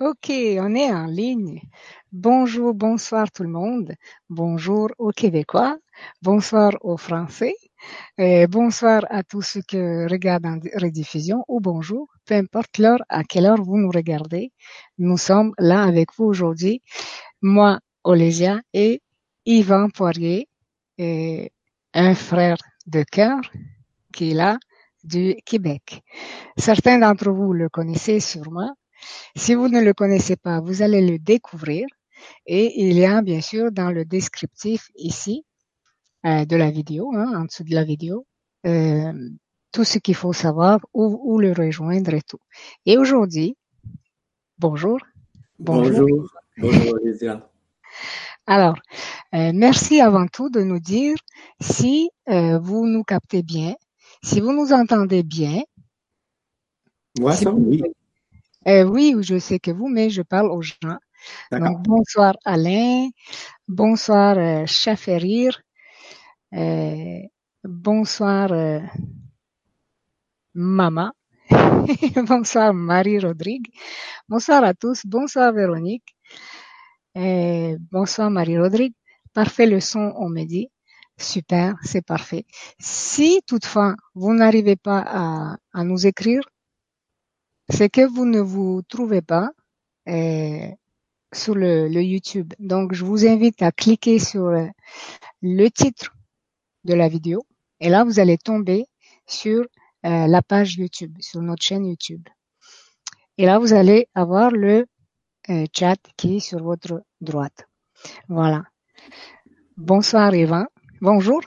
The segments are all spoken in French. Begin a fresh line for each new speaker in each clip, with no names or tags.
Ok, on est en ligne. Bonjour, bonsoir tout le monde. Bonjour aux Québécois. Bonsoir aux Français. Et bonsoir à tous ceux qui regardent en rediffusion ou bonjour, peu importe l'heure à quelle heure vous nous regardez. Nous sommes là avec vous aujourd'hui. Moi, Olésia et Yvan Poirier, et un frère de cœur qui est là du Québec. Certains d'entre vous le connaissez sûrement. Si vous ne le connaissez pas, vous allez le découvrir. Et il y a bien sûr dans le descriptif ici euh, de la vidéo, hein, en dessous de la vidéo, euh, tout ce qu'il faut savoir, où, où, le rejoindre et tout. Et aujourd'hui, bonjour.
Bonjour. Bonjour, bonjour
Alors, euh, merci avant tout de nous dire si euh, vous nous captez bien, si vous nous entendez bien.
Moi, si ça, vous... oui.
Euh, oui, je sais que vous, mais je parle aux gens. Donc, bonsoir Alain, bonsoir euh, Chaferir, euh, bonsoir euh, Mama, bonsoir Marie-Rodrigue, bonsoir à tous, bonsoir Véronique, euh, bonsoir Marie-Rodrigue. Parfait le son, on me dit. Super, c'est parfait. Si toutefois vous n'arrivez pas à, à nous écrire, c'est que vous ne vous trouvez pas euh, sur le, YouTube. Donc, je vous invite à cliquer sur le titre de la vidéo et là, vous allez tomber sur euh, la page YouTube, sur notre chaîne YouTube. Et là, vous allez avoir le euh, chat qui est sur votre droite. Voilà. Bonsoir, Yvan. Bonjour.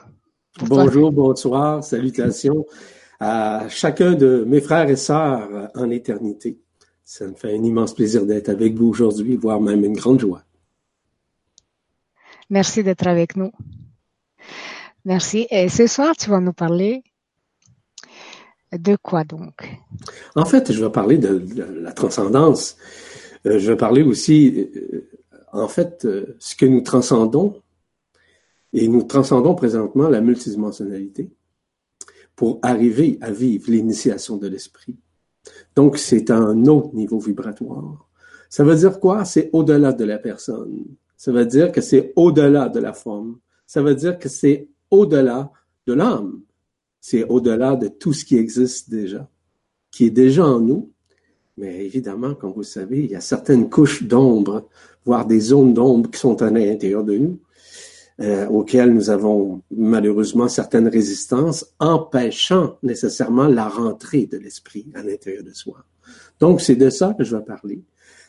Bonjour, bonsoir, salutations à chacun de mes frères et sœurs en éternité. Ça me fait un immense plaisir d'être avec vous aujourd'hui, voire même une grande joie.
Merci d'être avec nous. Merci. Et ce soir, tu vas nous parler de quoi donc?
En fait, je vais parler de, la transcendance. Euh, je vais parler aussi, euh, en fait, euh, ce que nous transcendons. Et nous transcendons présentement la multidimensionnalité pour arriver à vivre l'initiation de l'esprit. Donc, c'est un autre niveau vibratoire. Ça veut dire quoi? C'est au-delà de la personne. Ça veut dire que c'est au-delà de la forme. Ça veut dire que c'est au-delà de l'âme. C'est au-delà de tout ce qui existe déjà, qui est déjà en nous. Mais évidemment, comme vous le savez, il y a certaines couches d'ombre, voire des zones d'ombre qui sont à l'intérieur de nous, euh, auxquelles nous avons malheureusement certaines résistances, empêchant nécessairement la rentrée de l'esprit à l'intérieur de soi. Donc, c'est de ça que je vais parler.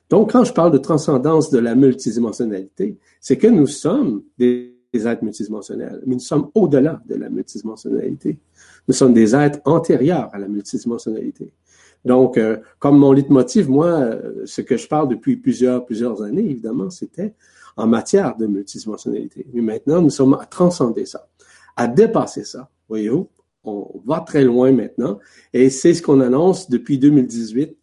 Donc, quand je parle de transcendance de la multidimensionnalité, c'est que nous sommes des êtres multidimensionnels, mais nous sommes au-delà de la multidimensionnalité. Nous sommes des êtres antérieurs à la multidimensionnalité. Donc, euh, comme mon leitmotiv, moi, euh, ce que je parle depuis plusieurs, plusieurs années, évidemment, c'était en matière de multidimensionnalité. Mais maintenant, nous sommes à transcender ça, à dépasser ça. Voyez-vous, on va très loin maintenant et c'est ce qu'on annonce depuis 2018,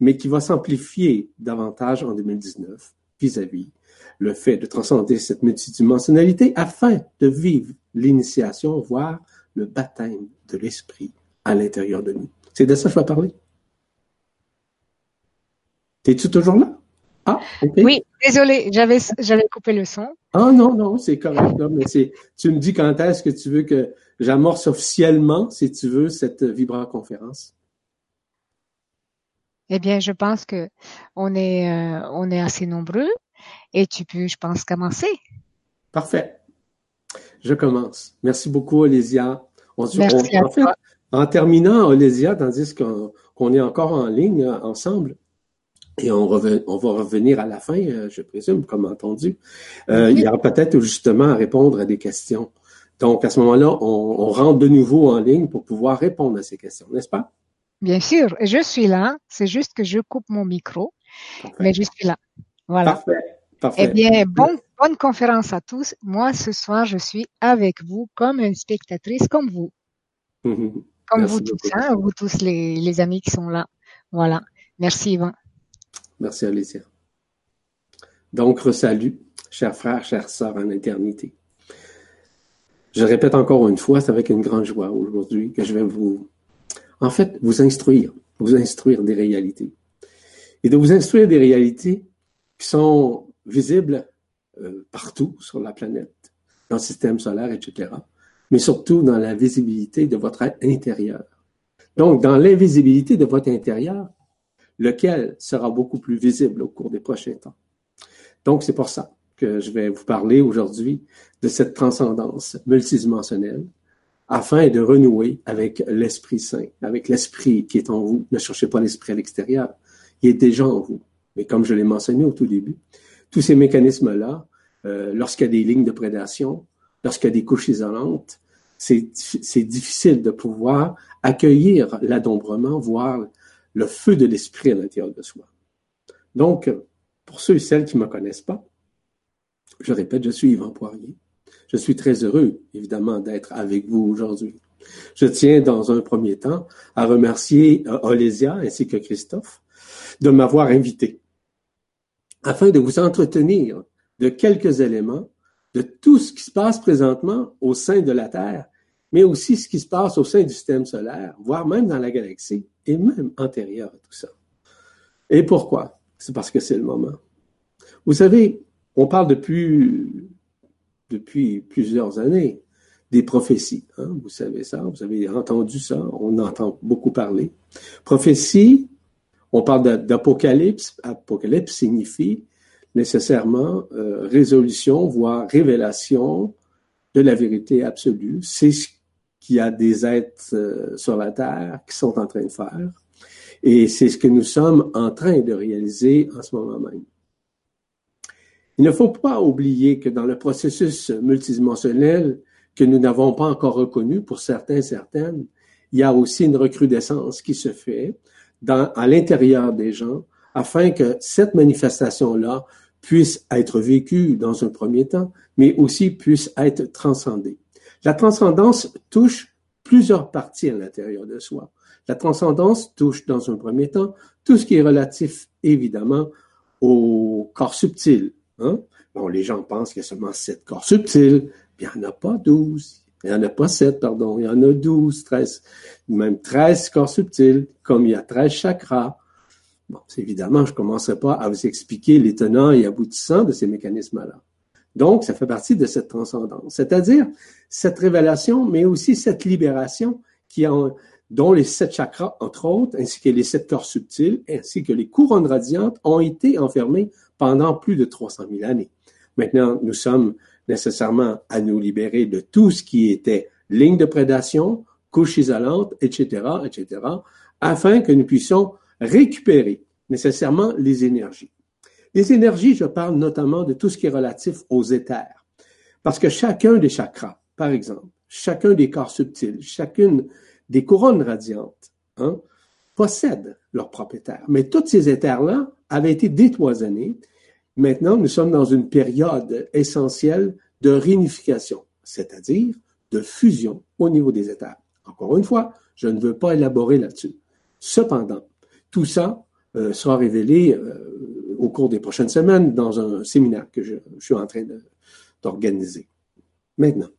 mais qui va s'amplifier davantage en 2019 vis-à-vis le fait de transcender cette multidimensionnalité afin de vivre l'initiation, voire le baptême de l'esprit à l'intérieur de nous. C'est de ça que je vais parler. T'es-tu toujours là?
Ah, Oui, désolé, j'avais j'avais coupé le son.
Ah non, non, c'est correct. Mais c'est, tu me dis quand est-ce que tu veux que j'amorce officiellement, si tu veux, cette vibra-conférence?
Eh bien, je pense que on est, euh, on est assez nombreux et tu peux, je pense, commencer.
Parfait. Je commence. Merci beaucoup, Olésia.
On, Merci
on, en, fait, en terminant, Olésia, tandis qu'on est encore en ligne ensemble, et on, on, va revenir à la fin, euh, je présume, comme entendu. Euh, Il y aura peut-être justement à répondre à des questions. Donc, à ce moment-là, on, on, rentre de nouveau en ligne pour pouvoir répondre à ces questions, n'est-ce pas?
Bien sûr, je suis là. C'est juste que je coupe mon micro, Parfait. mais je suis là. Voilà.
Parfait. Parfait.
Eh bien, bon, bonne conférence à tous. Moi, ce soir, je suis avec vous comme une spectatrice, comme vous. comme
Merci
vous tous, hein, vous tous les, les amis qui sont là. Voilà. Merci, Yvan.
Merci, Alicia. Donc, salut, chers frères, chères sœurs en éternité. Je répète encore une fois, c'est avec une grande joie aujourd'hui que je vais vous, en fait, vous instruire, vous instruire des réalités et de vous instruire des réalités qui sont visibles euh, partout sur la planète, dans le système solaire, etc., mais surtout dans la visibilité de votre intérieur. Donc, dans l'invisibilité de votre intérieur, lequel sera beaucoup plus visible au cours des prochains temps. Donc, c'est pour ça que je vais vous parler aujourd'hui de cette transcendance multidimensionnelle afin de renouer avec l'Esprit Saint, avec l'Esprit qui est en vous. Ne cherchez pas l'Esprit à l'extérieur. Il est déjà en vous. Mais comme je l'ai mentionné au tout début, tous ces mécanismes-là, euh, lorsqu'il y a des lignes de prédation, lorsqu'il y a des couches isolantes, c'est difficile de pouvoir accueillir l'adombrement, voire le feu de l'esprit à l'intérieur de soi. Donc, pour ceux et celles qui ne me connaissent pas, je répète, je suis Yvan Poirier. Je suis très heureux, évidemment, d'être avec vous aujourd'hui. Je tiens, dans un premier temps, à remercier euh, Olésia ainsi que Christophe de m'avoir invité afin de vous entretenir de quelques éléments de tout ce qui se passe présentement au sein de la Terre, mais aussi ce qui se passe au sein du système solaire, voire même dans la galaxie, et même antérieur à tout ça. Et pourquoi? C'est parce que c'est le moment. Vous savez, on parle depuis, depuis plusieurs années des prophéties. Hein? Vous savez ça, vous avez entendu ça, on entend beaucoup parler. Prophétie, on parle d'apocalypse. Apocalypse signifie nécessairement euh, résolution, voire révélation de la vérité absolue. C'est ce qu'il y a des êtres euh, sur la Terre qui sont en train de faire. Et c'est ce que nous sommes en train de réaliser en ce moment même. Il ne faut pas oublier que dans le processus multidimensionnel que nous n'avons pas encore reconnu pour certains, certaines, il y a aussi une recrudescence qui se fait dans, à l'intérieur des gens afin que cette manifestation-là puisse être vécue dans un premier temps, mais aussi puisse être transcendée. La transcendance touche plusieurs parties à l'intérieur de soi. La transcendance touche dans un premier temps tout ce qui est relatif, évidemment, au corps subtil. Hein? Bon, les gens pensent qu'il y a seulement sept corps subtils. Il n'y en a pas douze. Il n'y en a pas sept, pardon. Il y en a douze, treize, même treize corps subtils, comme il y a treize chakras. Bon, évidemment, je ne commencerai pas à vous expliquer les tenants et aboutissants de ces mécanismes-là. Donc, ça fait partie de cette transcendance, c'est-à-dire cette révélation, mais aussi cette libération qui en, dont les sept chakras, entre autres, ainsi que les sept corps subtils, ainsi que les couronnes radiantes, ont été enfermés pendant plus de 300 000 années. Maintenant, nous sommes nécessairement à nous libérer de tout ce qui était ligne de prédation, couche isolante, etc., etc., afin que nous puissions récupérer nécessairement les énergies. Les énergies, je parle notamment de tout ce qui est relatif aux éthers. Parce que chacun des chakras, par exemple, chacun des corps subtils, chacune des couronnes radiantes, hein, possède leur propre éther. Mais tous ces éthers-là avaient été détoisonnés. Maintenant, nous sommes dans une période essentielle de réunification, c'est-à-dire de fusion au niveau des éthers. Encore une fois, je ne veux pas élaborer là-dessus. Cependant, tout ça euh, sera révélé euh, au cours des prochaines semaines dans un séminaire que je, suis en train d'organiser. Maintenant,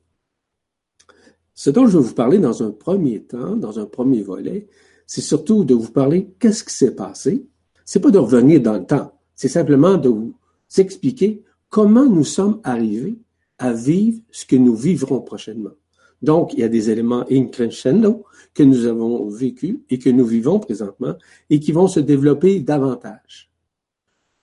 ce dont je vais vous parler dans un premier temps, dans un premier volet, c'est surtout de vous parler qu'est-ce qui s'est passé. C'est pas de revenir dans le temps, c'est simplement de vous expliquer comment nous sommes arrivés à vivre ce que nous vivrons prochainement. Donc, il y a des éléments in crescendo que nous avons vécu et que nous vivons présentement et qui vont se développer davantage.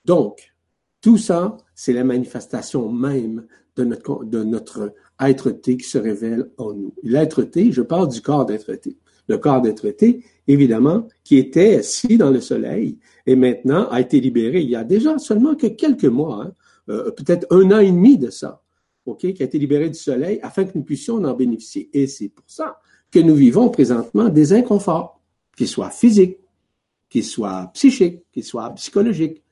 Donc, tout ça, c'est la manifestation même de notre être-té qui se révèle en nous. L'être-té, je parle du corps d'être-té. Le corps d'être-té, évidemment, qui était assis dans le soleil et maintenant a été libéré il y a déjà seulement que quelques mois, hein, euh, peut-être un an et demi de ça qui a été libéré du soleil afin que nous puissions en bénéficier. Et c'est pour ça que nous vivons présentement des inconforts, qu'ils soient physiques, qu'ils soient psychiques, qu'ils soient psychologiques,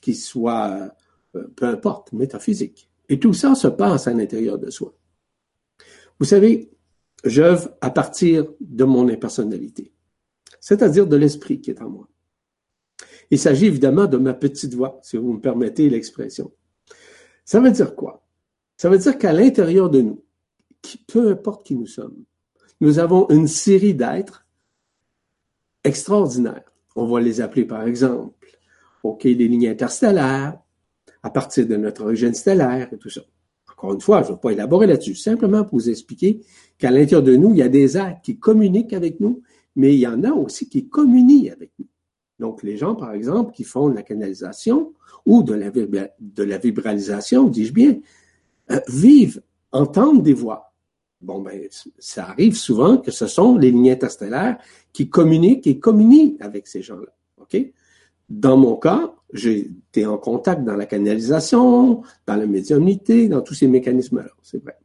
qu'ils soient, euh, peu importe, métaphysiques. Et tout ça se passe à l'intérieur de soi. Vous savez, j'œuvre à partir de mon impersonnalité, c'est-à-dire de l'esprit qui est en moi. Il s'agit évidemment de ma petite voix, si vous me permettez l'expression. Ça veut dire quoi? Ça veut dire qu'à l'intérieur de nous, peu importe qui nous sommes, nous avons une série d'êtres extraordinaires. On va les appeler par exemple, OK, les lignes interstellaires, à partir de notre origine stellaire et tout ça. Encore une fois, je ne vais pas élaborer là-dessus, simplement pour vous expliquer qu'à l'intérieur de nous, il y a des êtres qui communiquent avec nous, mais il y en a aussi qui communient avec nous. Donc, les gens, par exemple, qui font de la canalisation ou de la, de la vibralisation, dis-je bien, euh, vivent, entendent des voix. Bon, ben, ça arrive souvent que ce sont les lignes interstellaires qui communiquent et communient avec ces gens-là. OK? Dans mon cas, été en contact dans la canalisation, dans la médiumnité, dans tous ces mécanismes-là, c'est vrai.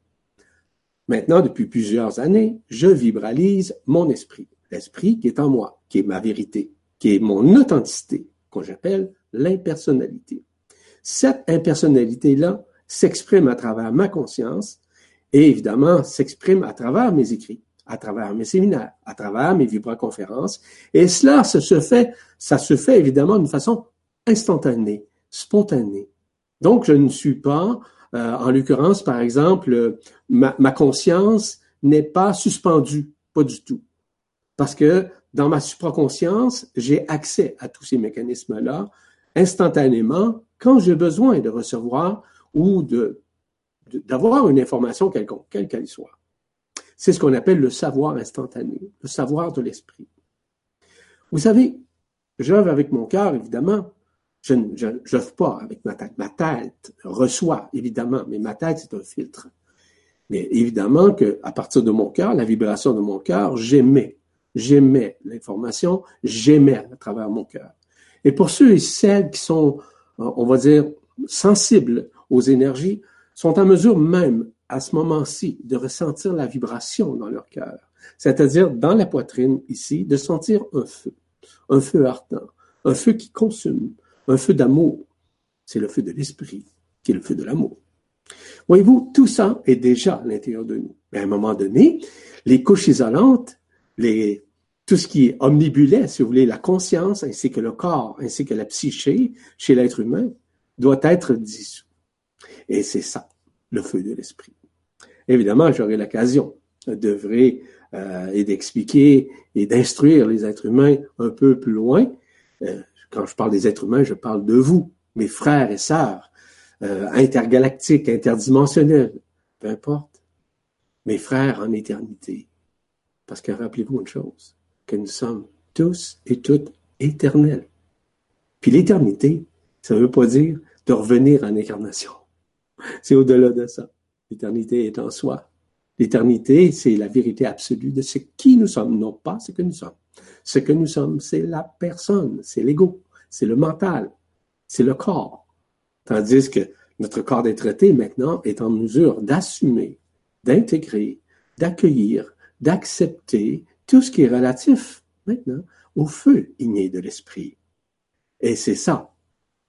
Maintenant, depuis plusieurs années, je vibralise mon esprit, l'esprit qui est en moi, qui est ma vérité, qui est mon authenticité, qu'on j'appelle l'impersonnalité. Cette impersonnalité-là s'exprime à travers ma conscience et évidemment s'exprime à travers mes écrits, à travers mes séminaires, à travers mes vibra-conférences. Et cela, ça se fait, ça se fait évidemment d'une façon instantanée, spontanée. Donc, je ne suis pas, euh, en l'occurrence, par exemple, ma, ma conscience n'est pas suspendue, pas du tout. Parce que dans ma supraconscience, j'ai accès à tous ces mécanismes-là instantanément quand j'ai besoin de recevoir ou de d'avoir une information quelconque, quelle qu'elle soit. C'est ce qu'on appelle le savoir instantané, le savoir de l'esprit. Vous savez, j'œuvre avec mon cœur, évidemment. Je n'œuvre pas avec ma tête. Ma tête reçoit, évidemment, mais ma tête, c'est un filtre. Mais évidemment qu'à partir de mon cœur, la vibration de mon cœur, j'émets. J'émets l'information, j'émets à travers mon cœur. Et pour ceux et celles qui sont, on va dire, sensibles aux énergies, sont en mesure même, à ce moment-ci, de ressentir la vibration dans leur cœur. C'est-à-dire, dans la poitrine, ici, de sentir un feu, un feu ardent, un feu qui consume, un feu d'amour. C'est le feu de l'esprit, qui est le feu de l'amour. Voyez-vous, tout ça est déjà à l'intérieur de nous. Mais à un moment donné, les couches isolantes, les, tout ce qui est omnibulait, si vous voulez, la conscience, ainsi que le corps, ainsi que la psyché chez l'être humain, doit être dissous. Et c'est ça, le feu de l'esprit. Évidemment, j'aurai l'occasion d'œuvrer euh, et d'expliquer et d'instruire les êtres humains un peu plus loin. Euh, quand je parle des êtres humains, je parle de vous, mes frères et sœurs, euh, intergalactiques, interdimensionnels, peu importe, mes frères en éternité. Parce que rappelez-vous une chose, que nous sommes tous et toutes éternels. Puis l'éternité, ça ne veut pas dire de revenir en incarnation. C'est au-delà de ça. L'éternité est en soi. L'éternité, c'est la vérité absolue de ce qui nous sommes, non pas ce que nous sommes. Ce que nous sommes, c'est la personne, c'est l'ego, c'est le mental, c'est le corps. Tandis que notre corps traités, maintenant, est en mesure d'assumer, d'intégrer, d'accueillir, d'accepter tout ce qui est relatif, maintenant, au feu igné de l'esprit. Et c'est ça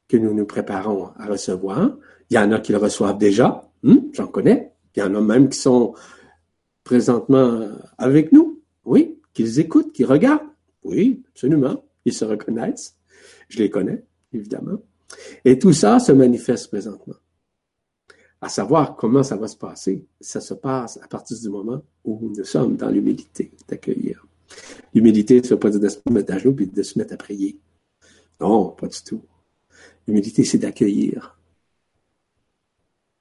que nous nous préparons à recevoir, il y en a qui le reçoivent déjà, hmm, j'en connais. Il y en a même qui sont présentement avec nous, oui, qu'ils écoutent, qu'ils regardent, oui, absolument, ils se reconnaissent. Je les connais, évidemment. Et tout ça se manifeste présentement. À savoir comment ça va se passer, ça se passe à partir du moment où nous sommes dans l'humilité d'accueillir. L'humilité, ça ne veut pas de se mettre à genoux et de se mettre à prier. Non, pas du tout. L'humilité, c'est d'accueillir.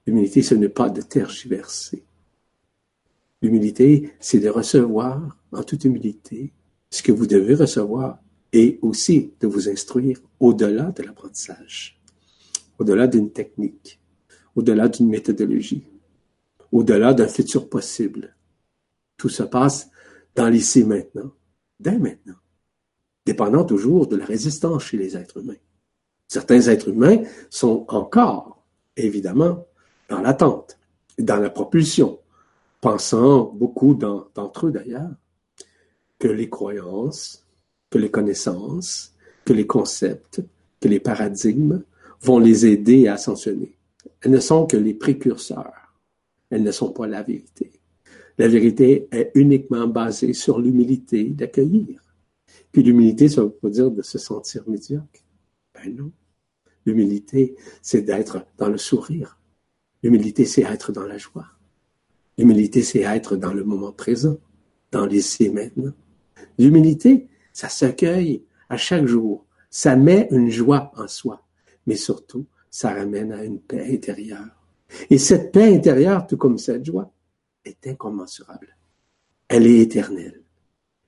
L'humilité, ce n'est pas de tergiverser. L'humilité, c'est de recevoir en toute humilité ce que vous devez recevoir et aussi de vous instruire au-delà de l'apprentissage, au-delà d'une technique, au-delà d'une méthodologie, au-delà d'un futur possible. Tout se passe dans l'ici maintenant, dès maintenant, dépendant toujours de la résistance chez les êtres humains. Certains êtres humains sont encore, évidemment, dans l'attente, dans la propulsion, pensant beaucoup d'entre eux d'ailleurs, que les croyances, que les connaissances, que les concepts, que les paradigmes vont les aider à ascensionner. Elles ne sont que les précurseurs. Elles ne sont pas la vérité. La vérité est uniquement basée sur l'humilité d'accueillir. Puis l'humilité, ça veut pas dire de se sentir médiocre. Ben non. L'humilité, c'est d'être dans le sourire, L'humilité, c'est être dans la joie. L'humilité, c'est être dans le moment présent, dans l'ici et maintenant. L'humilité, ça s'accueille à chaque jour. Ça met une joie en soi, mais surtout, ça ramène à une paix intérieure. Et cette paix intérieure, tout comme cette joie, est incommensurable. Elle est éternelle.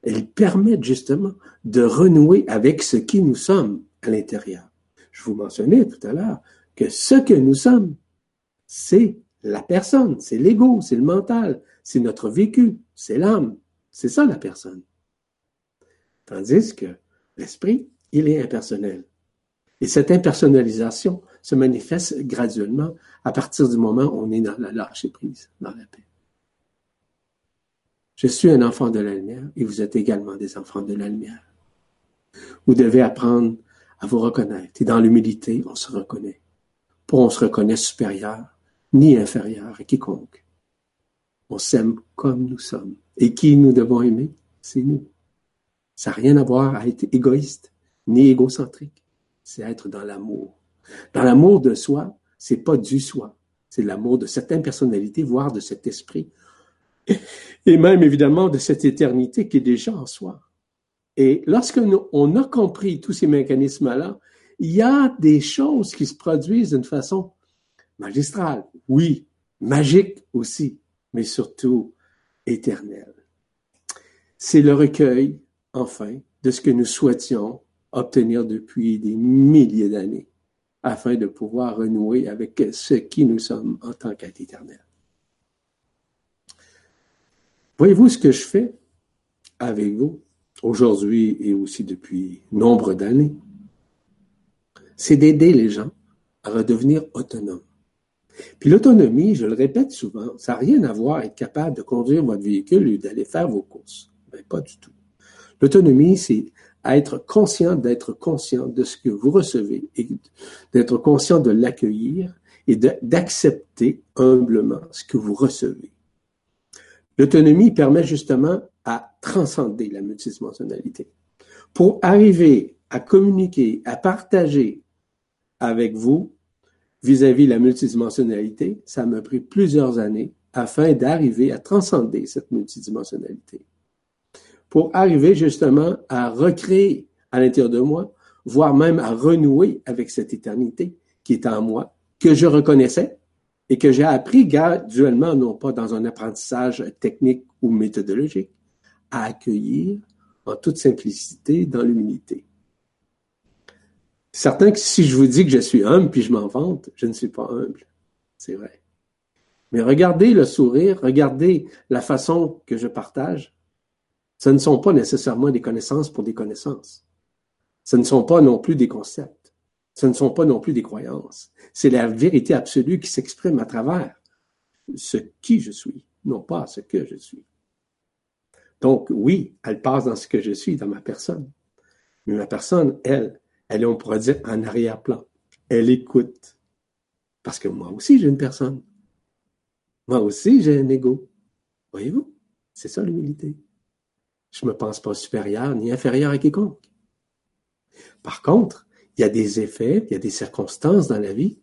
Elle permet justement de renouer avec ce qui nous sommes à l'intérieur. Je vous mentionnais tout à l'heure que ce que nous sommes, c'est la personne, c'est l'ego, c'est le mental, c'est notre vécu, c'est l'âme. C'est ça la personne. Tandis que l'esprit, il est impersonnel. Et cette impersonnalisation se manifeste graduellement à partir du moment où on est dans la lâche prise, dans la paix. Je suis un enfant de la lumière et vous êtes également des enfants de la lumière. Vous devez apprendre à vous reconnaître. Et dans l'humilité, on se reconnaît. Pour on se reconnaît supérieur ni inférieur à quiconque. On s'aime comme nous sommes. Et qui nous devons aimer? C'est nous. Ça n'a rien à voir à être égoïste, ni égocentrique. C'est être dans l'amour. Dans l'amour de soi, c'est pas du soi. C'est l'amour de cette impersonnalité, voire de cet esprit. Et même, évidemment, de cette éternité qui est déjà en soi. Et lorsque nous, on a compris tous ces mécanismes-là, il y a des choses qui se produisent d'une façon magistrale, oui, magique aussi, mais surtout éternelle. C'est le recueil, enfin, de ce que nous souhaitions obtenir depuis des milliers d'années, afin de pouvoir renouer avec ce qui nous sommes en tant qu'être éternel. Voyez-vous ce que je fais avec vous aujourd'hui et aussi depuis nombre d'années? C'est d'aider les gens à redevenir autonomes. Puis l'autonomie, je le répète souvent, ça n'a rien à voir être capable de conduire votre véhicule et d'aller faire vos courses. Ben, pas du tout. L'autonomie, c'est être conscient d'être conscient de ce que vous recevez et d'être conscient de l'accueillir et d'accepter humblement ce que vous recevez. L'autonomie permet justement à transcender la multidimensionnalité. Pour arriver à communiquer, à partager avec vous vis-à-vis la multidimensionnalité, ça m'a pris plusieurs années afin d'arriver à transcender cette multidimensionnalité. Pour arriver justement à recréer à l'intérieur de moi, voire même à renouer avec cette éternité qui est en moi, que je reconnaissais et que j'ai appris graduellement, non pas dans un apprentissage technique ou méthodologique, à accueillir en toute simplicité dans l'humilité certain que si je vous dis que je suis humble puis je m'en vante, je ne suis pas humble. C'est vrai. Mais regardez le sourire, regardez la façon que je partage. Ce ne sont pas nécessairement des connaissances pour des connaissances. Ce ne sont pas non plus des concepts. Ce ne sont pas non plus des croyances. C'est la vérité absolue qui s'exprime à travers ce qui je suis, non pas ce que je suis. Donc oui, elle passe dans ce que je suis, dans ma personne. Mais ma personne, elle, elle est, on pourrait dire, en arrière-plan. Elle écoute. Parce que moi aussi, j'ai une personne. Moi aussi, j'ai un ego. Voyez-vous? C'est ça l'humilité. Je ne me pense pas supérieur ni inférieur à quiconque. Par contre, il y a des effets, il y a des circonstances dans la vie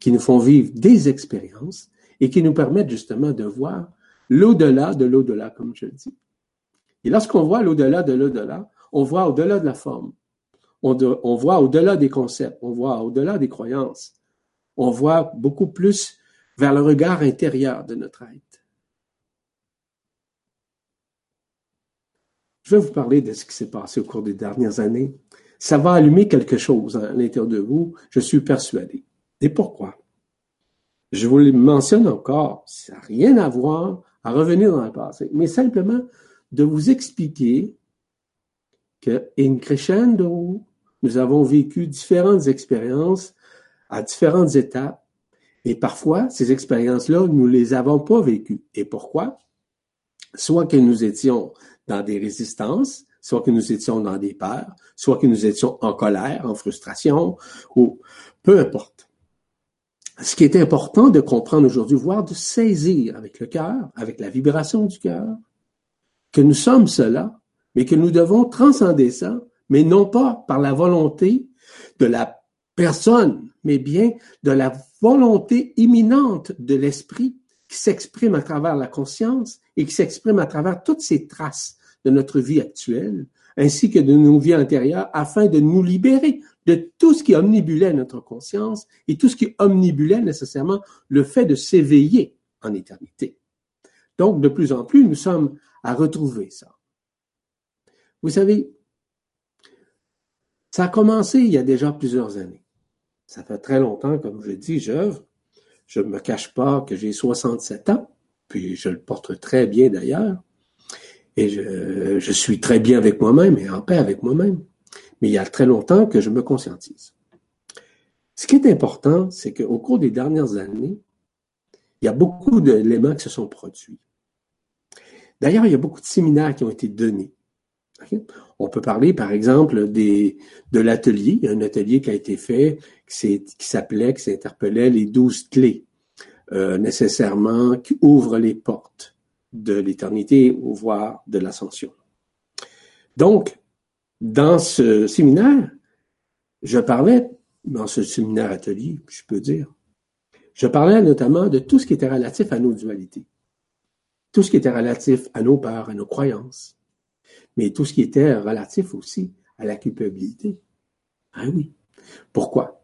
qui nous font vivre des expériences et qui nous permettent justement de voir l'au-delà de l'au-delà, comme je le dis. Et lorsqu'on voit l'au-delà de l'au-delà, on voit au-delà de la forme, on, voit au-delà des concepts, on voit au-delà des croyances, on voit beaucoup plus vers le regard intérieur de notre être. Je vais vous parler de ce qui s'est passé au cours des dernières années. Ça va allumer quelque chose à l'intérieur de vous, je suis persuadé. Et pourquoi? Je vous le mentionne encore, ça n'a rien à voir à revenir dans le passé, mais simplement de vous expliquer que in crescendo, nous avons vécu différentes expériences à différentes étapes et parfois, ces expériences-là, nous les avons pas vécues. Et pourquoi? Soit que nous étions dans des résistances, soit que nous étions dans des peurs, soit que nous étions en colère, en frustration, ou peu importe. Ce qui est important de comprendre aujourd'hui, voire de saisir avec le cœur, avec la vibration du cœur, que nous sommes cela, mais que nous devons transcender ça mais non pas par la volonté de la personne, mais bien de la volonté imminente de l'esprit qui s'exprime à travers la conscience et qui s'exprime à travers toutes ces traces de notre vie actuelle, ainsi que de nos vies antérieures, afin de nous libérer de tout ce qui omnibulait notre conscience et tout ce qui omnibulait nécessairement le fait de s'éveiller en éternité. Donc, de plus en plus, nous sommes à retrouver ça. Vous savez, ça a commencé il y a déjà plusieurs années. Ça fait très longtemps, comme je dis, j'œuvre. Je ne me cache pas que j'ai 67 ans, puis je le porte très bien d'ailleurs. Et je, suis très bien avec moi-même et en paix avec moi-même. Mais il y a très longtemps que je me conscientise. Ce qui est important, c'est qu'au cours des dernières années, il y a beaucoup d'éléments qui se sont produits. D'ailleurs, il y a beaucoup de séminaires qui ont été donnés. On peut parler, par exemple, de l'atelier. Un atelier qui a été fait qui s'appelait, qui s'interpellait les douze clés, euh, nécessairement, qui ouvrent les portes de l'éternité voire de l'ascension. Donc, dans ce séminaire, je parlais, dans ce séminaire atelier, je peux dire, je parlais notamment de tout ce qui était relatif à nos dualités, tout ce qui était relatif à nos peurs, à nos croyances, mais tout ce qui était relatif aussi à la culpabilité. Ah oui. Pourquoi?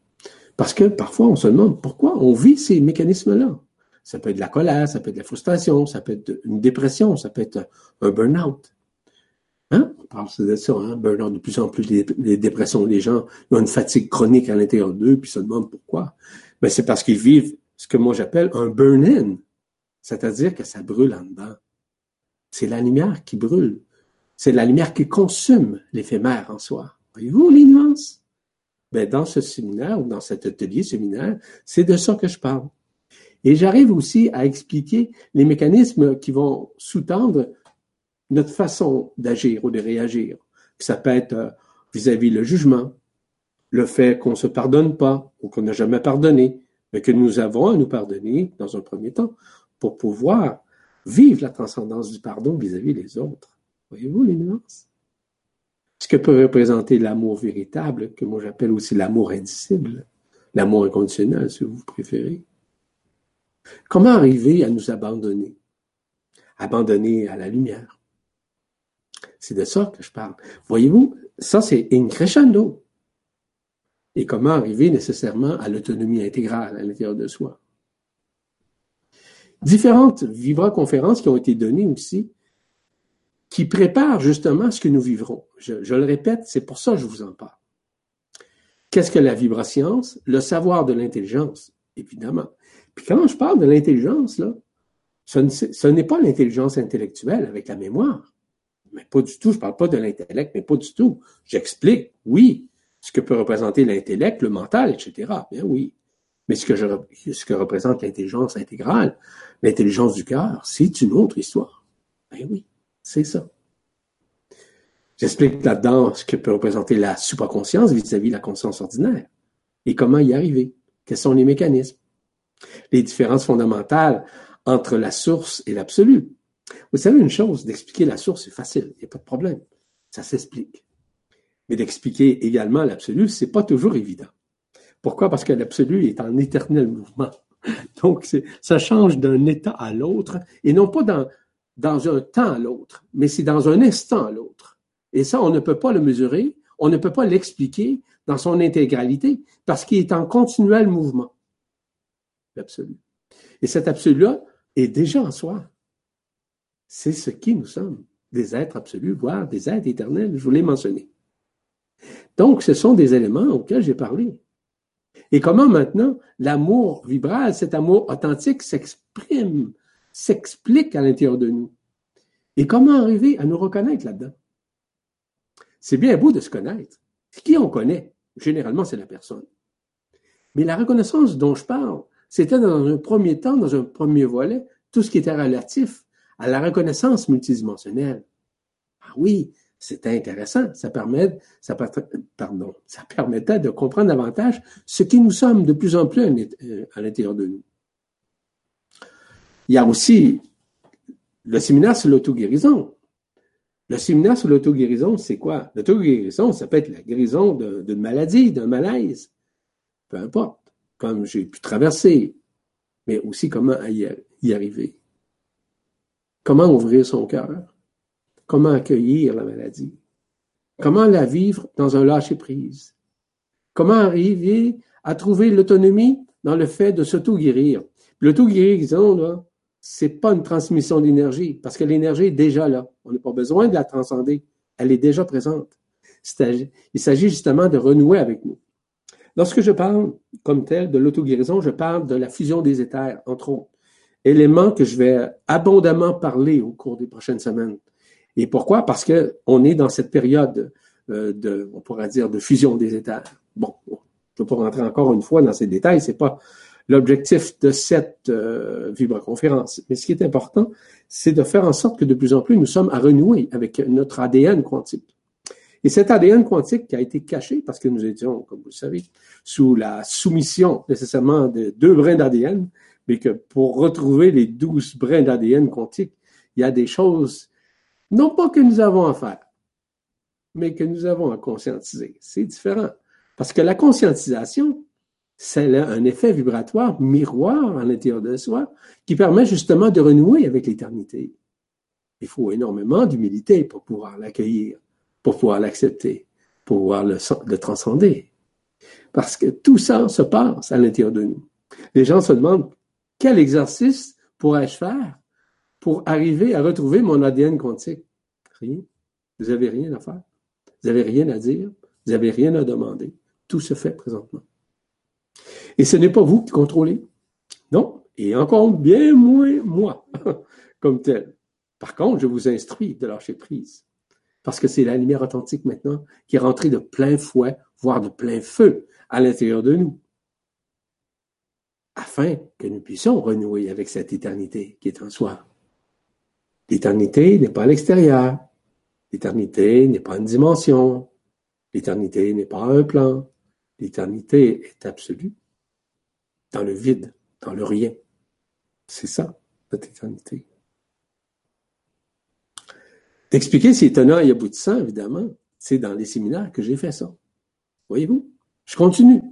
Parce que parfois on se demande pourquoi on vit ces mécanismes-là. Ça peut être de la colère, ça peut être de la frustration, ça peut être une dépression, ça peut être un burn-out. Hein? On parle de ça, hein? burn-out, de plus en plus les, dépressions, les gens ont une fatigue chronique à l'intérieur d'eux, puis se demandent pourquoi. Mais ben, c'est parce qu'ils vivent ce que moi j'appelle un burn-in, c'est-à-dire que ça brûle en dedans. C'est la lumière qui brûle. C'est la lumière qui consume l'éphémère en soi. Voyez-vous nuances? Ben, dans ce séminaire ou dans cet atelier séminaire, c'est de ça que je parle. Et j'arrive aussi à expliquer les mécanismes qui vont sous-tendre notre façon d'agir ou de réagir. Ça peut être euh, vis-à-vis le jugement, le fait qu'on ne se pardonne pas ou qu'on n'a jamais pardonné, mais que nous avons à nous pardonner dans un premier temps pour pouvoir vivre la transcendance du pardon vis-à-vis des autres. Voyez-vous les nuances? Ce que peut représenter l'amour véritable, que moi j'appelle aussi l'amour indicible, l'amour inconditionnel, si vous préférez. Comment arriver à nous abandonner? Abandonner à la lumière. C'est de ça que je parle. Voyez-vous, ça c'est in crescendo. Et comment arriver nécessairement à l'autonomie intégrale à l'intérieur de soi? Différentes vibra-conférences qui ont été données aussi, qui préparent justement ce que nous vivrons. Je, le répète, c'est pour ça que je vous en parle. Qu'est-ce que la vibrascience? Le savoir de l'intelligence, évidemment. Puis quand je parle de l'intelligence, là, ce n'est pas l'intelligence intellectuelle avec la mémoire. Mais pas du tout. Je parle pas de l'intellect, mais pas du tout. J'explique, oui, ce que peut représenter l'intellect, le mental, etc. Bien oui. Mais ce que, ce que représente l'intelligence intégrale, l'intelligence du cœur, c'est une autre histoire. Ben oui, c'est ça. J'explique là-dedans ce que peut représenter la supraconscience vis-à-vis de la conscience ordinaire et comment y arriver. Quels sont les mécanismes? les différences fondamentales entre la source et l'absolu. Vous savez une chose, d'expliquer la source, c'est facile, il n'y a pas de problème. Ça s'explique. Mais d'expliquer également l'absolu, c'est pas toujours évident. Pourquoi? Parce que l'absolu est en éternel mouvement. Donc, ça change d'un état à l'autre, et non pas dans, dans un temps à l'autre, mais c'est dans un instant à l'autre. Et ça, on ne peut pas le mesurer, on ne peut pas l'expliquer dans son intégralité, parce qu'il est en continuel mouvement l'absolu. Et cet absolu-là est déjà en soi. C'est ce qui nous sommes, des êtres absolus, voire des êtres éternels, je vous l'ai mentionné. Donc, ce sont des éléments auxquels j'ai parlé. Et comment maintenant l'amour vibral, cet amour authentique s'exprime, s'explique à l'intérieur de nous. Et comment arriver à nous reconnaître là-dedans? C'est bien beau de se connaître. Qui on connaît? Généralement, c'est la personne. Mais la reconnaissance dont je parle, c'était dans un premier temps, dans un premier volet, tout ce qui était relatif à la reconnaissance multidimensionnelle. Ah oui, c'était intéressant. Ça ça, permettait de comprendre davantage ce qui nous sommes de plus en plus à l'intérieur de nous. Il y a aussi le séminaire sur l'auto-guérison. Le séminaire sur l'auto-guérison, c'est quoi? L'auto-guérison, ça peut être la guérison d'une maladie, d'un malaise. Peu importe comme j'ai pu traverser, mais aussi comment y arriver. Comment ouvrir son cœur? Comment accueillir la maladie? Comment la vivre dans un lâcher-prise? Comment arriver à trouver l'autonomie dans le fait de s'auto-guérir? L'auto-guérison, là, c'est pas une transmission d'énergie, parce que l'énergie est déjà là. On n'a pas besoin de la transcender. Elle est déjà présente. Il s'agit justement de renouer avec nous. Lorsque je parle comme tel de l'auto-guérison, je parle de la fusion des éthers, entre autres. Éléments que je vais abondamment parler au cours des prochaines semaines. Et pourquoi? Parce que on est dans cette période euh, de, on pourrait dire, de fusion des éthers. Bon, je ne vais pas rentrer encore une fois dans ces détails, c'est pas l'objectif de cette euh, vibroconférence. Mais ce qui est important, c'est de faire en sorte que de plus en plus nous sommes à renouer avec notre ADN quantique. Et cet ADN quantique qui a été caché parce que nous étions, comme vous le savez, sous la soumission nécessairement de deux brins d'ADN, mais que pour retrouver les douze brins d'ADN quantique, il y a des choses, non pas que nous avons à faire, mais que nous avons à conscientiser. C'est différent. Parce que la conscientisation, c'est un effet vibratoire miroir à l'intérieur de soi qui permet justement de renouer avec l'éternité. Il faut énormément d'humilité pour pouvoir l'accueillir pour pouvoir l'accepter, pour pouvoir le, le transcender. Parce que tout ça se passe à l'intérieur de nous. Les gens se demandent quel exercice pourrais-je faire pour arriver à retrouver mon ADN quantique? Rien. Vous n'avez rien à faire. Vous n'avez rien à dire. Vous n'avez rien à demander. Tout se fait présentement. Et ce n'est pas vous qui contrôlez. Non. Et encore bien moins moi, comme tel. Par contre, je vous instruis de lâcher prise parce que c'est la lumière authentique maintenant qui est rentrée de plein fouet, voire de plein feu à l'intérieur de nous, afin que nous puissions renouer avec cette éternité qui est en soi. L'éternité n'est pas à l'extérieur. L'éternité n'est pas une dimension. L'éternité n'est pas un plan. L'éternité est absolue, dans le vide, dans le rien. C'est ça, notre éternité. D'expliquer c'est étonnant et aboutissant, évidemment, c'est dans les séminaires que j'ai fait ça. Voyez-vous? Je continue.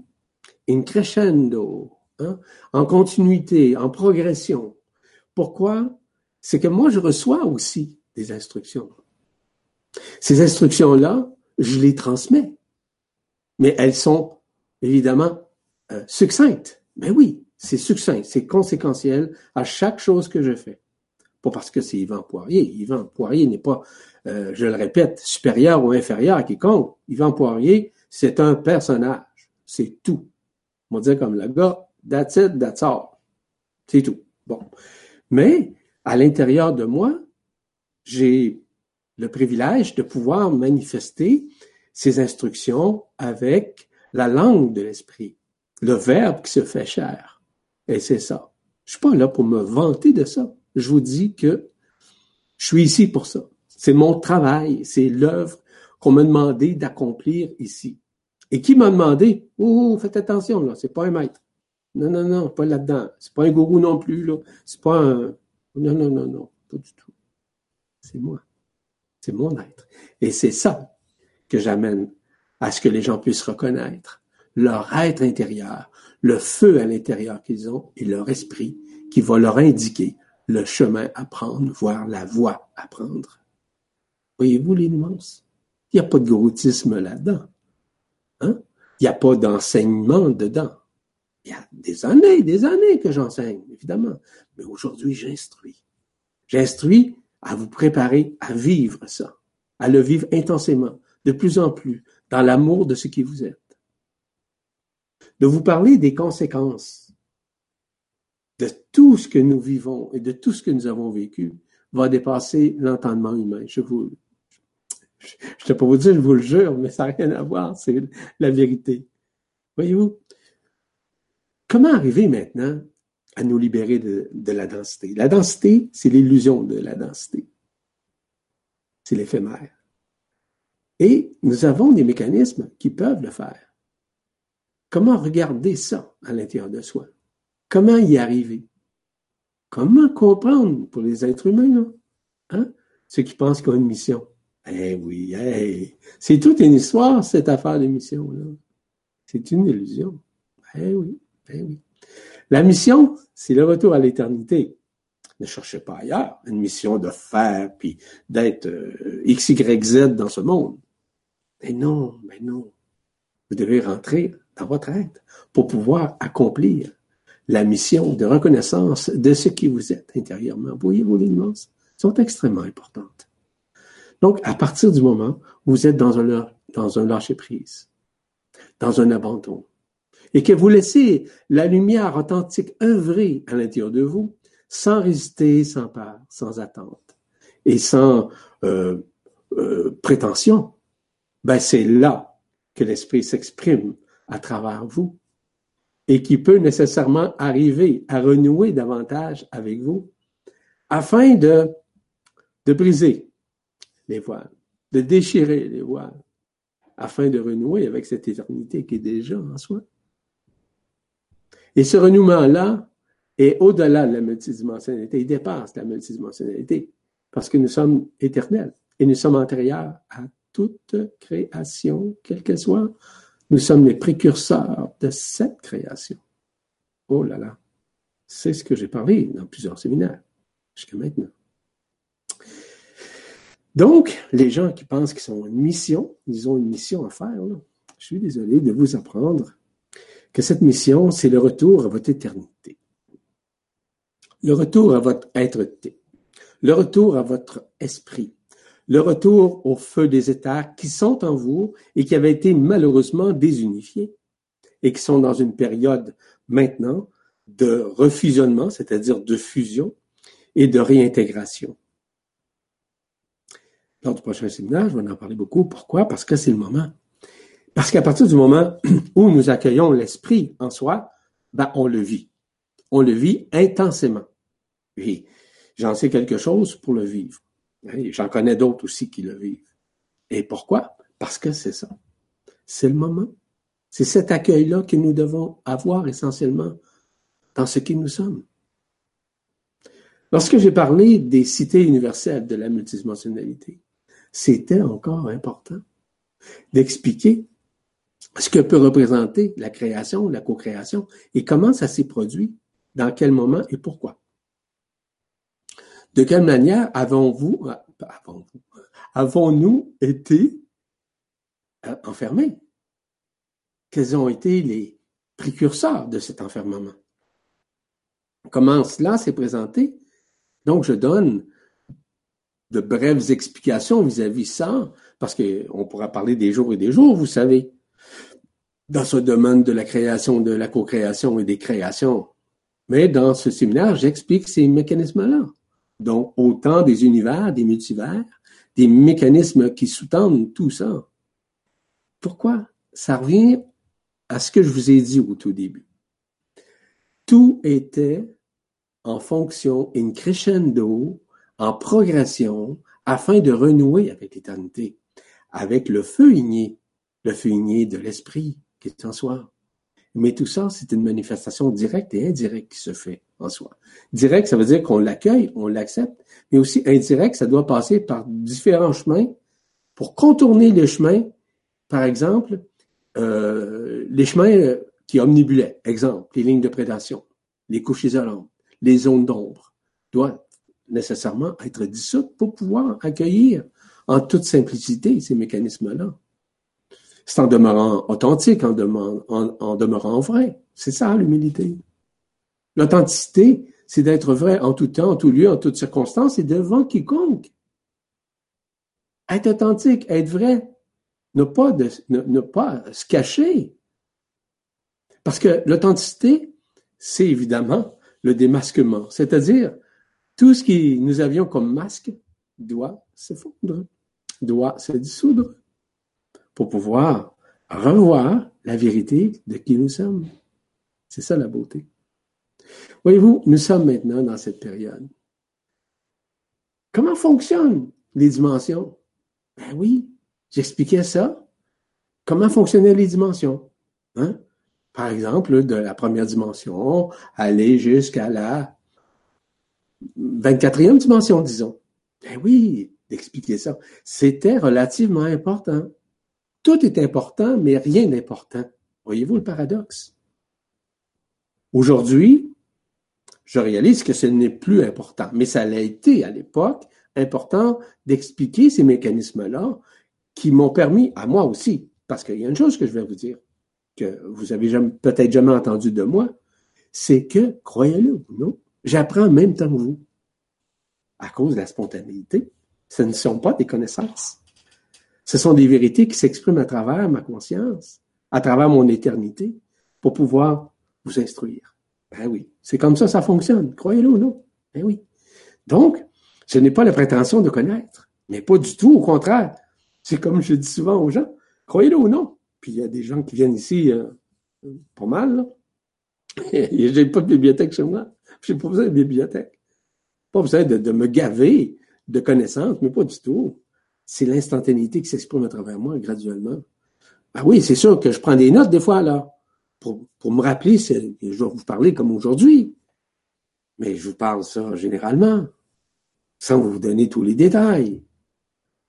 In crescendo, hein? en continuité, en progression. Pourquoi? C'est que moi, je reçois aussi des instructions. Ces instructions-là, je les transmets. Mais elles sont évidemment euh, succinctes. Mais oui, c'est succinct, c'est conséquentiel à chaque chose que je fais. Pas parce que c'est Yvan Poirier. Yvan Poirier n'est pas, euh, je le répète, supérieur ou inférieur à quiconque. Yvan Poirier, c'est un personnage. C'est tout. On dire comme le gars, that's it. C'est tout. Bon. Mais, à l'intérieur de moi, j'ai le privilège de pouvoir manifester ces instructions avec la langue de l'esprit, le verbe qui se fait chair. Et c'est ça. Je suis pas là pour me vanter de ça je vous dis que je suis ici pour ça. C'est mon travail, c'est l'œuvre qu'on m'a demandé d'accomplir ici. Et qui m'a demandé, oh, faites attention, là, c'est pas un maître. Non, non, non, pas là-dedans. C'est pas un gourou non plus, là. C'est pas un, non, non, non, non, pas du tout. C'est moi. C'est mon être. Et c'est ça que j'amène à ce que les gens puissent reconnaître leur être intérieur, le feu à l'intérieur qu'ils ont et leur esprit qui va leur indiquer le chemin à prendre, voire la voie à prendre. Voyez-vous nuances? Il n'y a pas de gouroutisme là-dedans. Hein? Il n'y a pas d'enseignement dedans. Il y a des années, des années que j'enseigne, évidemment. Mais aujourd'hui, j'instruis. J'instruis à vous préparer à vivre ça, à le vivre intensément, de plus en plus, dans l'amour de ce qui vous êtes. De vous parler des conséquences de tout ce que nous vivons et de tout ce que nous avons vécu va dépasser l'entendement humain. Je vous, je ne vais pas vous dire, je vous le jure, mais ça n'a rien à voir, c'est la vérité. Voyez-vous? Comment arriver maintenant à nous libérer de la densité? La densité, c'est l'illusion de la densité. C'est l'éphémère. Et nous avons des mécanismes qui peuvent le faire. Comment regarder ça à l'intérieur de soi? Comment y arriver? Comment comprendre pour les êtres humains, là? Hein? Ceux qui pensent qu'ils ont une mission. Eh oui, eh, c'est toute une histoire, cette affaire de mission-là. C'est une illusion. Eh oui, eh oui. La mission, c'est le retour à l'éternité. Ne cherchez pas ailleurs une mission de faire puis d'être euh, X, Y, Z dans ce monde. Mais non, mais non. Vous devez rentrer dans votre être pour pouvoir accomplir la mission de reconnaissance de ce qui vous êtes intérieurement. Voyez-vous, les sont extrêmement importantes. Donc, à partir du moment où vous êtes dans un, dans lâcher-prise, dans un abandon, et que vous laissez la lumière authentique œuvrer à l'intérieur de vous, sans résister, sans peur, sans attente et sans euh, euh, prétention, ben c'est là que l'esprit s'exprime à travers vous et qui peut nécessairement arriver à renouer davantage avec vous afin de, de briser les voiles, de déchirer les voiles, afin de renouer avec cette éternité qui est déjà en soi. Et ce renouement-là est au-delà de la multidimensionnalité, il dépasse la multidimensionnalité, parce que nous sommes éternels et nous sommes antérieurs à toute création, quelle qu'elle soit. Nous sommes les précurseurs de cette création. Oh là là, c'est ce que j'ai parlé dans plusieurs séminaires jusqu'à maintenant. Donc, les gens qui pensent qu'ils ont une mission, ils ont une mission à faire. Je suis désolé de vous apprendre que cette mission, c'est le retour à votre éternité, le retour à votre être-té, le retour à votre esprit, le retour au feu des états qui sont en vous et qui avaient été malheureusement désunifiés et qui sont dans une période maintenant de refusionnement, c'est-à-dire de fusion et de réintégration. Lors du prochain séminaire, je vais en parler beaucoup. Pourquoi? Parce que c'est le moment. Parce qu'à partir du moment où nous accueillons l'esprit en soi, ben, on le vit. On le vit intensément. Et j'en sais quelque chose pour le vivre. J'en connais d'autres aussi qui le vivent. Et pourquoi? Parce que c'est ça. C'est le moment. C'est cet accueil-là que nous devons avoir essentiellement dans ce qui nous sommes. Lorsque j'ai parlé des cités universelles de la multidimensionnalité, c'était encore important d'expliquer ce que peut représenter la création, la co-création et comment ça s'est produit, dans quel moment et pourquoi. De quelle manière avons-vous, avons-vous, avons-nous été euh, enfermés? Quels ont été les précurseurs de cet enfermement? Comment cela s'est présenté? Donc, je donne de brèves explications vis-à-vis ça, parce qu'on pourra parler des jours et des jours, vous savez dans ce domaine de la création, de la co-création et des créations. Mais dans ce séminaire, j'explique ces mécanismes-là. Donc, autant des univers, des multivers, des mécanismes qui sous-tendent tout ça. Pourquoi? Ça revient à ce que je vous ai dit au tout début. Tout était en fonction, in crescendo, en progression, afin de renouer avec l'éternité, avec le feu igné, le feu igné de l'esprit, qui est en soi. Mais tout ça, c'est une manifestation directe et indirecte qui se fait en soi. Direct, ça veut dire qu'on l'accueille, on l'accepte, mais aussi indirect, ça doit passer par différents chemins pour contourner les chemins, par exemple, euh, les chemins qui omnibulaient, exemple, les lignes de prédation, les couches isolantes, les zones d'ombre, doivent nécessairement être dissoutes pour pouvoir accueillir en toute simplicité ces mécanismes-là. C'est en demeurant authentique, en, demeurant, vrai. C'est ça l'humilité. L'authenticité, c'est d'être vrai en tout temps, en tout lieu, en toutes circonstances et devant quiconque. Être authentique, être vrai, ne pas, se cacher. Parce que l'authenticité, c'est évidemment le démasquement, c'est-à-dire tout ce que nous avions comme masque doit se fondre, doit se dissoudre pour pouvoir revoir la vérité de qui nous sommes. C'est ça la beauté. Voyez-vous, nous sommes maintenant dans cette période. Comment fonctionnent les dimensions? Ben oui, j'expliquais ça. Comment fonctionnaient les dimensions? Hein? Par exemple, de la première dimension, aller jusqu'à la 24e dimension, disons. Ben oui, d'expliquer ça. C'était relativement important. Tout est important, mais rien d'important. Voyez-vous le paradoxe? Aujourd'hui, je réalise que ce n'est plus important, mais ça l'a été à l'époque important d'expliquer ces mécanismes-là qui m'ont permis, à moi aussi, parce qu'il y a une chose que je vais vous dire, que vous avez peut-être jamais entendu de moi, c'est que, croyez-le ou non, j'apprends en même temps que vous. À cause de la spontanéité. Ce ne sont pas des connaissances. Ce sont des vérités qui s'expriment à travers ma conscience, à travers mon éternité, pour pouvoir vous instruire. Ben oui, c'est comme ça ça fonctionne, croyez-le ou non. Ben oui. Donc, je n'ai pas la prétention de connaître, mais pas du tout, au contraire. C'est comme je dis souvent aux gens, croyez-le ou non. Puis il y a des gens qui viennent ici euh, pas mal, là. J'ai pas de bibliothèque chez moi. J'ai pas besoin de bibliothèque. Pas besoin de, me gaver de connaissances, mais pas du tout. C'est l'instantanéité qui s'exprime à travers moi graduellement. Ah oui, c'est sûr que je prends des notes des fois, là, pour, me rappeler, je vais vous parler comme aujourd'hui. Mais je vous parle ça généralement, sans vous donner tous les détails.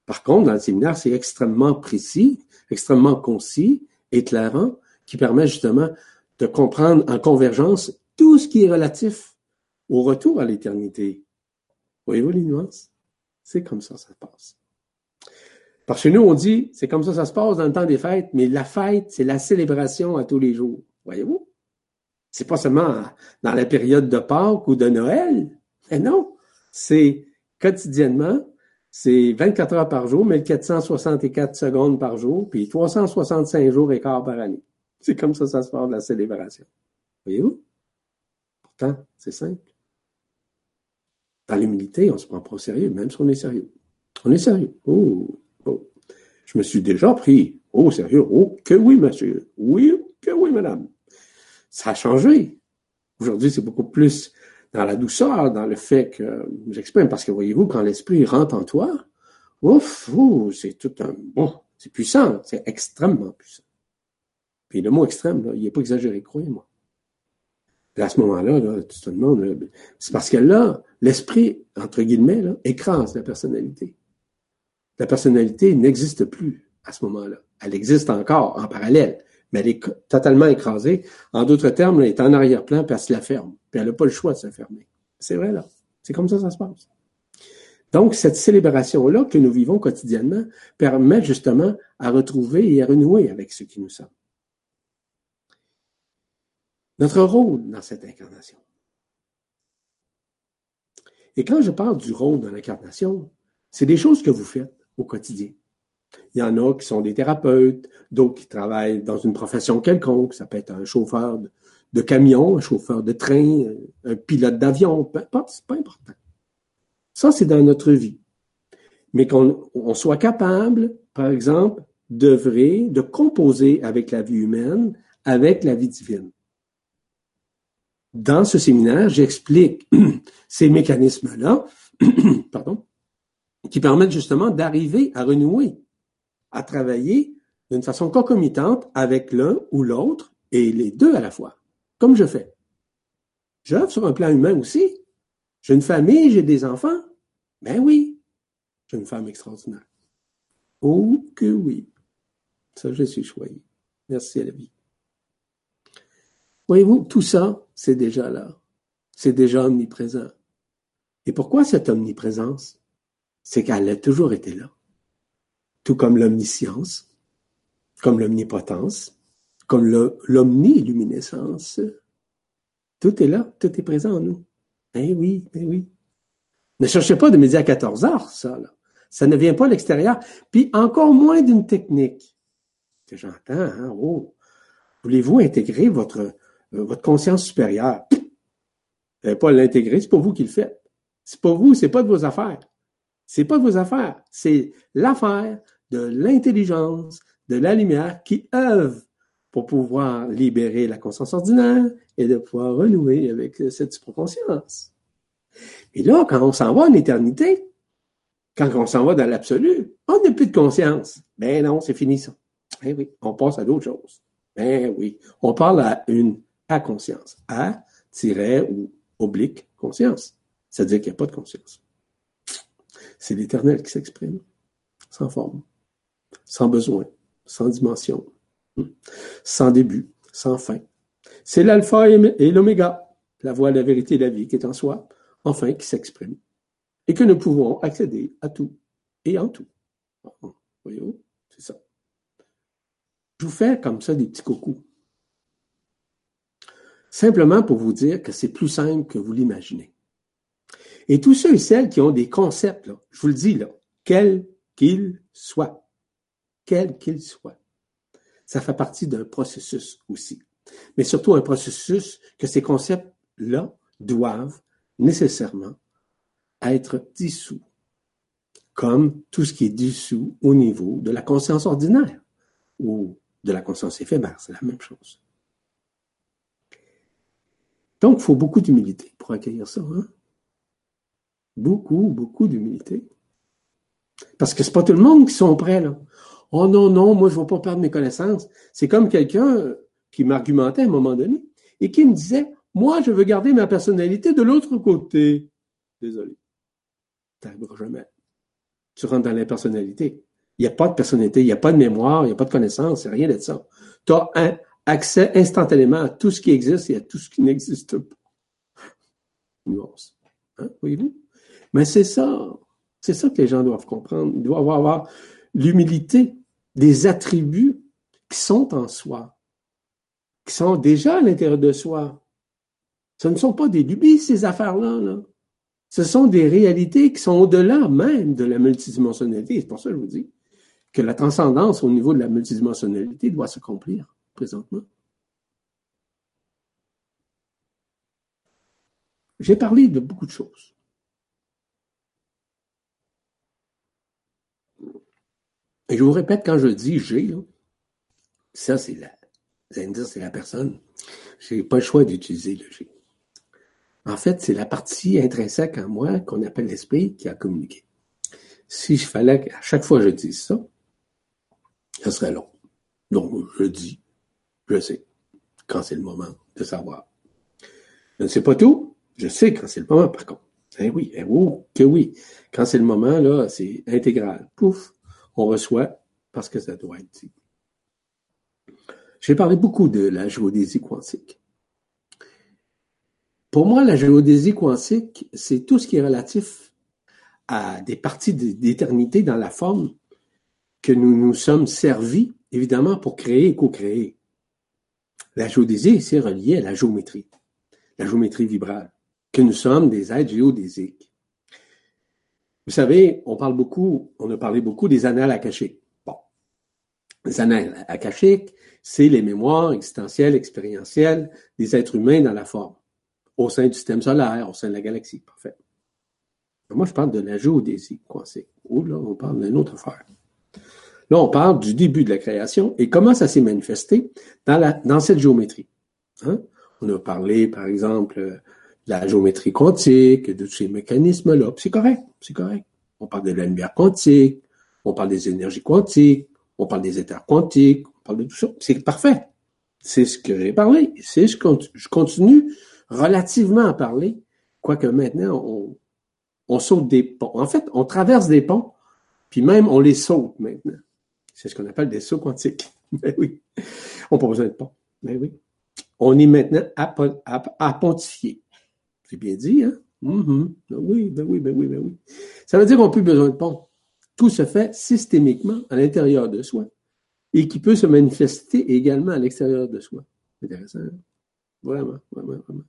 Par contre, dans le séminaire, c'est extrêmement précis, extrêmement concis, éclairant, qui permet justement de comprendre en convergence tout ce qui est relatif au retour à l'éternité. Voyez-vous les nuances? C'est comme ça ça se passe. Parce que nous, on dit, c'est comme ça ça se passe dans le temps des fêtes, mais la fête, c'est la célébration à tous les jours. Voyez-vous? C'est pas seulement dans la période de Pâques ou de Noël. Mais non, c'est quotidiennement, c'est 24 heures par jour, 1464 secondes par jour, puis 365 jours et quart par année. C'est comme ça ça se passe, la célébration. Voyez-vous? Pourtant, c'est simple. Dans l'humilité, on se prend pas au sérieux, même si on est sérieux. On est sérieux. Oh. Je me suis déjà pris au sérieux. Oh, que oui, monsieur. Oui, que oui, madame. Ça a changé. Aujourd'hui, c'est beaucoup plus dans la douceur, dans le fait que j'exprime, parce que voyez-vous, quand l'esprit rentre en toi, ouf, c'est tout un, bon, c'est puissant, c'est extrêmement puissant. Puis le mot extrême, il n'est pas exagéré, croyez-moi. à ce moment-là, là, tu c'est parce que là, l'esprit, entre guillemets, écrase la personnalité. La personnalité n'existe plus à ce moment-là. Elle existe encore en parallèle, mais elle est totalement écrasée. En d'autres termes, elle est en arrière-plan, puis elle se la ferme. Puis elle n'a pas le choix de se fermer. C'est vrai, là. C'est comme ça que ça se passe. Donc, cette célébration-là que nous vivons quotidiennement permet justement à retrouver et à renouer avec ce qui nous sommes notre rôle dans cette incarnation. Et quand je parle du rôle dans l'incarnation, c'est des choses que vous faites au quotidien. Il y en a qui sont des thérapeutes, d'autres qui travaillent dans une profession quelconque. Ça peut être un chauffeur de, camion, un chauffeur de train, un pilote d'avion, peu importe, c'est pas important. Ça, c'est dans notre vie. Mais qu'on on soit capable, par exemple, d'œuvrer, de composer avec la vie humaine, avec la vie divine dans ce séminaire, j'explique ces mécanismes-là, pardon, qui permettent justement d'arriver à renouer, à travailler d'une façon concomitante avec l'un ou l'autre et les deux à la fois, comme je fais. J'œuvre sur un plan humain aussi. J'ai une famille, j'ai des enfants. Ben oui, j'ai une femme extraordinaire. Oh que oui. Ça, je suis choyé. Merci à la vie. Voyez-vous, tout ça, c'est déjà là. C'est déjà omniprésent. Et pourquoi cette omniprésence? C'est qu'elle a toujours été là. Tout comme l'omniscience, comme l'omnipotence, comme l'omniluminescence. Tout est là, tout est présent en nous. Eh oui, eh oui. Ne cherchez pas de midi à 14 heures, ça, là. Ça ne vient pas à l'extérieur. Puis encore moins d'une technique. Que j'entends, hein, oh. Voulez-vous intégrer votre, euh, votre conscience supérieure? Vous n'avez pas l'intégrer, c'est pas vous qui le faites. C'est pas vous, c'est pas de vos affaires. C'est pas vos affaires. C'est l'affaire de l'intelligence, de la lumière qui œuvre pour pouvoir libérer la conscience ordinaire et de pouvoir renouer avec cette supraconscience. Et là, quand on s'en va en éternité, quand on s'en va dans l'absolu, on n'a plus de conscience. Ben non, c'est fini ça. Ben oui, on passe à d'autres choses. Ben oui, on parle à une à conscience. À, tiret ou oblique conscience. C'est-à-dire qu'il n'y a pas de conscience. C'est l'éternel qui s'exprime, sans forme, sans besoin, sans dimension, sans début, sans fin. C'est l'alpha et l'oméga, la voie, la vérité et la vie qui est en soi, enfin qui s'exprime, et que nous pouvons accéder à tout et en tout. Voyez-vous? C'est ça. Je vous fais comme ça des petits coucous. Simplement pour vous dire que c'est plus simple que vous l'imaginez. Et tous ceux et celles qui ont des concepts, je vous le dis, là, quels qu'ils soient, quels qu'ils soient, ça fait partie d'un processus aussi. Mais surtout un processus que ces concepts-là doivent nécessairement être dissous, comme tout ce qui est dissous au niveau de la conscience ordinaire ou de la conscience éphémère, c'est la même chose. Donc, il faut beaucoup d'humilité pour accueillir ça. Hein? Beaucoup, beaucoup d'humilité. Parce que c'est pas tout le monde qui sont prêts, là. Oh non, non, moi, je ne vais pas perdre mes connaissances. C'est comme quelqu'un qui m'argumentait à un moment donné et qui me disait, moi, je veux garder ma personnalité de l'autre côté. Désolé. T'arriveras jamais. Tu rentres dans l'impersonnalité. Il n'y a pas de personnalité, il n'y a pas de mémoire, il n'y a pas de connaissance, rien de ça. Tu as un accès instantanément à tout ce qui existe et à tout ce qui n'existe pas. Nuance. Hein, voyez-vous? Mais c'est ça. C'est ça que les gens doivent comprendre. Ils doivent avoir l'humilité des attributs qui sont en soi, qui sont déjà à l'intérieur de soi. Ce ne sont pas des lubies, ces affaires-là. Là. Ce sont des réalités qui sont au-delà même de la multidimensionnalité. C'est pour ça que je vous dis que la transcendance au niveau de la multidimensionnalité doit s'accomplir présentement. J'ai parlé de beaucoup de choses. Et je vous répète, quand je dis j'ai, ça c'est la, vous allez me c'est la personne. J'ai pas le choix d'utiliser le j'ai. En fait, c'est la partie intrinsèque en moi qu'on appelle l'esprit qui a communiqué. Si je fallait qu'à chaque fois je dise ça, ça serait long. Donc, je dis, je sais, quand c'est le moment de savoir. Je ne sais pas tout, je sais quand c'est le moment, par contre. Eh oui, eh oh, que oui. Quand c'est le moment, là, c'est intégral. Pouf, on reçoit parce que ça doit être dit. J'ai parlé beaucoup de la géodésie quantique. Pour moi, la géodésie quantique, c'est tout ce qui est relatif à des parties d'éternité dans la forme que nous nous sommes servis, évidemment, pour créer et co-créer. La géodésie, c'est relié à la géométrie, la géométrie vibrale, que nous sommes des êtres géodésiques. Vous savez, on parle beaucoup, on a parlé beaucoup des annales akashiques. Bon. Les annales akashiques, c'est les mémoires existentielles, expérientielles des êtres humains dans la forme, au sein du système solaire, au sein de la galaxie. Parfait. Moi, je parle de la géodésie quantique. Ou là, on parle d'une autre affaire. Là, on parle du début de la création et comment ça s'est manifesté dans, la, dans cette géométrie. Hein? On a parlé, par exemple, la géométrie quantique, de tous ces mécanismes-là. C'est correct, c'est correct. On parle de la lumière quantique, on parle des énergies quantiques, on parle des éthers quantiques, on parle de tout ça. C'est parfait. C'est ce que j'ai parlé. C'est ce que je continue relativement à parler, quoique maintenant, on, saute des ponts. En fait, on traverse des ponts, puis même on les saute maintenant. C'est ce qu'on appelle des sauts quantiques. Mais oui, on n'a pas besoin de pont. Mais oui. On est maintenant à, à pontifier. C'est bien dit, hein? Mm-hmm. Ben oui, ben oui, ben oui, ben oui. Ça veut dire qu'on n'a plus besoin de pont. Tout se fait systémiquement à l'intérieur de soi et qui peut se manifester également à l'extérieur de soi. Intéressant. Hein? Vraiment, vraiment, vraiment.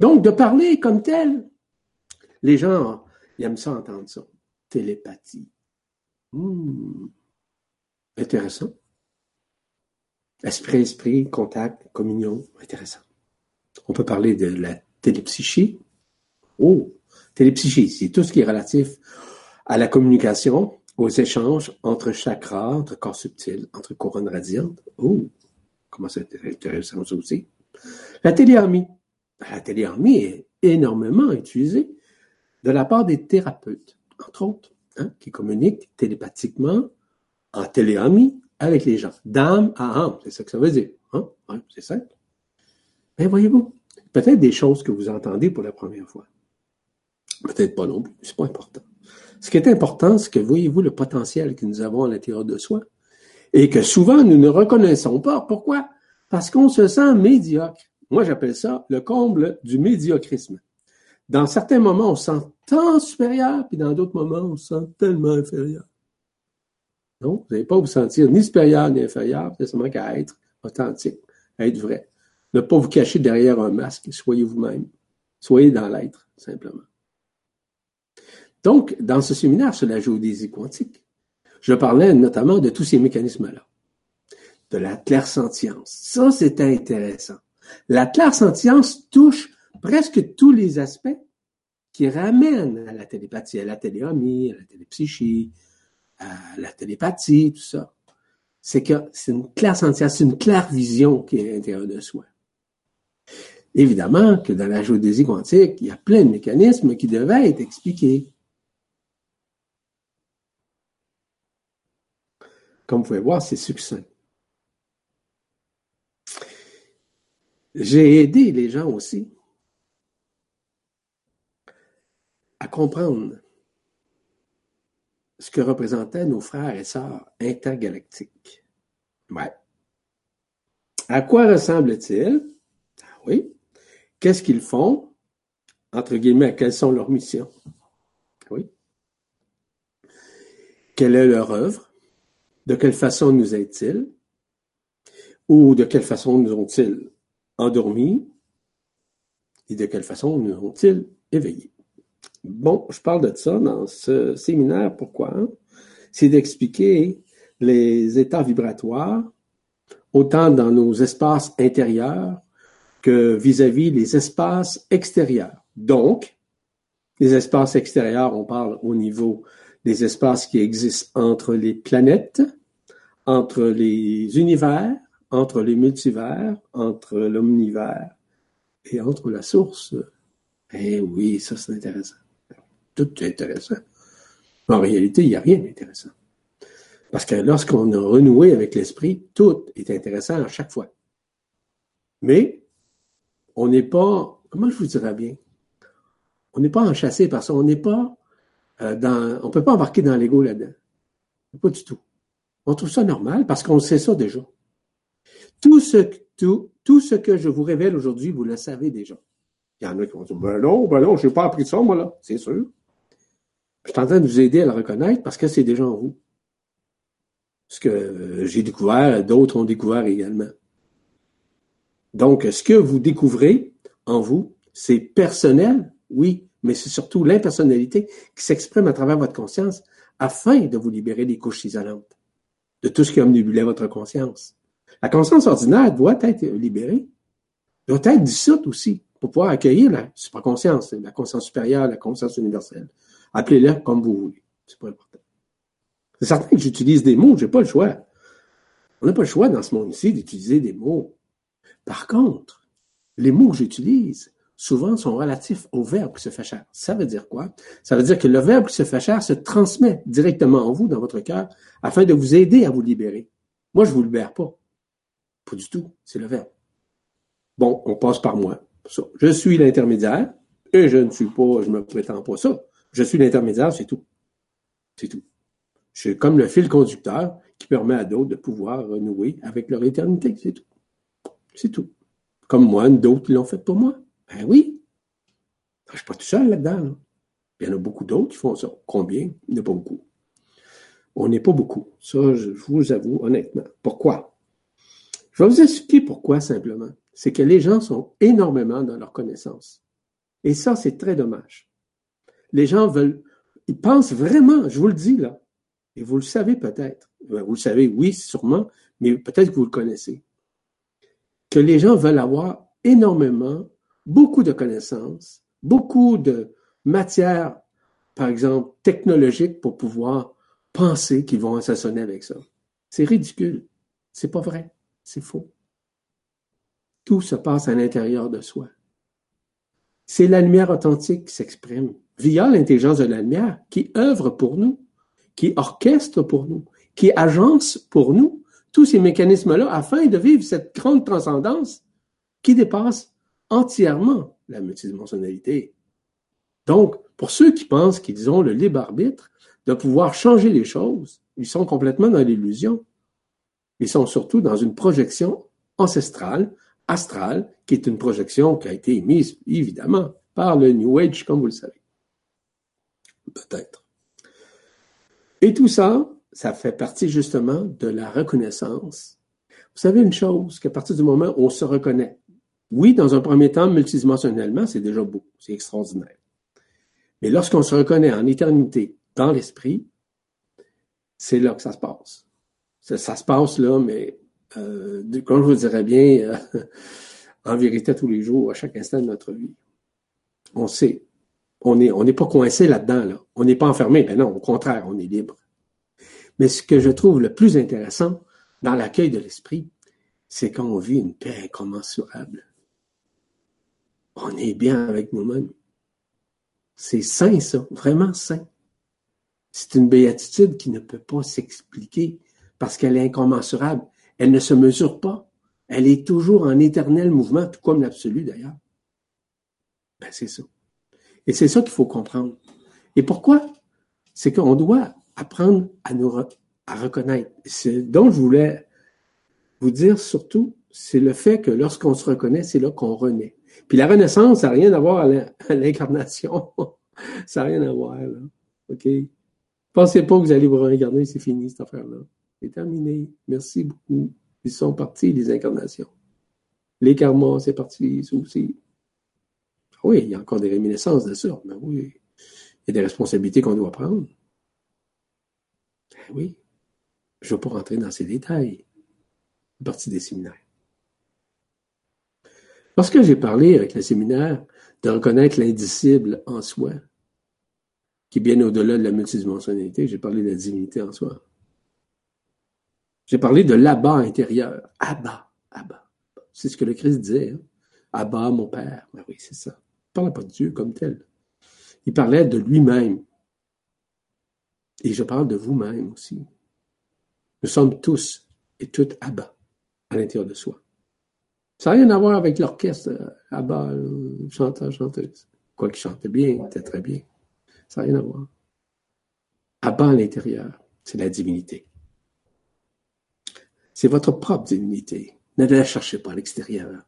Donc, de parler comme tel, les gens, ils aiment ça entendre ça. Télépathie. Hmm. Intéressant. Esprit, esprit, contact, communion. Intéressant. On peut parler de la télépsychie. Oh, télépsychie, c'est tout ce qui est relatif à la communication, aux échanges entre chakras, entre corps subtils, entre couronnes radiantes. Oh, comment c'est intéressant aussi. La téléarmie. La téléarmie est énormément utilisée de la part des thérapeutes, entre autres, hein, qui communiquent télépathiquement en téléarmie avec les gens, d'âme à âme. C'est ça que ça veut dire. Hein? c'est simple. Mais voyez-vous, peut-être des choses que vous entendez pour la première fois. Peut-être pas non plus, c'est pas important. Ce qui est important, c'est que voyez-vous le potentiel que nous avons à l'intérieur de soi et que souvent nous ne reconnaissons pas. Pourquoi? Parce qu'on se sent médiocre. Moi, j'appelle ça le comble du médiocrisme. Dans certains moments, on se sent tant supérieur, puis dans d'autres moments, on se sent tellement inférieur. Non, vous n'allez pas vous sentir ni supérieur ni inférieur, c'est seulement qu'à être authentique, à être vrai. Ne pas vous cacher derrière un masque, soyez vous-même. Soyez dans l'être, simplement. Donc, dans ce séminaire sur la géodésie quantique, je parlais notamment de tous ces mécanismes-là. De la clairsentience. Ça, c'est intéressant. La clairsentience touche presque tous les aspects qui ramènent à la télépathie, à la téléomie, à la télépsychie, à la télépathie, tout ça. C'est que c'est une clairsentience, c'est une claire vision qui est à l'intérieur de soi. Évidemment que dans la géodésie quantique, il y a plein de mécanismes qui devaient être expliqués. Comme vous pouvez voir, c'est succinct. J'ai aidé les gens aussi à comprendre ce que représentaient nos frères et sœurs intergalactiques. Ouais. À quoi ressemblent-ils? Ah oui. Qu'est-ce qu'ils font? Entre guillemets, quelles sont leurs missions? Oui. Quelle est leur œuvre? De quelle façon nous aident-ils? Ou de quelle façon nous ont-ils endormis? Et de quelle façon nous ont-ils éveillés? Bon, je parle de ça dans ce séminaire. Pourquoi? C'est d'expliquer les états vibratoires, autant dans nos espaces intérieurs que vis-à-vis les espaces extérieurs. Donc, les espaces extérieurs, on parle au niveau des espaces qui existent entre les planètes, entre les univers, entre les multivers, entre l'omnivers et entre la source. Eh oui, ça c'est intéressant. Tout est intéressant. En réalité, il n'y a rien d'intéressant. Parce que lorsqu'on a renoué avec l'esprit, tout est intéressant à chaque fois. Mais on n'est pas, comment je vous dirais bien, on n'est pas enchâssé par ça, on n'est pas euh, dans, on peut pas embarquer dans l'ego là-dedans. Pas du tout. On trouve ça normal parce qu'on sait ça déjà. Tout ce, tout, tout ce que je vous révèle aujourd'hui, vous le savez déjà. Il y en a qui vont dire, ben non, ben non, je n'ai pas appris ça, moi, là. C'est sûr. Je suis en train de vous aider à le reconnaître parce que c'est déjà en vous. Ce que j'ai découvert, d'autres ont découvert également. Donc, ce que vous découvrez en vous, c'est personnel, oui, mais c'est surtout l'impersonnalité qui s'exprime à travers votre conscience afin de vous libérer des couches isolantes de tout ce qui omnibulait votre conscience. La conscience ordinaire doit être libérée, doit être dissoute aussi pour pouvoir accueillir la supraconscience, la conscience supérieure, la conscience universelle. Appelez-la comme vous voulez. C'est pas important. C'est certain que j'utilise des mots, j'ai pas le choix. On n'a pas le choix dans ce monde-ci d'utiliser des mots. Par contre, les mots que j'utilise souvent sont relatifs au verbe qui se fait chair. Ça veut dire quoi? Ça veut dire que le verbe qui se fait chair se transmet directement en vous, dans votre cœur, afin de vous aider à vous libérer. Moi, je vous libère pas. Pas du tout. C'est le verbe. Bon, on passe par moi. Je suis l'intermédiaire et je ne suis pas, je me prétends pas ça. Je suis l'intermédiaire, c'est tout. C'est tout. Je suis comme le fil conducteur qui permet à d'autres de pouvoir renouer avec leur éternité. C'est tout. C'est tout. Comme moi, d'autres l'ont fait pour moi. Ben oui. Je ne suis pas tout seul là-dedans. Il y en a beaucoup d'autres qui font ça. Combien? Il n'y en a pas beaucoup. On n'est pas beaucoup. Ça, je vous avoue honnêtement. Pourquoi? Je vais vous expliquer pourquoi simplement. C'est que les gens sont énormément dans leur connaissance. Et ça, c'est très dommage. Les gens veulent, ils pensent vraiment, je vous le dis là, et vous le savez peut-être, ben, vous le savez, oui, sûrement, mais peut-être que vous le connaissez, que les gens veulent avoir énormément beaucoup de connaissances, beaucoup de matière, par exemple, technologique pour pouvoir penser qu'ils vont assassonner avec ça. C'est ridicule. C'est pas vrai. C'est faux. Tout se passe à l'intérieur de soi. C'est la lumière authentique qui s'exprime via l'intelligence de la lumière qui œuvre pour nous, qui orchestre pour nous, qui agence pour nous tous ces mécanismes-là afin de vivre cette grande transcendance qui dépasse entièrement la multidimensionnalité. Donc, pour ceux qui pensent qu'ils ont le libre arbitre de pouvoir changer les choses, ils sont complètement dans l'illusion. Ils sont surtout dans une projection ancestrale, astrale, qui est une projection qui a été émise, évidemment, par le New Age, comme vous le savez. Peut-être. Et tout ça, ça fait partie justement de la reconnaissance. Vous savez une chose, qu'à partir du moment où on se reconnaît, oui, dans un premier temps, multidimensionnellement, c'est déjà beau, c'est extraordinaire. Mais lorsqu'on se reconnaît en éternité dans l'esprit, c'est là que ça se passe. Ça, se passe là, mais euh, comme je vous dirais bien, euh, en vérité tous les jours, à chaque instant de notre vie. On sait. On n'est on pas coincé là-dedans. Là. On n'est pas enfermé. Ben non, au contraire, on est libre. Mais ce que je trouve le plus intéressant dans l'accueil de l'esprit, c'est quand on vit une paix incommensurable. On est bien avec nous-mêmes. C'est sain, ça, vraiment sain. C'est une béatitude qui ne peut pas s'expliquer parce qu'elle est incommensurable. Elle ne se mesure pas. Elle est toujours en éternel mouvement, tout comme l'absolu d'ailleurs. Ben, c'est ça. Et c'est ça qu'il faut comprendre. Et pourquoi? C'est qu'on doit apprendre à nous à reconnaître. Ce dont je voulais vous dire surtout, c'est le fait que lorsqu'on se reconnaît, c'est là qu'on renaît. Puis la renaissance, ça n'a rien à voir à l'incarnation. ça n'a rien à voir, là. OK? Pensez pas que vous allez vous regarder, c'est fini, cette affaire-là. C'est terminé. Merci beaucoup. Ils sont partis, les incarnations. Les karmas, c'est parti, ça aussi. Oui, il y a encore des réminiscences de ça, mais oui. Il y a des responsabilités qu'on doit prendre. Ben oui. Je ne veux pas rentrer dans ces détails. Partie des séminaires. Lorsque j'ai parlé avec le séminaire de reconnaître l'indicible en soi, qui est bien au-delà de la multidimensionnalité, j'ai parlé de la divinité en soi. J'ai parlé de l'abat intérieur. Abba, Abba. C'est ce que le Christ disait. Hein? Abba, mon Père. Ben oui, c'est ça. Il ne parlait pas de Dieu comme tel. Il parlait de lui-même. Et je parle de vous-même aussi. Nous sommes tous et toutes Abba à l'intérieur de soi. Ça n'a rien à voir avec l'orchestre euh, Abba, le chanteur, chanteuse. Quoi qu'il chante bien, c'était très bien. Ça n'a rien à voir. Abba à l'intérieur, c'est la divinité. C'est votre propre divinité. Ne la cherchez pas à l'extérieur.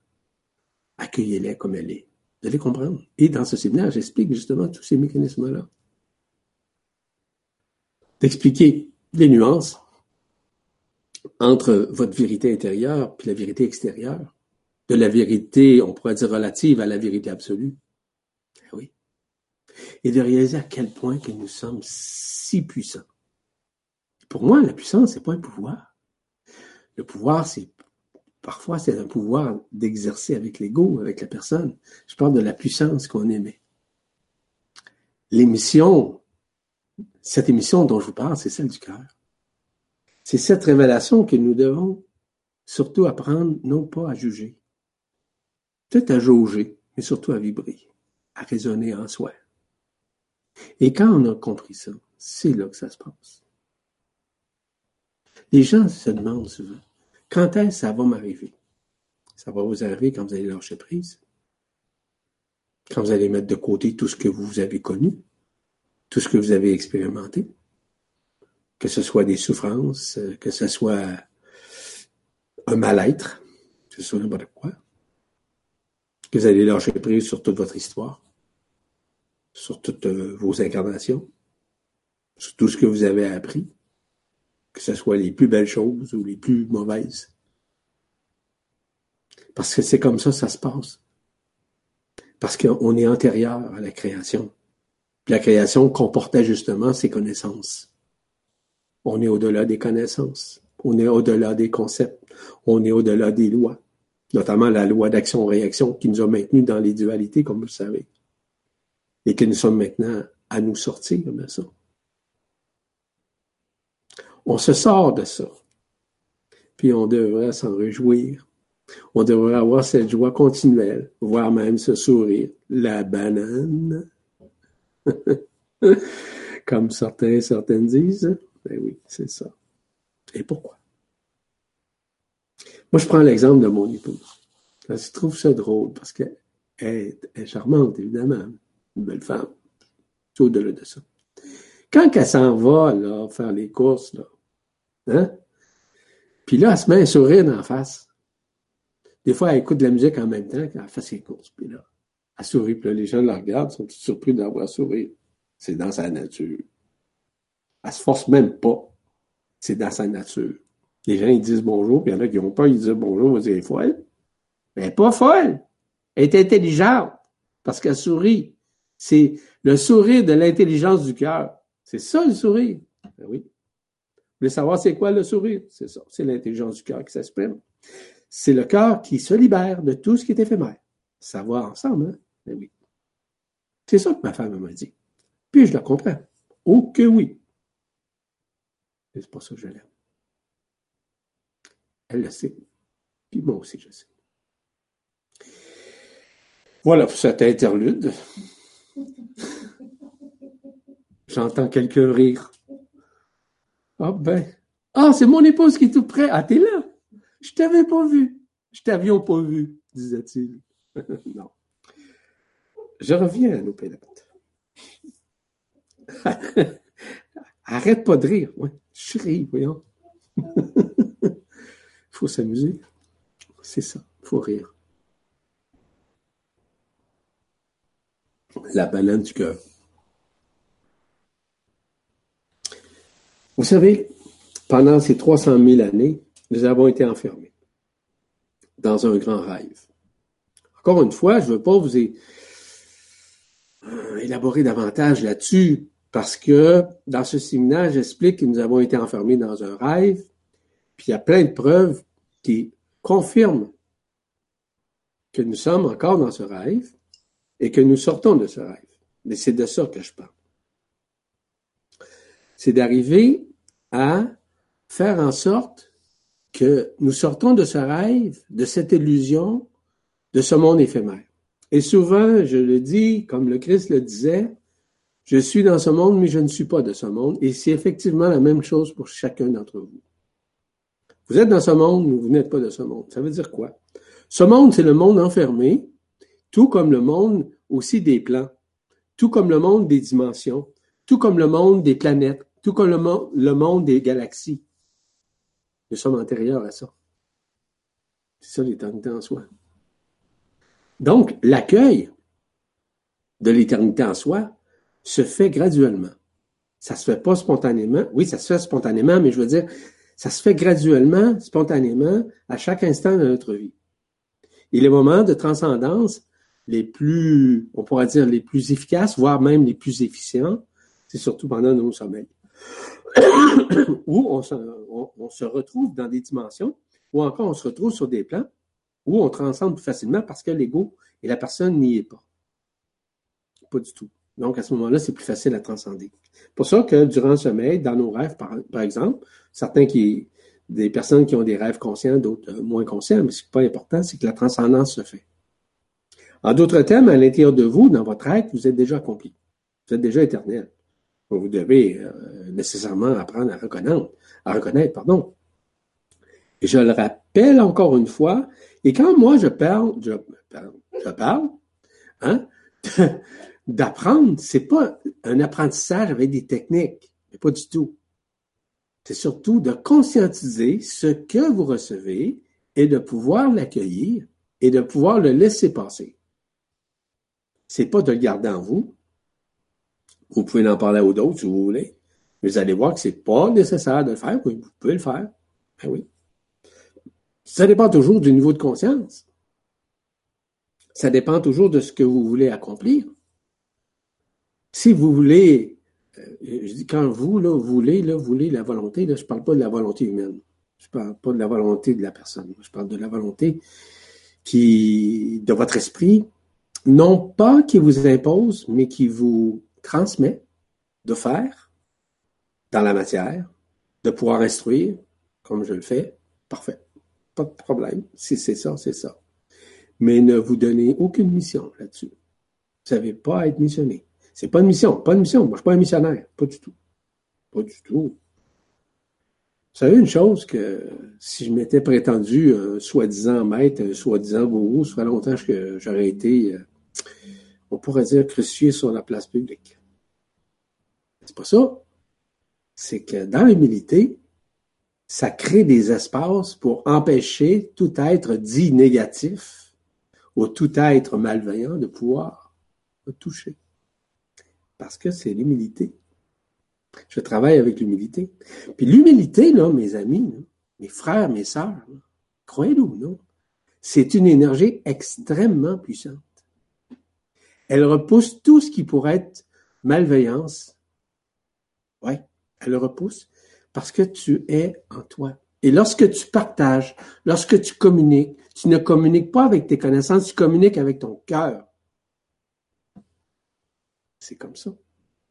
Accueillez-la comme elle est. Vous allez comprendre. Et dans ce séminaire, j'explique justement tous ces mécanismes-là. D'expliquer les nuances entre votre vérité intérieure et la vérité extérieure. De la vérité, on pourrait dire relative à la vérité absolue. Eh oui. Et de réaliser à quel point que nous sommes si puissants. Pour moi, la puissance, c'est pas un pouvoir. Le pouvoir, c'est parfois c'est un pouvoir d'exercer avec l'ego, avec la personne. Je parle de la puissance qu'on émet. L'émission, cette émission dont je vous parle, c'est celle du cœur. C'est cette révélation que nous devons surtout apprendre, non pas à juger, peut-être à jauger, mais surtout à vibrer, à raisonner en soi. Et quand on a compris ça, c'est là que ça se passe. Les gens se demandent souvent, quand est-ce que ça va m'arriver? Ça va vous arriver quand vous allez lâcher prise, quand vous allez mettre de côté tout ce que vous avez connu, tout ce que vous avez expérimenté, que ce soit des souffrances, que ce soit un mal-être, que ce soit n'importe quoi, que vous allez lâcher prise sur toute votre histoire, sur toutes euh, vos incarnations, sur tout ce que vous avez appris, que ce soit les plus belles choses ou les plus mauvaises. Parce que c'est comme ça ça se passe. Parce qu'on est antérieur à la création. La création comportait justement ces connaissances. On est au-delà des connaissances. On est au-delà des concepts. On est au-delà des lois. Notamment la loi d'action-réaction qui nous a maintenus dans les dualités, comme vous le savez. Et que nous sommes maintenant à nous sortir de ça. On se sort de ça. Puis on devrait s'en réjouir. On devrait avoir cette joie continuelle, voire même ce sourire. La banane. Comme certains certaines disent. Ben oui, c'est ça. Et pourquoi? Moi, je prends l'exemple de mon épouse. Je trouve ça drôle parce qu'elle est, charmante, évidemment. Une belle femme. Tout au-delà de ça. Quand elle s'en va, là, faire les courses, là, hein? Puis là, elle se met un sourire en face. Des fois, elle écoute de la musique en même temps qu'elle fait ses courses. Puis là, elle sourit. Puis là, les gens la regardent, sont surpris d'avoir sourire. C'est dans sa nature. Elle se force même pas. C'est dans sa nature. Les gens, ils disent bonjour, puis il y en a qui ont peur, ils disent bonjour, on va dire, elle est folle. Elle n'est pas folle. Elle est intelligente parce qu'elle sourit. C'est le sourire de l'intelligence du cœur. C'est ça le sourire. Ben oui. Vous voulez savoir c'est quoi le sourire? C'est ça. C'est l'intelligence du cœur qui s'exprime. C'est le cœur qui se libère de tout ce qui est éphémère. Savoir ensemble, hein? Ben oui. C'est ça que ma femme m'a dit. Puis je la comprends. Oh que oui. C'est pas ça que je l'aime. Elle le sait. Puis moi aussi, je sais. Voilà pour cet interlude. J'entends quelques rires. Ah ben. Ah, c'est mon épouse qui est tout près. Ah, t'es là. Je t'avais pas vu. Je t'avions pas vu, disait-il. non. Je reviens à nos pélotes. Arrête pas de rire. Ouais, je ris, voyons. faut s'amuser. C'est ça, faut rire. La baleine du cœur. Vous savez, pendant ces 300 000 années, nous avons été enfermés dans un grand rêve. Encore une fois, je ne veux pas vous élaborer davantage là-dessus parce que dans ce séminaire, j'explique que nous avons été enfermés dans un rêve, puis il y a plein de preuves qui confirment que nous sommes encore dans ce rêve et que nous sortons de ce rêve. Mais c'est de ça que je parle. C'est d'arriver à faire en sorte que nous sortons de ce rêve, de cette illusion, de ce monde éphémère. Et souvent, je le dis, comme le Christ le disait, je suis dans ce monde, mais je ne suis pas de ce monde. Et c'est effectivement la même chose pour chacun d'entre vous. Vous êtes dans ce monde, mais vous n'êtes pas de ce monde. Ça veut dire quoi? Ce monde, c'est le monde enfermé, tout comme le monde aussi des plans, tout comme le monde des dimensions, tout comme le monde des planètes, tout comme le, monde, des galaxies. Nous sommes antérieurs à ça. C'est ça l'éternité en soi. Donc, l'accueil de l'éternité en soi se fait graduellement. Ça se fait pas spontanément. Oui, ça se fait spontanément, mais je veux dire, ça se fait graduellement, spontanément, à chaque instant de notre vie. Et les moments de transcendance les plus, on pourrait dire, les plus efficaces, voire même les plus efficients, c'est surtout pendant nos sommeils. où on se, on se, retrouve dans des dimensions, ou encore on se retrouve sur des plans on transcende plus facilement parce que l'ego et la personne n'y est pas. Pas du tout. Donc, à ce moment-là, c'est plus facile à transcender. Pour ça que durant le sommeil, dans nos rêves, par, par exemple, certains qui, des personnes qui ont des rêves conscients, d'autres euh, moins conscients, mais ce qui n'est pas important, c'est que la transcendance se fait. En d'autres termes, à l'intérieur de vous, dans votre être, vous êtes déjà accompli. Vous êtes déjà éternel. Vous devez euh, nécessairement apprendre à reconnaître, à reconnaître, pardon. Et je le rappelle encore une fois, et quand moi je parle, je, parle, hein, d'apprendre, c'est pas un apprentissage avec des techniques, mais pas du tout. C'est surtout de conscientiser ce que vous recevez et de pouvoir l'accueillir et de pouvoir le laisser passer. C'est pas de le garder en vous. Vous pouvez en parler aux autres si vous voulez, mais vous allez voir que c'est pas nécessaire de le faire. Oui, vous pouvez le faire. Ben oui. Ça dépend toujours du niveau de conscience. Ça dépend toujours de ce que vous voulez accomplir. Si vous voulez, euh, quand vous, là, voulez, là, voulez la volonté, là, je parle pas de la volonté humaine. Je parle pas de la volonté de la personne. Je parle de la volonté qui, de votre esprit, non pas qui vous impose, mais qui vous transmet de faire dans la matière, de pouvoir instruire, comme je le fais, parfait. Pas de problème. Si c'est ça, c'est ça. Mais ne vous donnez aucune mission là-dessus. Vous savez pas être missionné. C'est pas une mission, pas une mission. Moi, je suis pas un missionnaire. Pas du tout. Pas du tout. Vous savez une chose que si je m'étais prétendu un soi-disant maître, un soi-disant gourou, ça ferait longtemps que j'aurais été, euh, on pourrait dire, crucifié sur la place publique. C'est pas ça. C'est que dans l'humilité, ça crée des espaces pour empêcher tout être dit négatif ou tout être malveillant de pouvoir toucher parce que c'est l'humilité Je travaille avec l'humilité. Puis l'humilité, là, mes amis, mes frères, mes sœurs, croyez-le ou non, c'est une énergie extrêmement puissante. Elle repousse tout ce qui pourrait être malveillance. Oui, elle le repousse parce que tu es en toi. Et lorsque tu partages, lorsque tu communiques, tu ne communiques pas avec tes connaissances, tu communiques avec ton cœur. C'est comme ça.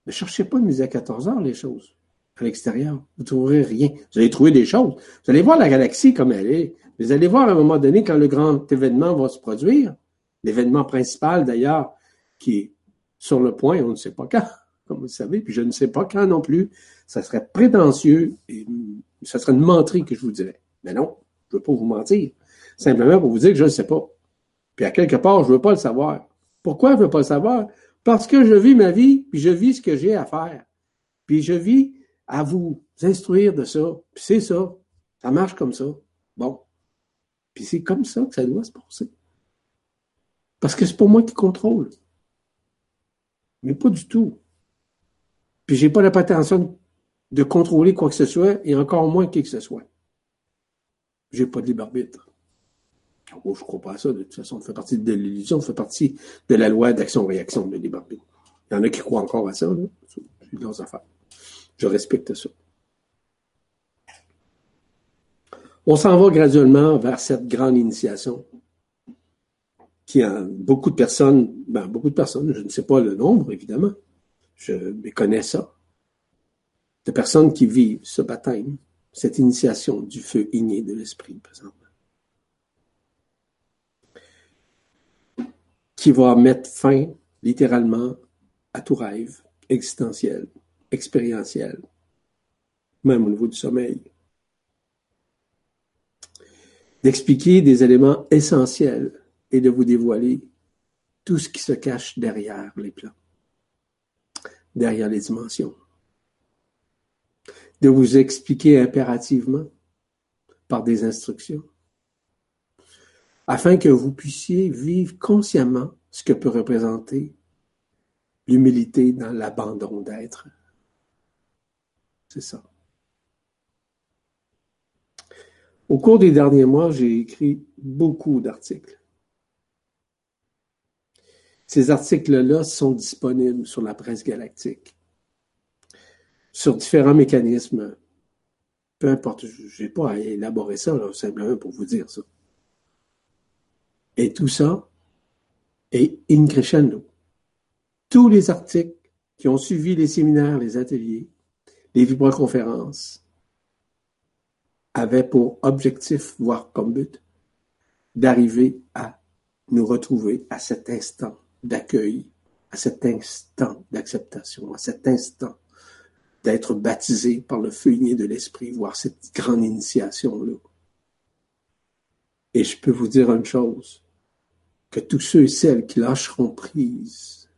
Ne cherchez pas de midi à 14 heures les choses à l'extérieur. Vous ne trouverez rien. Vous allez trouver des choses. Vous allez voir la galaxie comme elle est. Vous allez voir à un moment donné quand le grand événement va se produire, l'événement principal d'ailleurs, qui est sur le point, on ne sait pas quand, comme vous le savez, puis je ne sais pas quand non plus. Ça serait prétentieux et ça serait une menterie que je vous dirais. Mais non, je ne veux pas vous mentir. Simplement pour vous dire que je ne sais pas. Puis à quelque part, je ne veux pas le savoir. Pourquoi je ne veux pas le savoir? Parce que je vis ma vie, puis je vis ce que j'ai à faire. Puis je vis à vous instruire de ça. Puis c'est ça. Ça marche comme ça. Bon. Puis c'est comme ça que ça doit se passer. Parce que c'est pas moi qui contrôle. Mais pas du tout. Puis j'ai pas la prétention de contrôler quoi que ce soit, et encore moins qui que ce soit. J'ai pas de libre arbitre. Oh, je crois pas à ça. De toute façon, on fait partie de l'illusion, on fait partie de la loi d'action-réaction de libre arbitre. Il y en a qui croient encore à ça. C'est leurs affaires. Je respecte ça. On s'en va graduellement vers cette grande initiation qui a beaucoup de personnes, ben, beaucoup de personnes, je ne sais pas le nombre, évidemment, je connais ça, de personnes qui vivent ce baptême, cette initiation du feu igné de l'esprit, présentement. Qui va mettre fin, littéralement, à tout rêve existentiel, expérientiel, même au niveau du sommeil. D'expliquer des éléments essentiels et de vous dévoiler tout ce qui se cache derrière les plans, derrière les dimensions. De vous expliquer impérativement par des instructions, afin que vous puissiez vivre consciemment ce que peut représenter l'humilité dans l'abandon d'être. C'est ça. Au cours des derniers mois, j'ai écrit beaucoup d'articles. Ces articles-là sont disponibles sur la presse galactique, sur différents mécanismes. Peu importe, je n'ai pas à élaborer ça, simplement pour vous dire ça. Et tout ça est in crescendo. Tous les articles qui ont suivi les séminaires, les ateliers, les vibroconférences avaient pour objectif, voire comme but, d'arriver à nous retrouver à cet instant d'accueil, à cet instant d'acceptation, à cet instant d'être baptisé par le feu de l'esprit, voir cette grande initiation-là. Et je peux vous dire une chose, que tous ceux et celles qui lâcheront prise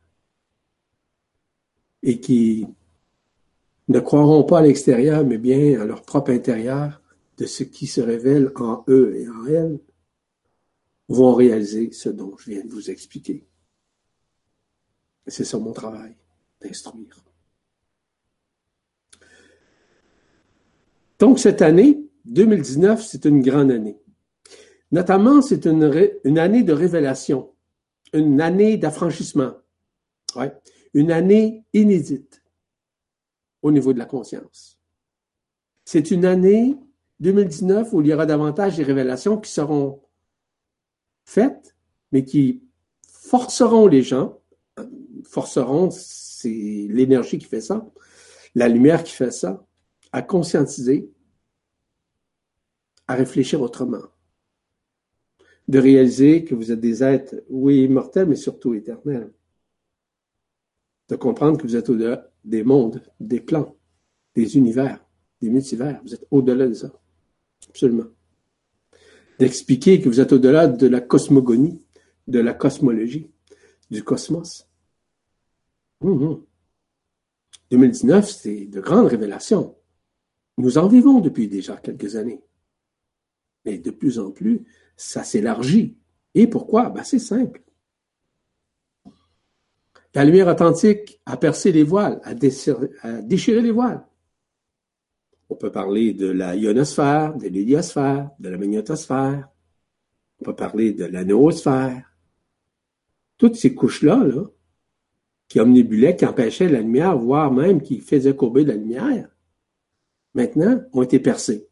et qui ne croiront pas à l'extérieur, mais bien à leur propre intérieur, de ce qui se révèle en eux et en elles, vont réaliser ce dont je viens de vous expliquer. C'est ça mon travail, d'instruire. Donc, cette année, 2019, c'est une grande année. Notamment, c'est une, année de révélation, une année d'affranchissement, une année inédite au niveau de la conscience. C'est une année 2019 où il y aura davantage de révélations qui seront faites, mais qui forceront les gens forceront, c'est l'énergie qui fait ça, la lumière qui fait ça, à conscientiser, à réfléchir autrement, de réaliser que vous êtes des êtres, oui, immortels, mais surtout éternels, de comprendre que vous êtes au-delà des mondes, des plans, des univers, des multivers, vous êtes au-delà de ça, absolument. D'expliquer que vous êtes au-delà de la cosmogonie, de la cosmologie, du cosmos, 2019, mmh. c'est de grandes révélations. Nous en vivons depuis déjà quelques années. Mais de plus en plus, ça s'élargit. Et pourquoi? Ben, c'est simple. La lumière authentique a percé les voiles, a déchiré, les voiles. On peut parler de la ionosphère, de l'héliosphère, de la magnétosphère. On peut parler de la noosphère. Toutes ces couches-là, là, qui omnibulaient, qui empêchaient la lumière, voire même qui faisaient courber la lumière, maintenant ont été percées.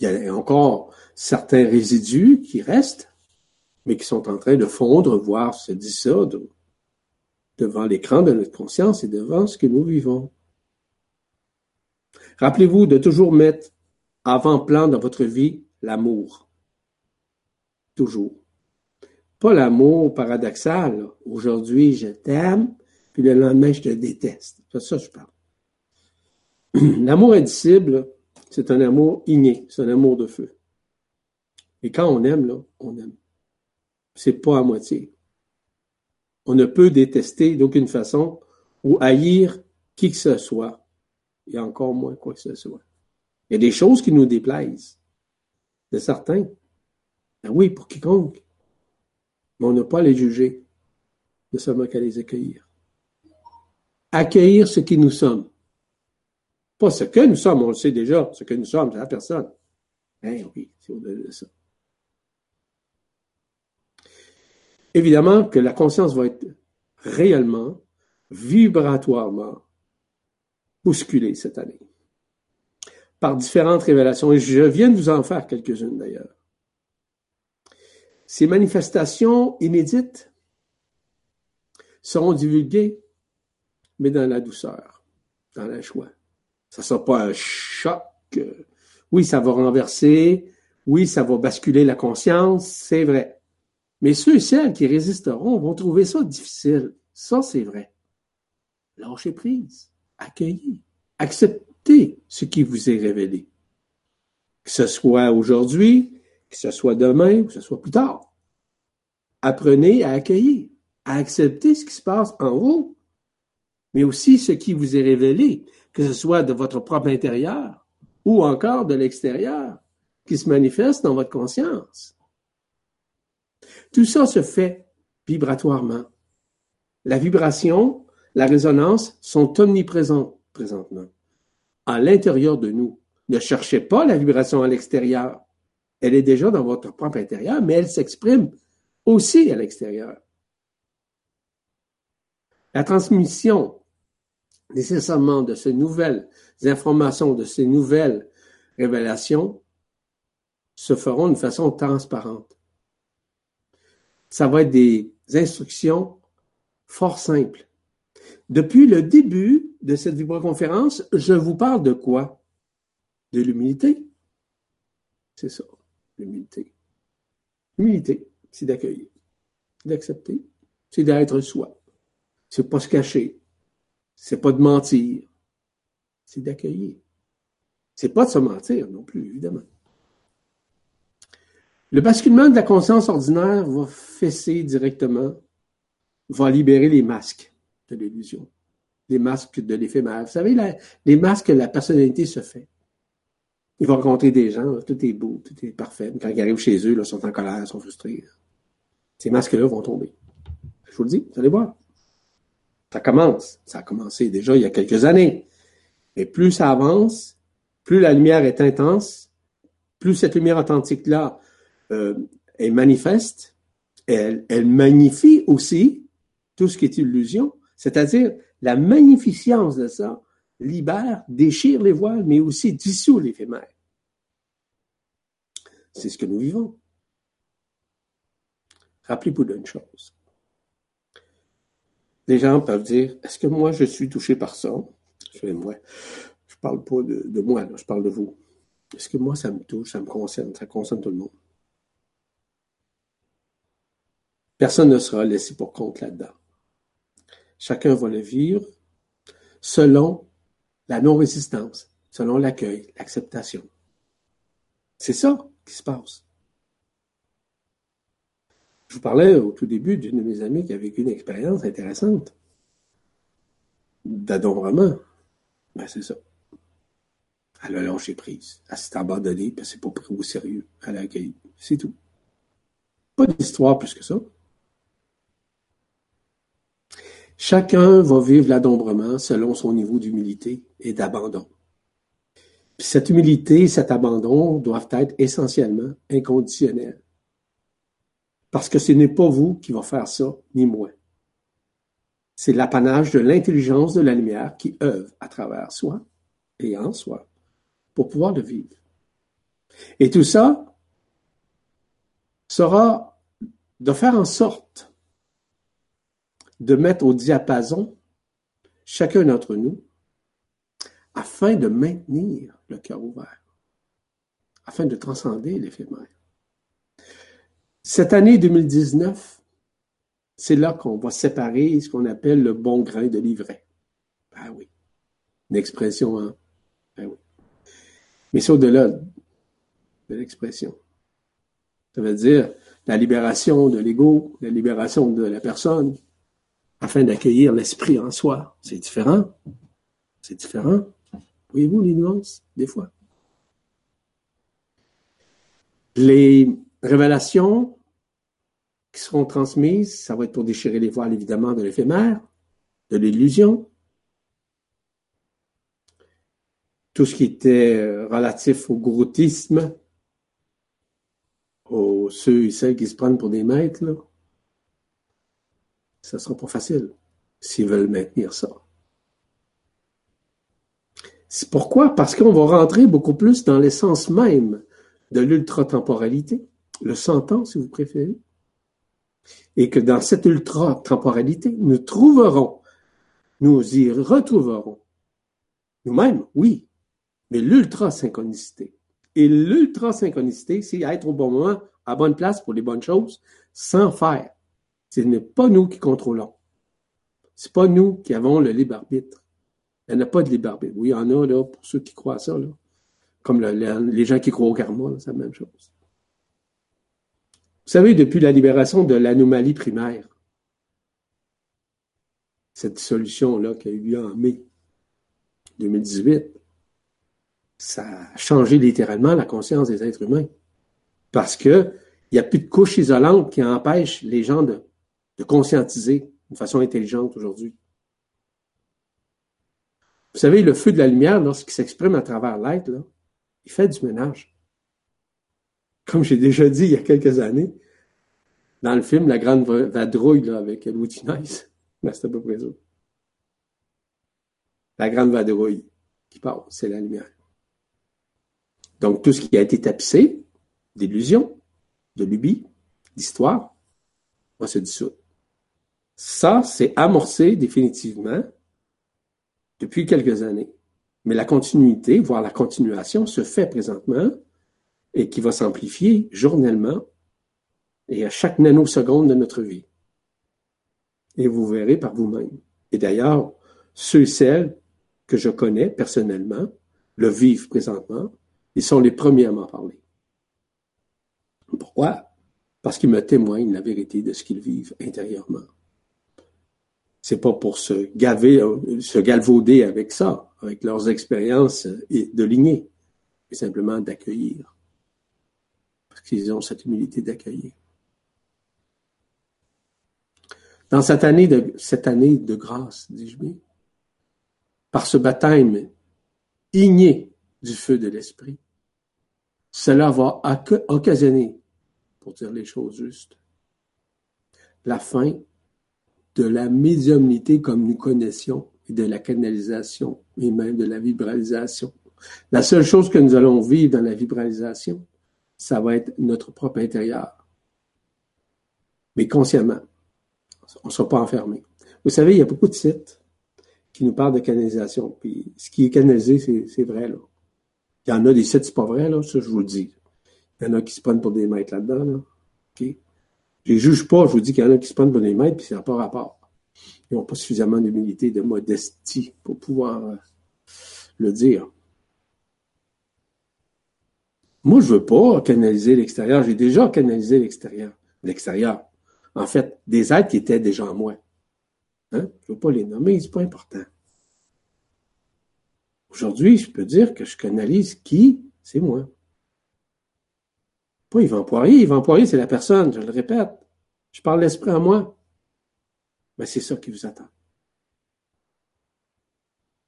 Il y a encore certains résidus qui restent, mais qui sont en train de fondre, voire se dissoudre devant l'écran de notre conscience et devant ce que nous vivons. Rappelez-vous de toujours mettre avant-plan dans votre vie l'amour. Toujours. Pas l'amour paradoxal. Aujourd'hui, je t'aime, puis le lendemain, je te déteste. C'est ça je parle. L'amour indicible, c'est un amour igné, c'est un amour de feu. Et quand on aime, là, on aime. C'est pas à moitié. On ne peut détester d'aucune façon ou haïr qui que ce soit, et encore moins quoi que ce soit. Il y a des choses qui nous déplaisent, de certains. Ben oui, pour quiconque. Mais on n'a pas à les juger, ne seulement qu'à les accueillir. Accueillir ce qui nous sommes. Pas ce que nous sommes, on le sait déjà, ce que nous sommes, c'est la personne. Eh oui, c'est au-delà de ça. Évidemment que la conscience va être réellement, vibratoirement bousculée cette année par différentes révélations, et je viens de vous en faire quelques-unes d'ailleurs. Ces manifestations inédites seront divulguées, mais dans la douceur, dans la joie. Ça ne sera pas un choc. Oui, ça va renverser. Oui, ça va basculer la conscience, c'est vrai. Mais ceux et celles qui résisteront vont trouver ça difficile. Ça, c'est vrai. Lâchez prise, accueillez, acceptez ce qui vous est révélé. Que ce soit aujourd'hui, que ce soit demain, ou que ce soit plus tard. Apprenez à accueillir, à accepter ce qui se passe en vous, mais aussi ce qui vous est révélé, que ce soit de votre propre intérieur ou encore de l'extérieur, qui se manifeste dans votre conscience. Tout ça se fait vibratoirement. La vibration, la résonance sont omniprésentes présentement, à l'intérieur de nous. Ne cherchez pas la vibration à l'extérieur. Elle est déjà dans votre propre intérieur, mais elle s'exprime aussi à l'extérieur. La transmission nécessairement de ces nouvelles informations, de ces nouvelles révélations, se feront d'une façon transparente ça va être des instructions fort simples. Depuis le début de cette vibroconférence, je vous parle de quoi? De l'humilité. C'est ça, l'humilité. L'humilité, c'est d'accueillir, d'accepter, c'est d'être soi. C'est pas se cacher, c'est pas de mentir, c'est d'accueillir. C'est pas de se mentir non plus, évidemment. Le basculement de la conscience ordinaire va fesser directement, va libérer les masques de l'illusion, les masques de l'éphémère. Vous savez, les masques que la personnalité se fait. Ils vont rencontrer des gens, tout est beau, tout est parfait. quand ils arrivent chez eux, ils sont en colère, ils sont frustrés. Ces masques-là vont tomber. Je vous le dis, vous allez voir. Ça commence. Ça a commencé déjà il y a quelques années. Mais plus ça avance, plus la lumière est intense, plus cette lumière authentique-là euh, est manifeste, elle, elle magnifie aussi tout ce qui est illusion, c'est-à-dire la magnificence de ça libère, déchire les voiles, mais aussi dissout l'éphémère. C'est ce que nous vivons. Rappelez-vous d'une chose. Les gens peuvent dire, est-ce que moi je suis touché par ça? Je moi, je parle pas de, moi, je parle de vous. Est-ce que moi ça me touche, ça me concerne, ça concerne tout le monde? Personne ne sera laissé pour compte là-dedans. Chacun va le vivre selon la non-résistance, selon l'accueil, l'acceptation. C'est ça qui se passe. Je vous parlais au tout début d'une de mes amies qui a vécu une expérience intéressante d'adombrement. Ben, c'est ça. Elle a lâché prise. Elle s'est abandonnée, puis c'est pas pris au sérieux. Elle a accueilli. C'est tout. Pas d'histoire plus que ça. Chacun va vivre l'adombrement selon son niveau d'humilité et d'abandon. cette humilité, cet abandon doivent être essentiellement inconditionnels. Parce que ce n'est pas vous qui va faire ça, ni moi. C'est l'apanage de l'intelligence de la lumière qui œuvre à travers soi et en soi pour pouvoir le vivre. Et tout ça sera de faire en sorte de mettre au diapason chacun d'entre nous afin de maintenir le cœur ouvert, afin de transcender l'éphémère. Cette année 2019, c'est là qu'on va séparer ce qu'on appelle le bon grain de l'ivraie. Ah oui, une expression, hein? Ben oui. Mais c'est au-delà de l'expression. Ça veut dire la libération de l'ego, la libération de la personne, afin d'accueillir l'esprit en soi. C'est différent. C'est différent. Voyez-vous les nuances, des fois? Les révélations qui seront transmises, ça va être pour déchirer les voiles, évidemment, de l'éphémère, de l'illusion. Tout ce qui était relatif au groutisme, aux ceux et celles qui se prennent pour des maîtres, là, ça sera pas facile s'ils veulent maintenir ça. C'est pourquoi? Parce qu'on va rentrer beaucoup plus dans l'essence même de l'ultra-temporalité, le 100 ans si vous préférez, et que dans cette ultra-temporalité, nous trouverons, nous y retrouverons nous-mêmes, oui, mais l'ultra-synchronicité. Et l'ultra-synchronicité, c'est être au bon moment, à bonne place pour les bonnes choses, sans faire. Ce n'est pas nous qui contrôlons. C'est pas nous qui avons le libre arbitre. Il n'y a pas de libre arbitre. Oui, il y en a, là, pour ceux qui croient à ça. Comme les gens qui croient au karma, c'est la même chose. Vous savez, depuis la libération de l'anomalie primaire, cette solution-là qui a eu lieu en mai 2018, ça a changé littéralement la conscience des êtres humains. Parce que il n'y a plus de couches isolantes qui empêchent les gens de, de conscientiser de façon intelligente aujourd'hui. Vous savez, le feu de la lumière, lorsqu'il s'exprime à travers l'être, il fait du ménage comme j'ai déjà dit il y a quelques années, dans le film La Grande Vadrouille là, avec Louis Nice. C'est à peu près ça. La Grande Vadrouille qui parle, c'est la lumière. Donc, tout ce qui a été tapissé d'illusions, de lubies, d'histoire, va se dissoudre. Ça, c'est amorcé définitivement depuis quelques années. Mais la continuité, voire la continuation, se fait présentement et qui va s'amplifier journellement et à chaque nanoseconde de notre vie. Et vous verrez par vous-même. Et d'ailleurs, ceux et celles que je connais personnellement le vivent présentement, ils sont les premiers à m'en parler. Pourquoi? Parce qu'ils me témoignent la vérité de ce qu'ils vivent intérieurement. C'est pas pour se gaver, se galvauder avec ça, avec leurs expériences de lignée, mais simplement d'accueillir qu'ils ont cette humilité d'accueillir. Dans cette année de, cette année de grâce, dis-je bien, par ce baptême igné du feu de l'Esprit, cela va occasionner, pour dire les choses justes, la fin de la médiumnité comme nous connaissions et de la canalisation et même de la vibralisation. La seule chose que nous allons vivre dans la vibralisation, ça va être notre propre intérieur. Mais consciemment. On ne sera pas enfermé. Vous savez, il y a beaucoup de sites qui nous parlent de canalisation. Puis ce qui est canalisé, c'est vrai. Là. Il y en a des sites, c'est pas vrai, là, ça je vous le dis. Il y en a qui se prennent pour des maîtres là-dedans. Là. Je les juge pas, je vous dis qu'il y en a qui se prennent pour des maîtres, puis ça n'a pas rapport. Ils n'ont pas suffisamment d'humilité, de modestie pour pouvoir euh, le dire. Moi, je veux pas canaliser l'extérieur. J'ai déjà canalisé l'extérieur. L'extérieur. En fait, des êtres qui étaient déjà en moi. Hein? Je veux pas les nommer, c'est pas important. Aujourd'hui, je peux dire que je canalise qui? C'est moi. Pas Yvan Poirier. Yvan Poirier, c'est la personne, je le répète. Je parle l'esprit en moi. Mais c'est ça qui vous attend.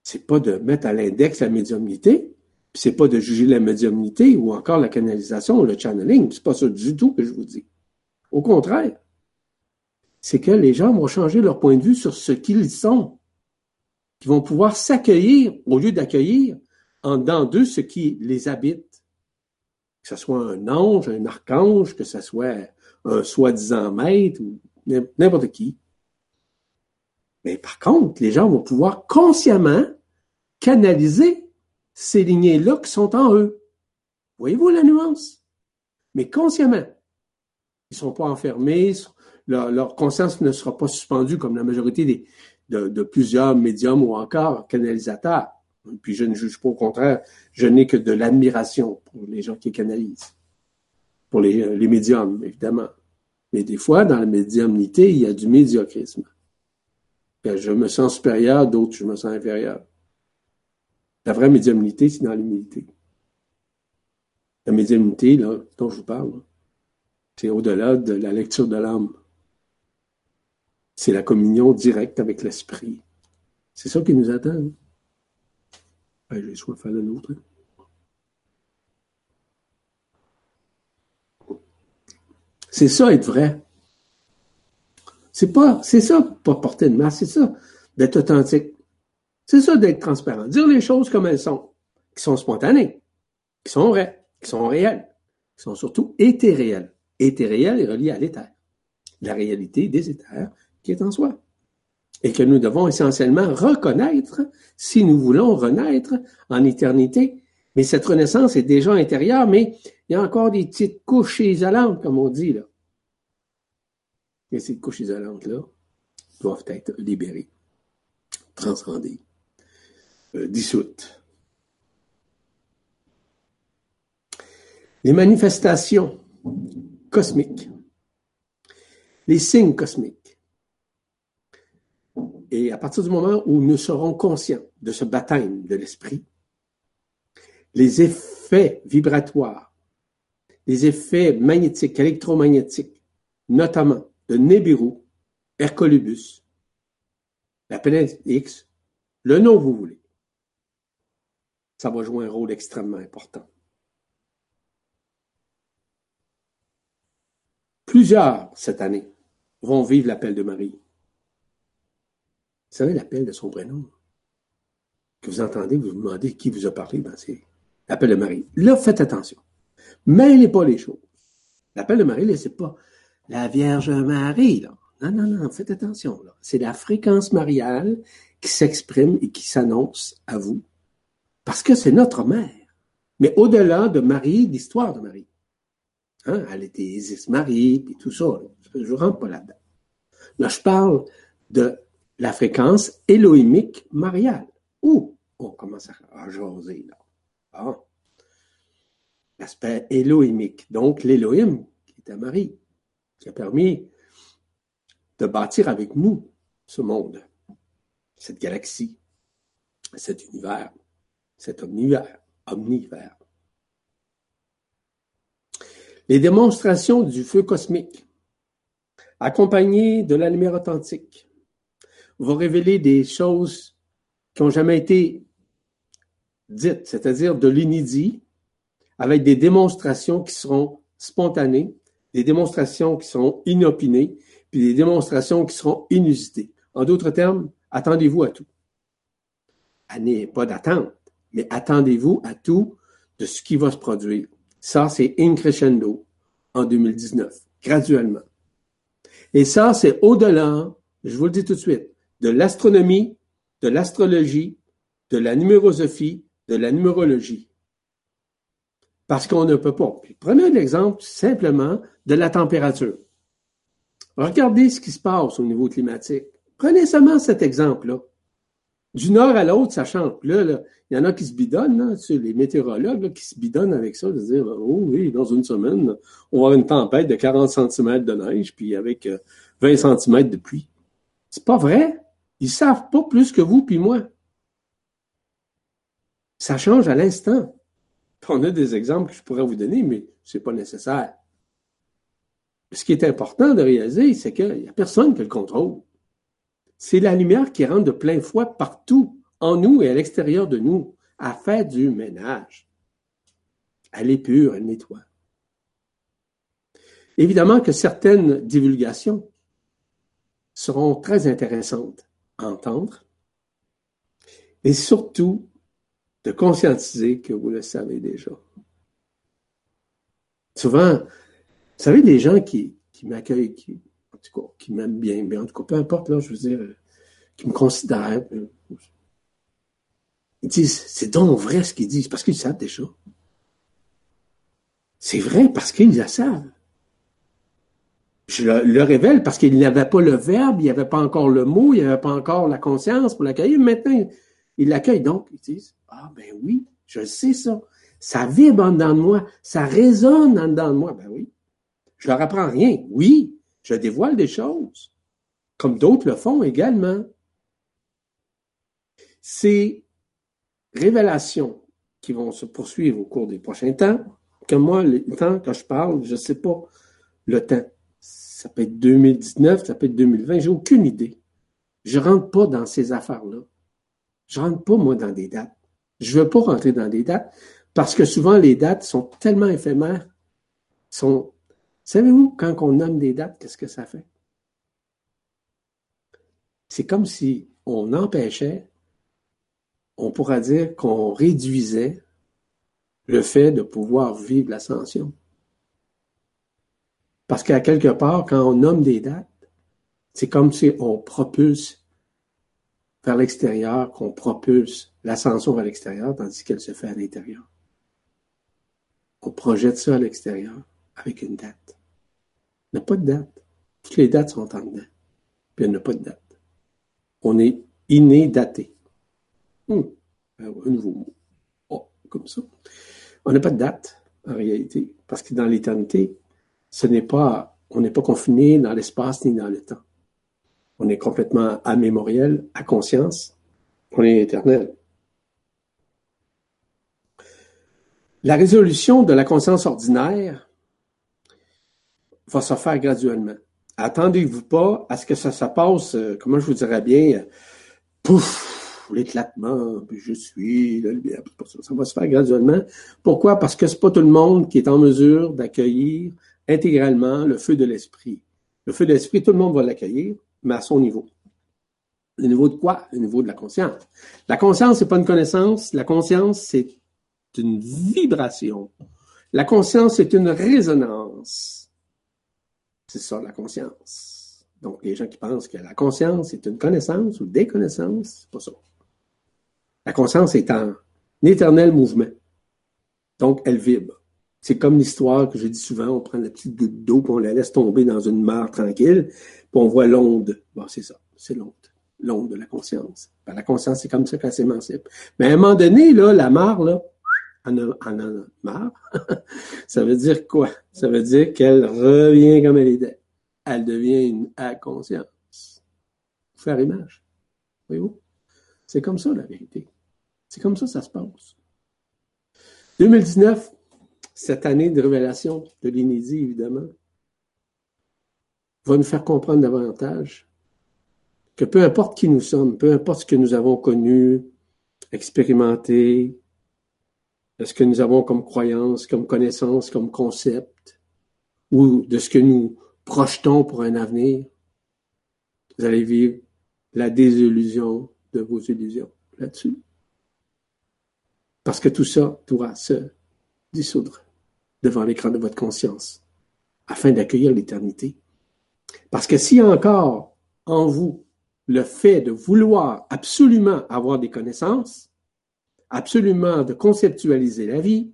c'est pas de mettre à l'index la médiumnité, c'est pas de juger la médiumnité ou encore la canalisation ou le channeling. C'est pas ça du tout que je vous dis. Au contraire, c'est que les gens vont changer leur point de vue sur ce qu'ils sont, qui vont pouvoir s'accueillir au lieu d'accueillir en dedans d'eux ce qui les habite. Que ce soit un ange, un archange, que ce soit un soi-disant maître ou n'importe qui. Mais par contre, les gens vont pouvoir consciemment canaliser ces lignées-là qui sont en eux. Voyez-vous la nuance? Mais consciemment. Ils ne sont pas enfermés, leur, conscience ne sera pas suspendue comme la majorité de, plusieurs médiums ou encore canalisateurs. Puis je ne juge pas, au contraire, je n'ai que de l'admiration pour les gens qui canalisent, pour les, les médiums, évidemment. Mais des fois, dans la médiumnité, il y a du médiocrisme. Je me sens supérieur, d'autres, je me sens inférieur. La vraie médiumnité, c'est dans l'humilité. La médiumnité, dont je vous parle, c'est au-delà de la lecture de l'âme. C'est la communion directe avec l'esprit. C'est ça qui nous attend. J'ai soif à la nôtre. C'est ça être vrai. C'est pas, c'est ça, pas porter de masque, c'est ça, d'être authentique. C'est ça d'être transparent. Dire les choses comme elles sont, qui sont spontanées, qui sont vraies, qui sont réelles, qui sont surtout éthéréelles. Éthéréel est relié à l'éther. La réalité des éthers qui est en soi. Et que nous devons essentiellement reconnaître si nous voulons renaître en éternité. Mais cette renaissance est déjà intérieure, mais il y a encore des petites couches isolantes, comme on dit là. Et ces couches isolantes-là doivent être libérées, transcendées. Euh, dissoute. Les manifestations cosmiques, les signes cosmiques. Et à partir du moment où nous serons conscients de ce baptême de l'esprit, les effets vibratoires, les effets magnétiques, électromagnétiques, notamment de Nibiru, Hercolubus, la planète X, le nom vous voulez, ça va jouer un rôle extrêmement important. Plusieurs, cette année, vont vivre l'appel de Marie. Vous savez l'appel de son prénom? Que vous entendez, vous vous demandez qui vous a parlé, ben c'est l'appel de Marie. Là, faites attention. Mêlez pas les choses. L'appel de Marie, là, c'est pas la Vierge Marie, là. Non, non, non, faites attention, là. C'est la fréquence mariale qui s'exprime et qui s'annonce à vous parce que c'est notre mère. Mais au-delà de Marie, l'histoire de Marie. Hein, elle était Isis Marie, puis tout ça. Je ne rentre pas là-dedans. Là, je parle de la fréquence élohimique mariale. Où on commence à jaser, là. Ah. L'aspect élohimique. Donc, l'Élohim, qui était Marie, qui a permis de bâtir avec nous ce monde, cette galaxie, cet univers cet omnivers, omnivers. Les démonstrations du feu cosmique, accompagnées de la lumière authentique, vont révéler des choses qui n'ont jamais été dites, c'est-à-dire de l'inédit, avec des démonstrations qui seront spontanées, des démonstrations qui seront inopinées, puis des démonstrations qui seront inusitées. En d'autres termes, attendez-vous à tout. n'est pas d'attente mais attendez-vous à tout de ce qui va se produire. Ça, c'est increscendo en 2019, graduellement. Et ça, c'est au-delà, je vous le dis tout de suite, de l'astronomie, de l'astrologie, de la numérosophie, de la numérologie. Parce qu'on ne peut pas. prenez l'exemple simplement de la température. Regardez ce qui se passe au niveau climatique. Prenez seulement cet exemple-là. Du nord à l'autre, ça change. Là, il y en a qui se bidonnent, là, les météorologues qui se bidonnent avec ça, de dire Oh oui, dans une semaine, on va avoir une tempête de 40 cm de neige, puis avec 20 euh, cm de pluie. C'est pas vrai. Ils savent pas plus que vous puis moi. Ça change à l'instant. On a des exemples que je pourrais vous donner, mais c'est pas nécessaire. Ce qui est important de réaliser, c'est qu'il n'y a personne qui le contrôle. C'est la lumière qui rentre de plein fouet partout en nous et à l'extérieur de nous, à faire du ménage. Elle est pure, elle nettoie. Évidemment que certaines divulgations seront très intéressantes entendre et surtout de conscientiser que vous le savez déjà. Souvent, vous savez, des gens qui, qui m'accueillent, qui, en tout cas, qui m'aiment bien, mais en tout cas, peu importe, là, je veux dire, qui me considèrent, euh, ils disent, c'est donc vrai ce qu'ils disent, parce qu'ils savent déjà. C'est vrai parce qu'ils le savent. Je le, révèle parce qu'il n'avait pas le verbe, il n'y avait pas encore le mot, il n'y avait pas encore la conscience pour l'accueillir. Maintenant, il l'accueille. Donc, ils disent, ah ben oui, je sais ça. Ça vibre en dedans de moi, ça résonne en dedans de moi. Ben oui. Je leur apprends rien. Oui, je dévoile des choses, comme d'autres le font également. Ces révélations qui vont se poursuivre au cours des prochains temps, que moi, le temps, quand je parle, je ne sais pas le temps. Ça peut être 2019, ça peut être 2020, j'ai aucune idée. Je rentre pas dans ces affaires-là. Je rentre pas, moi, dans des dates. Je veux pas rentrer dans des dates parce que souvent, les dates sont tellement éphémères. Savez-vous, quand on nomme des dates, qu'est-ce que ça fait? C'est comme si on empêchait, on pourra dire qu'on réduisait le fait de pouvoir vivre l'ascension. Parce qu'à quelque part, quand on nomme des dates, c'est comme si on propulse vers l'extérieur, qu'on propulse l'ascension vers l'extérieur, tandis qu'elle se fait à l'intérieur. On projette ça à l'extérieur avec une date. Il n'y a pas de date. Toutes les dates sont en dedans. Puis il n'y a pas de date. On est inné daté. Hum, un nouveau mot. Oh, comme ça. On n'a pas de date, en réalité, parce que dans l'éternité, ce n'est pas, on n'est pas confiné dans l'espace ni dans le temps. On est complètement amémoriel, à conscience. On est éternel. La résolution de la conscience ordinaire va se faire graduellement. Attendez-vous pas à ce que ça se passe, euh, comment je vous dirais bien, pouf, l'éclatement, puis je suis, lumière, ça va se faire graduellement. Pourquoi? Parce que c'est pas tout le monde qui est en mesure d'accueillir intégralement le feu de l'esprit. Le feu de l'esprit, tout le monde va l'accueillir, mais à son niveau. Le niveau de quoi? Le niveau de la conscience. La conscience, c'est pas une connaissance. La conscience, c'est une vibration. La conscience, c'est une résonance. C'est ça, la conscience. Donc, les gens qui pensent que la conscience est une connaissance ou des connaissances, c'est pas ça. La conscience est en éternel mouvement. Donc, elle vibre. C'est comme l'histoire que je dis souvent, on prend la petite goutte d'eau, puis on la laisse tomber dans une mare tranquille, puis on voit l'onde. Bon, c'est ça, c'est l'onde. L'onde de la conscience. Ben, la conscience, c'est comme ça qu'elle s'émancipe. Mais à un moment donné, là, la mare, là, en a, en marre. ça veut dire quoi? Ça veut dire qu'elle revient comme elle était. Elle devient une inconscience. Faire image. Voyez-vous? C'est comme ça, la vérité. C'est comme ça ça se passe. 2019, cette année de révélation de l'inédit, évidemment, va nous faire comprendre davantage que peu importe qui nous sommes, peu importe ce que nous avons connu, expérimenté, ce que nous avons comme croyance, comme connaissance, comme concept, ou de ce que nous projetons pour un avenir, vous allez vivre la désillusion de vos illusions là-dessus. Parce que tout ça doit se dissoudre devant l'écran de votre conscience afin d'accueillir l'éternité. Parce que s'il y a encore en vous le fait de vouloir absolument avoir des connaissances, absolument de conceptualiser la vie,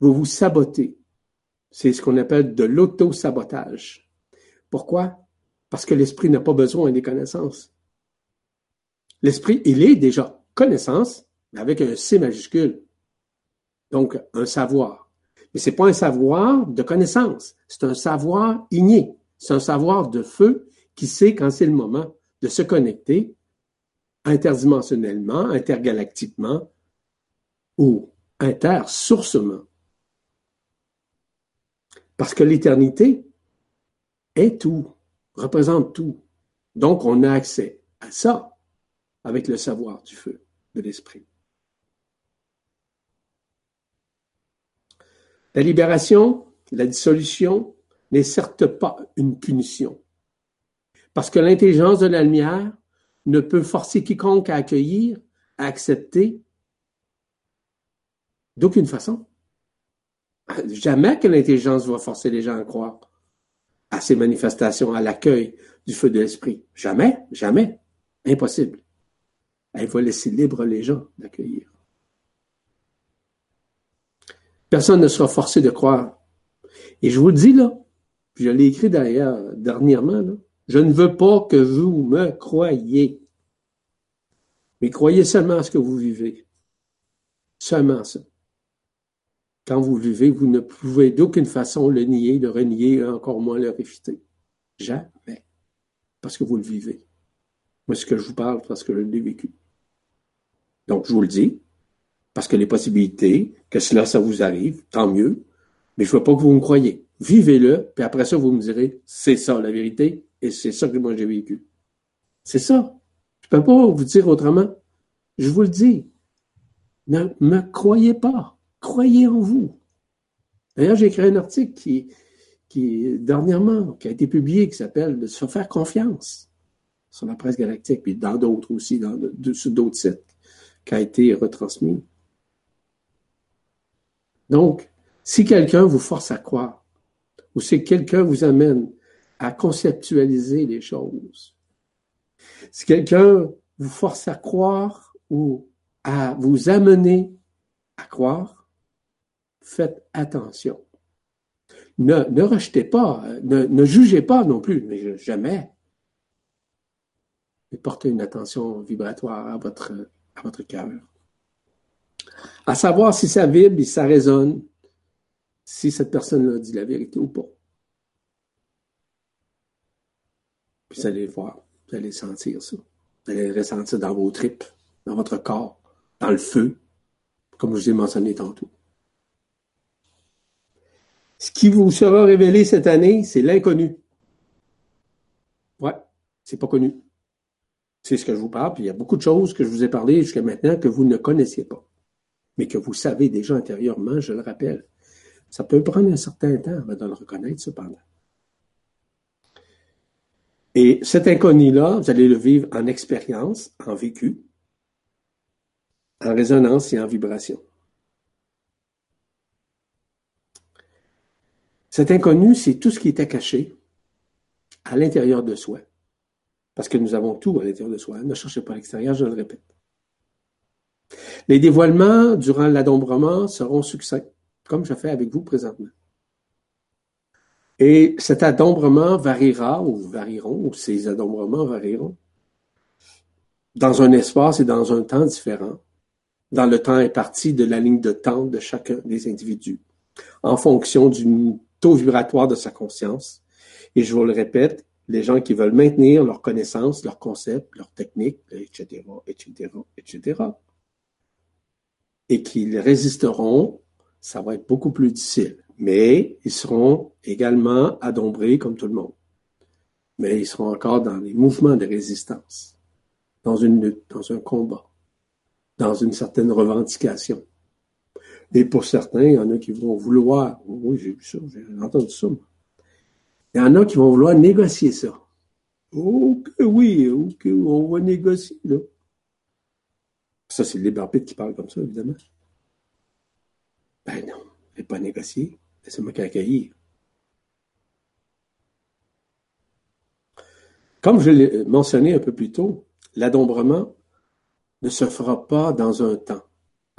vous vous sabotez. C'est ce qu'on appelle de l'auto-sabotage. Pourquoi? Parce que l'esprit n'a pas besoin des connaissances. L'esprit, il est déjà connaissance, mais avec un C majuscule. Donc, un savoir. Mais c'est pas un savoir de connaissance, c'est un savoir igné, c'est un savoir de feu qui sait quand c'est le moment de se connecter interdimensionnellement, intergalactiquement ou intersourcement. Parce que l'éternité est tout, représente tout. Donc on a accès à ça. avec le savoir du feu de l'esprit. La libération, la dissolution n'est certes pas une punition, parce que l'intelligence de la lumière ne peut forcer quiconque à accueillir, à accepter, d'aucune façon. Jamais que l'intelligence va forcer les gens à croire à ces manifestations, à l'accueil du feu de l'esprit. Jamais, jamais. Impossible. Elle va laisser libre les gens d'accueillir. Personne ne sera forcé de croire. Et je vous le dis là, je l'ai écrit d'ailleurs dernièrement, je ne veux pas que vous me croyiez. Mais croyez seulement à ce que vous vivez. Seulement ça. Quand vous vivez, vous ne pouvez d'aucune façon le nier, le renier, encore moins le réfuter. Jamais. Parce que vous le vivez. Moi, ce que je vous parle, parce que je l'ai vécu. Donc, je vous le dis, parce que les possibilités, que cela, ça vous arrive, tant mieux, mais je ne veux pas que vous me croyez. Vivez-le, puis après ça, vous me direz, c'est ça la vérité, et c'est ça que moi j'ai vécu. C'est ça. Je ne peux pas vous dire autrement. Je vous le dis. Ne me croyez pas. Croyez en vous. D'ailleurs, j'ai écrit un article qui, qui, dernièrement, qui a été publié, qui s'appelle De se faire confiance sur la presse galactique, puis dans d'autres aussi, dans, sur d'autres sites, qui a été retransmis. Donc, si quelqu'un vous force à croire, ou si quelqu'un vous amène à conceptualiser les choses, si quelqu'un vous force à croire ou à vous amener à croire, faites attention. Ne, rejetez pas, ne, ne, jugez pas non plus, mais jamais. Mais portez une attention vibratoire à votre, à votre cœur. À savoir si ça vibre et ça résonne, si cette personne-là dit la vérité ou pas. Puis vous allez voir, vous allez sentir ça. Vous allez le ressentir dans vos tripes, dans votre corps, dans le feu, comme je vous ai mentionné tantôt. Ce qui vous sera révélé cette année, c'est l'inconnu. Ouais, c'est pas connu. C'est ce que je vous parle, puis il y a beaucoup de choses que je vous ai parlé jusqu'à maintenant que vous ne connaissiez pas, mais que vous savez déjà intérieurement, je le rappelle. Ça peut prendre un certain temps avant de le reconnaître, cependant. Et cet inconnu-là, vous allez le vivre en expérience, en vécu, en résonance et en vibration. Cet inconnu, c'est tout ce qui était caché à l'intérieur de soi. Parce que nous avons tout à l'intérieur de soi. Ne cherchez pas à l'extérieur, je le répète. Les dévoilements durant l'adombrement seront succincts, comme je fais avec vous présentement. Et cet adombrement variera, ou varieront, ou ces adombrements varieront, dans un espace et dans un temps différent, dans le temps imparti de la ligne de temps de chacun des individus, en fonction d'une vibratoire de sa conscience. Et je vous le répète, les gens qui veulent maintenir leurs connaissances, leurs concepts, leurs techniques, etc., etc., etc., et qu'ils résisteront, ça va être beaucoup plus difficile. Mais ils seront également adombrés comme tout le monde. Mais ils seront encore dans les mouvements de résistance, dans une lutte, dans un combat, dans une certaine revendication. Et pour certains, il y en a qui vont vouloir, oui, j'ai vu ça, j'ai entendu ça. Il y en a qui vont vouloir négocier ça. Oh oui, ok, on va négocier, là. Ça, c'est le libre qui parle comme ça, évidemment. Ben non, je vais pas négocier. Laissez-moi qu'accueillir. Comme je l'ai mentionné un peu plus tôt, l'adombrement ne se fera pas dans un temps.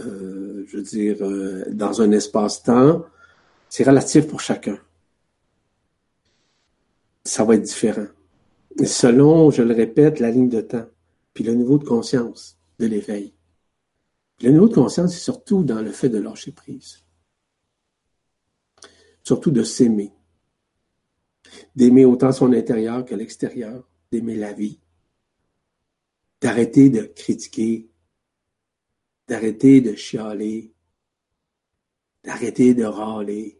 Euh, je veux dire, euh, dans un espace-temps, c'est relatif pour chacun. Ça va être différent. Selon, je le répète, la ligne de temps, puis le niveau de conscience de l'éveil. Le niveau de conscience, c'est surtout dans le fait de lâcher prise. Surtout de s'aimer. D'aimer autant son intérieur que l'extérieur, d'aimer la vie. D'arrêter de critiquer, d'arrêter de chialer, d'arrêter de râler.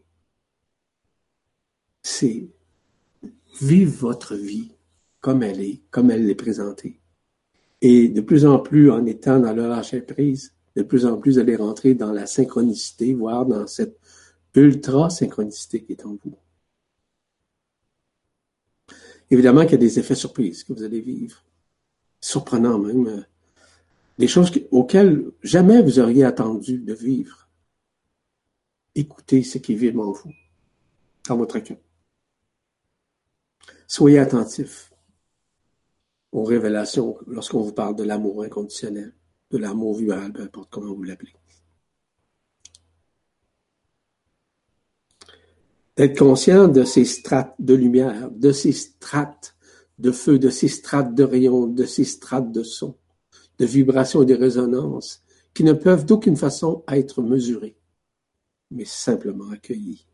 C'est vivre votre vie comme elle est, comme elle l'est présentée. Et de plus en plus, en étant dans le lâcher prise, de plus en plus, allez rentrer dans la synchronicité, voire dans cette ultra-synchronicité qui est en vous. Évidemment qu'il y a des effets surprises que vous allez vivre. Surprenants même. Des choses auxquelles jamais vous auriez attendu de vivre. Écoutez ce qui vit en vous, dans votre cœur. Soyez attentifs aux révélations lorsqu'on vous parle de l'amour inconditionnel, de l'amour vual, peu importe comment vous l'appelez. D'être conscient de ces strates de lumière, de ces strates de feu, de ces strates de rayons, de ces strates de son, de vibrations et de résonances qui ne peuvent d'aucune façon être mesurées, mais simplement accueillies.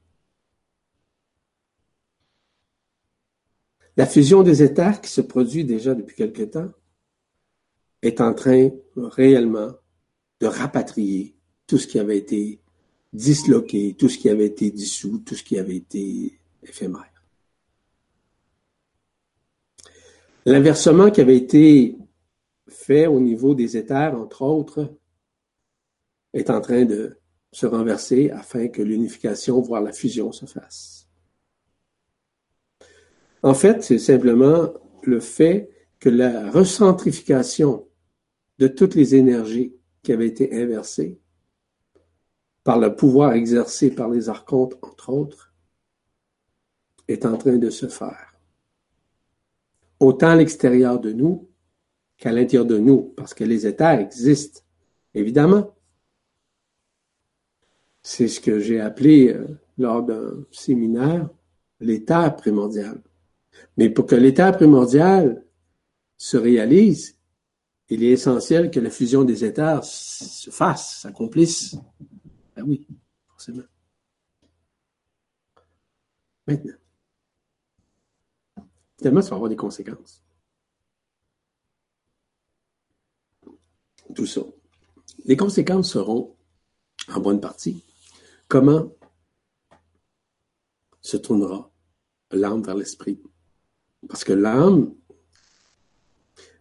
La fusion des éthers qui se produit déjà depuis quelque temps est en train réellement de rapatrier tout ce qui avait été disloqué, tout ce qui avait été dissous, tout ce qui avait été éphémère. L'inversement qui avait été fait au niveau des éthers, entre autres, est en train de se renverser afin que l'unification, voire la fusion, se fasse. En fait, c'est simplement le fait que la recentrification de toutes les énergies qui avaient été inversées par le pouvoir exercé par les archontes, entre autres, est en train de se faire. Autant à l'extérieur de nous qu'à l'intérieur de nous, parce que les états existent, évidemment. C'est ce que j'ai appelé euh, lors d'un séminaire l'état primordial. Mais pour que l'état primordial se réalise, il est essentiel que la fusion des états se fasse, s'accomplisse. Ben oui, forcément. Maintenant. Évidemment, ça va avoir des conséquences. Tout ça. Les conséquences seront, en bonne partie, comment se tournera l'âme vers l'esprit. Parce que l'âme,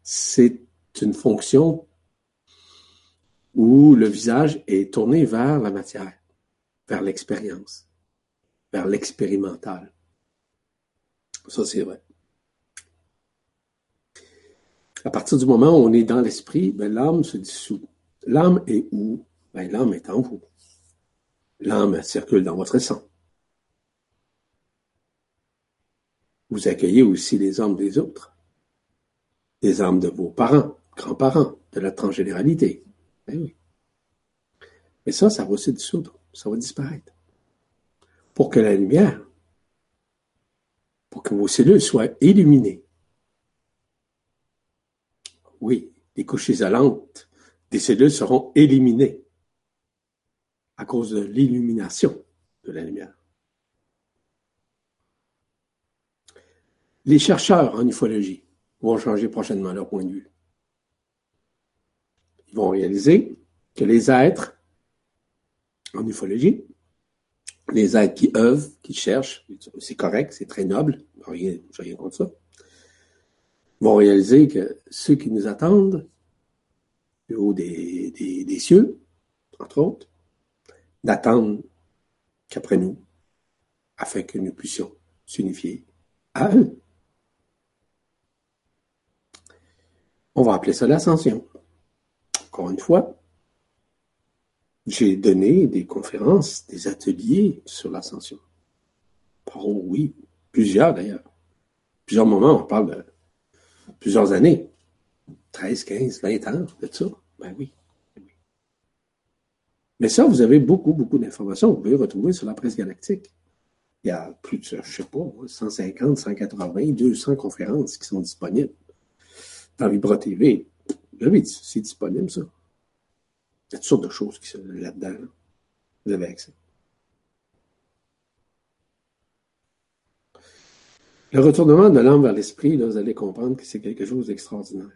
c'est une fonction où le visage est tourné vers la matière, vers l'expérience, vers l'expérimental. Ça, c'est vrai. À partir du moment où on est dans l'esprit, ben, l'âme se dissout. L'âme est où? Ben, l'âme est en vous. L'âme circule dans votre sang. Vous accueillez aussi les âmes des autres, les âmes de vos parents, grands-parents, de la transgénéralité. Ben oui. Mais ça, ça va se dissoudre, ça va disparaître. Pour que la lumière, pour que vos cellules soient illuminées. Oui, les couches isolantes des cellules seront éliminées à cause de l'illumination de la lumière. Les chercheurs en ufologie vont changer prochainement leur point de vue. Ils vont réaliser que les êtres en ufologie, les êtres qui œuvrent, qui cherchent, c'est correct, c'est très noble, rien, rien contre ça, vont réaliser que ceux qui nous attendent, du haut des, des cieux, entre autres, n'attendent qu'après nous, afin que nous puissions s'unifier à eux. On va appeler ça l'ascension. Encore une fois, j'ai donné des conférences, des ateliers sur l'ascension. Oh oui, plusieurs d'ailleurs. Plusieurs moments, on parle de plusieurs années. 13, 15, 20 ans de ça. Ben oui. Mais ça, vous avez beaucoup, beaucoup d'informations. Vous pouvez retrouver sur la presse galactique. Il y a plus de, je sais pas, 150, 180, 200 conférences qui sont disponibles dans Vibra TV. Oui, c'est disponible, ça. Il y a toutes sortes de choses qui sont là-dedans. Vous avez accès. Le retournement de l'âme vers l'esprit, vous allez comprendre que c'est quelque chose d'extraordinaire.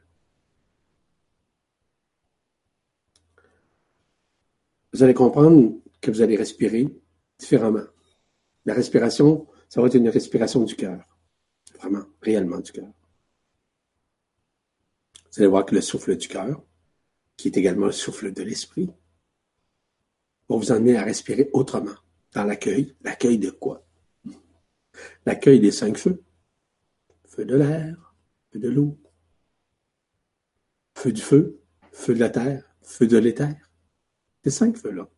Vous allez comprendre que vous allez respirer différemment. La respiration, ça va être une respiration du cœur. Vraiment, réellement du cœur. Vous allez voir que le souffle du cœur, qui est également le souffle de l'esprit, va vous amener à respirer autrement dans l'accueil. L'accueil de quoi? L'accueil des cinq feux. Feu de l'air, feu de l'eau, feu du feu, feu de la terre, feu de l'éther. Ces cinq feux-là.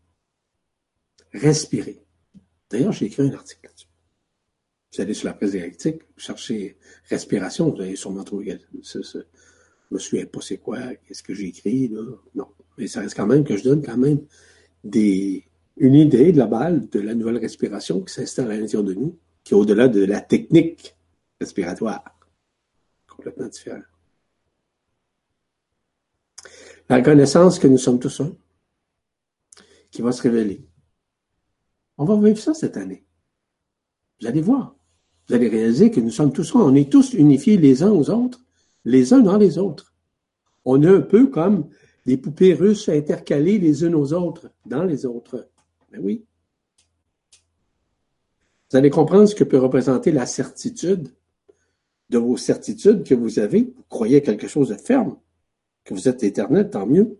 Respirez. D'ailleurs, j'ai écrit un article là-dessus. Vous allez sur la presse dialectique, vous cherchez respiration, vous allez sûrement trouver ce, je me souviens pas c'est quoi, qu'est-ce que j'ai écrit, là. Non. Mais ça reste quand même que je donne quand même des, une idée globale de la nouvelle respiration qui s'installe à l'intérieur de nous, qui est au-delà de la technique respiratoire. Complètement différent. La connaissance que nous sommes tous un, qui va se révéler. On va vivre ça cette année. Vous allez voir. Vous allez réaliser que nous sommes tous un. On est tous unifiés les uns aux autres, les uns dans les autres. On est un peu comme les poupées russes intercalées les unes aux autres, dans les autres. Mais oui. Vous allez comprendre ce que peut représenter la certitude de vos certitudes que vous avez. Vous croyez quelque chose de ferme, que vous êtes éternel, tant mieux.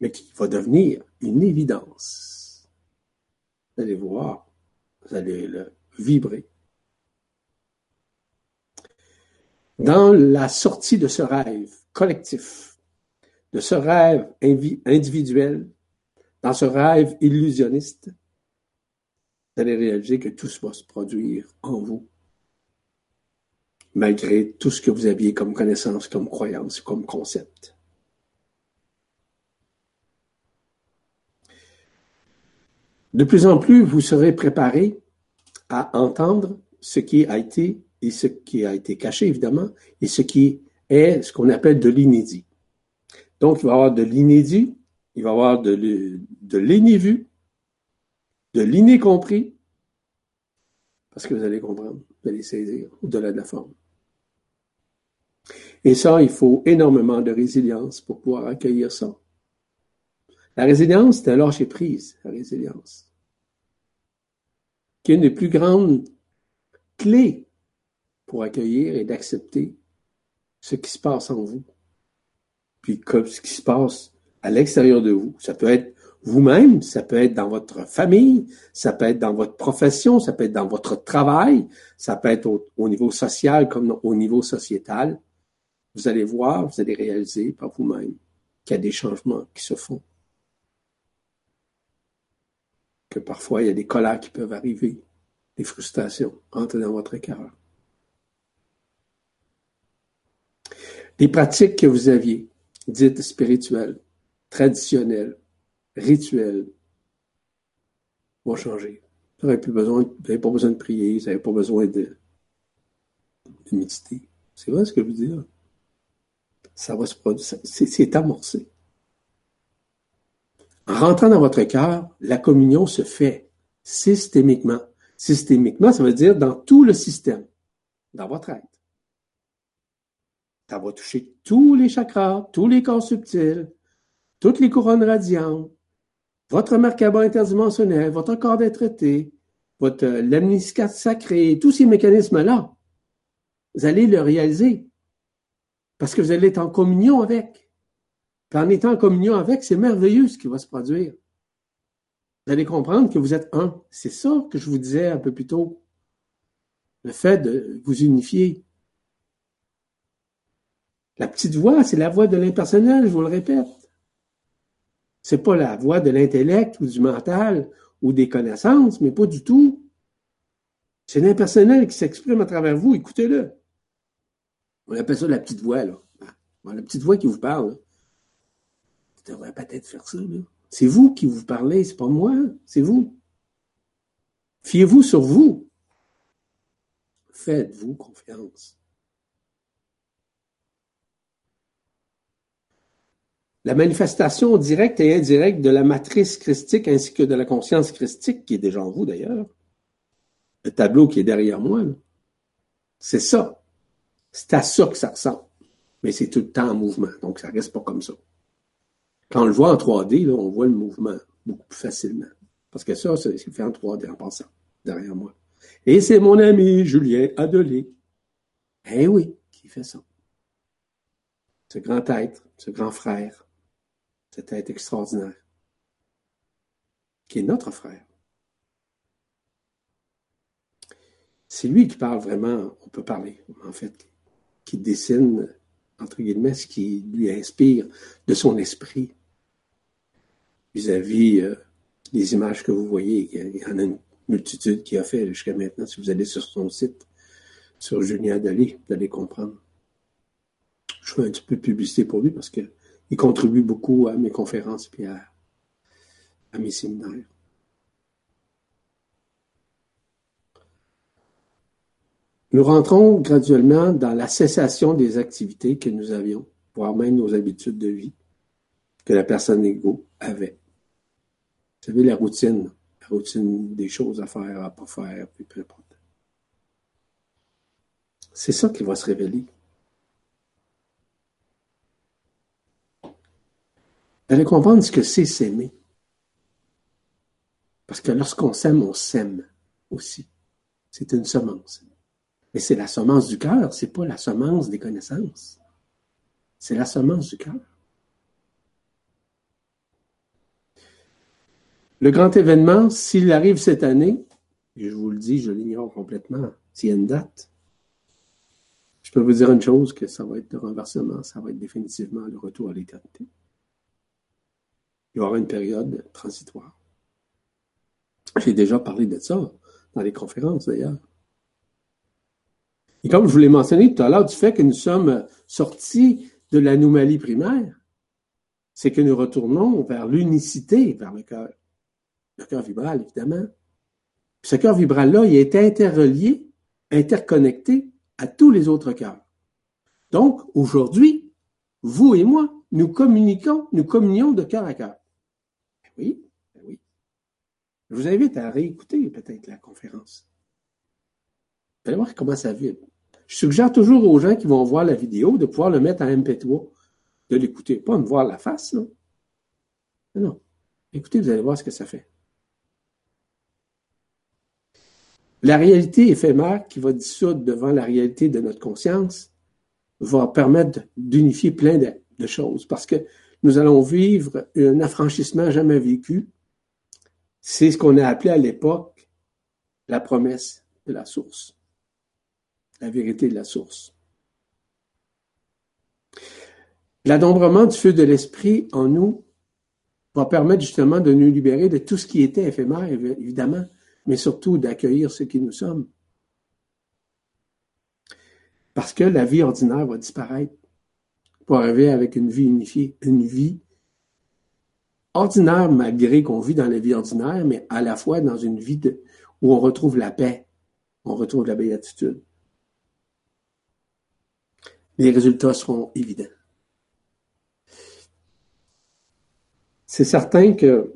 Mais qui va devenir une évidence. Vous allez voir, vous allez le vibrer. Dans la sortie de ce rêve collectif, de ce rêve individuel, dans ce rêve illusionniste, vous allez réaliser que tout va se produire en vous, malgré tout ce que vous aviez comme connaissance, comme croyance, comme concept. De plus en plus, vous serez préparé à entendre ce qui a été et ce qui a été caché, évidemment, et ce qui est ce qu'on appelle de l'inédit. Donc, il va y avoir de l'inédit, il va y avoir de, l'inévu, de l'iné compris, parce que vous allez comprendre, vous allez saisir au-delà de la forme. Et ça, il faut énormément de résilience pour pouvoir accueillir ça. La résilience, c'est un lâcher prise, la résilience. Qui est une des plus grandes clés pour accueillir et d'accepter ce qui se passe en vous. Puis comme ce qui se passe à l'extérieur de vous. Ça peut être vous-même, ça peut être dans votre famille, ça peut être dans votre profession, ça peut être dans votre travail, ça peut être au, niveau social comme au niveau sociétal. Vous allez voir, vous allez réaliser par vous-même qu'il y a des changements qui se font. Que parfois il y a des colères qui peuvent arriver, des frustrations entrent dans votre cœur. Les pratiques que vous aviez, dites spirituelles, traditionnelles, rituels, vont changer. Vous n'avez plus besoin, vous pas besoin de prier, vous n'avez pas besoin de, de méditer. C'est vrai ce que je veux dire. Ça va se produire, c'est amorcé. En rentrant dans votre cœur, la communion se fait systémiquement. Systémiquement, ça veut dire dans tout le système, dans votre être. Ça va toucher tous les chakras, tous les corps subtils, toutes les couronnes radiantes, votre Merkaba interdimensionnel, votre corps d'être votre euh, lemniscate sacré, tous ces mécanismes-là, vous allez le réaliser parce que vous allez être en communion avec. Puis en étant en communion avec, c'est merveilleux ce qui va se produire. Vous allez comprendre que vous êtes un. C'est ça que je vous disais un peu plus tôt. Le fait de vous unifier. La petite voix, c'est la voix de l'impersonnel, je vous le répète. C'est pas la voix de l'intellect ou du mental ou des connaissances, mais pas du tout. C'est l'impersonnel qui s'exprime à travers vous. Écoutez-le. On appelle ça la petite voix, là. La petite voix qui vous parle. Vous devriez peut-être faire ça, là. C'est vous qui vous parlez, c'est pas moi, c'est vous. Fiez-vous sur vous. Faites-vous confiance. La manifestation directe et indirecte de la matrice christique ainsi que de la conscience christique, qui est déjà en vous d'ailleurs, le tableau qui est derrière moi, c'est ça. C'est à ça que ça ressemble. Mais c'est tout le temps en mouvement, donc ça reste pas comme ça. Quand on le voit en 3D, là, on voit le mouvement beaucoup plus facilement. Parce que ça, c'est fait en 3D en passant, derrière moi. Et c'est mon ami Julien Adelé. Eh oui, qui fait ça. ce grand être, ce grand frère, cet extraordinaire, qui est notre frère. C'est lui qui parle vraiment, on peut parler, en fait, qui dessine, entre guillemets, ce qui lui inspire de son esprit vis-à-vis euh, des images que vous voyez. Il y en a une multitude qui a fait jusqu'à maintenant. Si vous allez sur son site, sur Julien Dalé, vous allez comprendre. Je fais un petit peu de publicité pour lui parce qu'il contribue beaucoup à mes conférences et à, mes séminaires. Nous rentrons graduellement dans la cessation des activités que nous avions, voire même nos habitudes de vie que la personne égo avait. Vous savez, la routine, la routine des choses à faire, à pas faire, puis peu importe. C'est ça qui va se révéler. Allez comprendre ce que c'est s'aimer. Parce que lorsqu'on s'aime, on s'aime aussi. C'est une semence. Mais c'est la semence du cœur, c'est pas la semence des connaissances. C'est la semence du cœur. Le grand événement, s'il arrive cette année, je vous le dis, je l'ignore complètement, s'il y a une date, je peux vous dire une chose, que ça va être le renversement, ça va être définitivement le retour à l'éternité. Il y aura une période transitoire. J'ai déjà parlé de ça dans les conférences d'ailleurs. Et comme je vous l'ai mentionné tout à l'heure, du fait que nous sommes sortis de l'anomalie primaire, c'est que nous retournons vers l'unicité, vers le cœur. Le cœur vibral, évidemment. ce cœur vibral-là, il est interrelié, interconnecté à tous les autres cœurs. Donc, aujourd'hui, vous et moi, nous communiquons, nous communions de cœur à cœur. Oui, ben oui. Je vous invite à réécouter peut-être la conférence. Vous allez voir comment ça vibre. Je suggère toujours aux gens qui vont voir la vidéo de pouvoir le mettre en MP3, de l'écouter. Pas de voir la face, non. Non. Écoutez, vous allez voir ce que ça fait. La réalité éphémère qui va dissoudre devant la réalité de notre conscience va permettre d'unifier plein de, choses parce que nous allons vivre un affranchissement jamais vécu. C'est ce qu'on a appelé à l'époque la promesse de la source, la vérité de la source. L'adombrement du feu de l'esprit en nous va permettre justement de nous libérer de tout ce qui était éphémère, évidemment, mais surtout d'accueillir ce qui nous sommes. Parce que la vie ordinaire va disparaître pour arriver avec une vie unifiée, une vie ordinaire malgré qu'on vit dans la vie ordinaire, mais à la fois dans une vie où on retrouve la paix, on retrouve la béatitude. Les résultats seront évidents. C'est certain que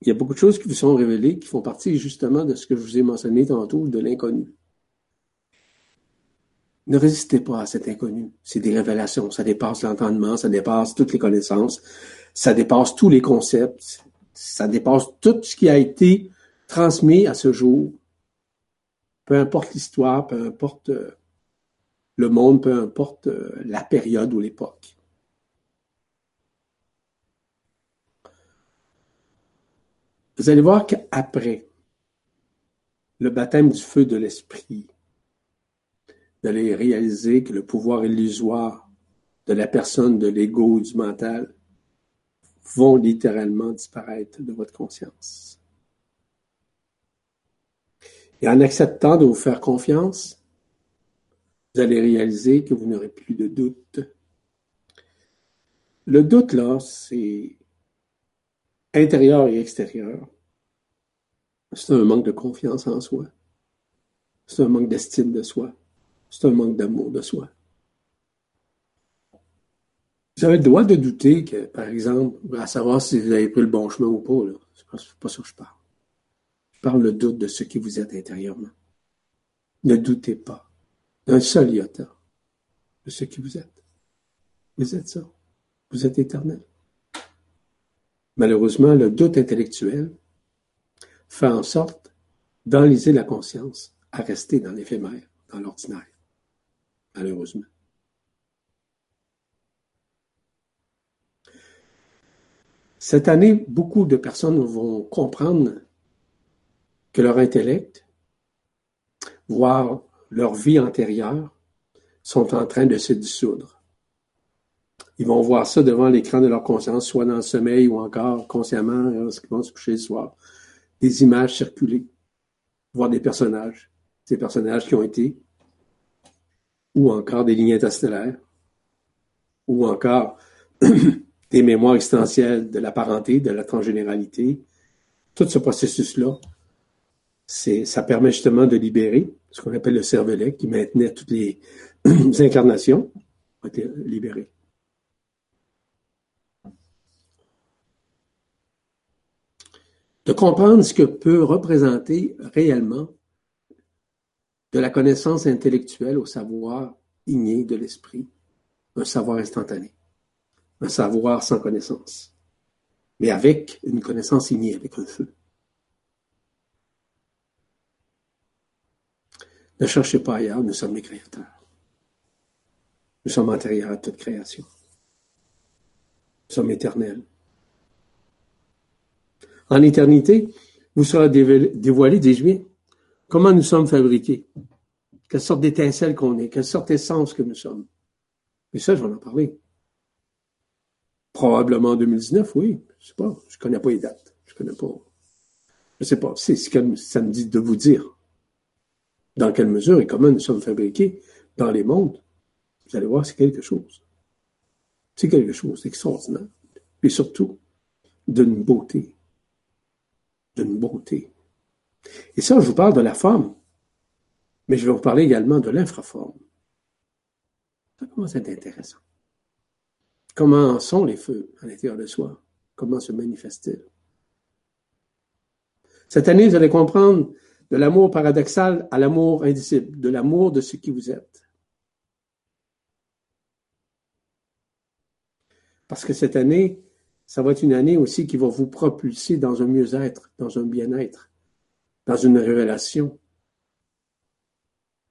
il y a beaucoup de choses qui vous sont révélées qui font partie justement de ce que je vous ai mentionné tantôt, de l'inconnu. Ne résistez pas à cet inconnu. C'est des révélations. Ça dépasse l'entendement, ça dépasse toutes les connaissances, ça dépasse tous les concepts, ça dépasse tout ce qui a été transmis à ce jour. Peu importe l'histoire, peu importe euh, le monde, peu importe euh, la période ou l'époque. Vous allez voir qu'après le baptême du feu de l'esprit, allez réaliser que le pouvoir illusoire de la personne, de l'ego, du mental, vont littéralement disparaître de votre conscience. Et en acceptant de vous faire confiance, vous allez réaliser que vous n'aurez plus de doute. Le doute, là, c'est intérieur et extérieur. C'est un manque de confiance en soi. C'est un manque d'estime de soi. C'est un manque d'amour de soi. Vous avez le droit de douter que, par exemple, à savoir si vous avez pris le bon chemin ou pas, c'est pas, pas ça que je parle. Je parle le doute de ce qui vous êtes intérieurement. Ne doutez pas d'un seul iota de ce qui vous êtes. Vous êtes ça. Vous êtes éternel. Malheureusement, le doute intellectuel fait en sorte d'enliser la conscience à rester dans l'éphémère, dans l'ordinaire malheureusement Cette année, beaucoup de personnes vont comprendre que leur intellect, voire leur vie antérieure, sont en train de se dissoudre. Ils vont voir ça devant l'écran de leur conscience, soit dans le sommeil ou encore consciemment lorsqu'ils vont se coucher le soir. Des images circulées, voir des personnages, ces personnages qui ont été ou encore des lignes interstellaires, ou encore des mémoires existentielles de la parenté, de la transgénéralité. Tout ce processus-là, ça permet justement de libérer ce qu'on appelle le cervelet qui maintenait toutes les incarnations, ont été libérées. De comprendre ce que peut représenter réellement de la connaissance intellectuelle au savoir igné de l'esprit, un savoir instantané, un savoir sans connaissance, mais avec une connaissance ignée, avec un feu. Ne cherchez pas ailleurs, nous sommes les créateurs. Nous sommes antérieurs à toute création. Nous sommes éternels. En éternité, vous sera dévoilé, dis-je comment nous sommes fabriqués, quelle sorte d'étincelle qu'on est, quelle sorte d'essence que nous sommes? Et ça, je vais en parler. Probablement en 2019, oui. Je sais pas. Je connais pas les dates. Je connais pas. Je sais pas. C'est ce que ça me dit de vous dire. Dans quelle mesure et comment nous sommes fabriqués dans les mondes? Vous allez voir, c'est quelque chose. C'est quelque chose d'extraordinaire. Et surtout, d'une beauté. D'une beauté. Et ça, je vous parle de la forme. Mais je vais vous parler également de l'infraforme. Ça commence à être intéressant. Comment sont les feux à l'intérieur de soi? Comment se manifestent-ils? Cette année, vous allez comprendre de l'amour paradoxal à l'amour indicible, de l'amour de ce qui vous êtes. Parce que cette année, ça va être une année aussi qui va vous propulser dans un mieux-être, dans un bien-être, dans une révélation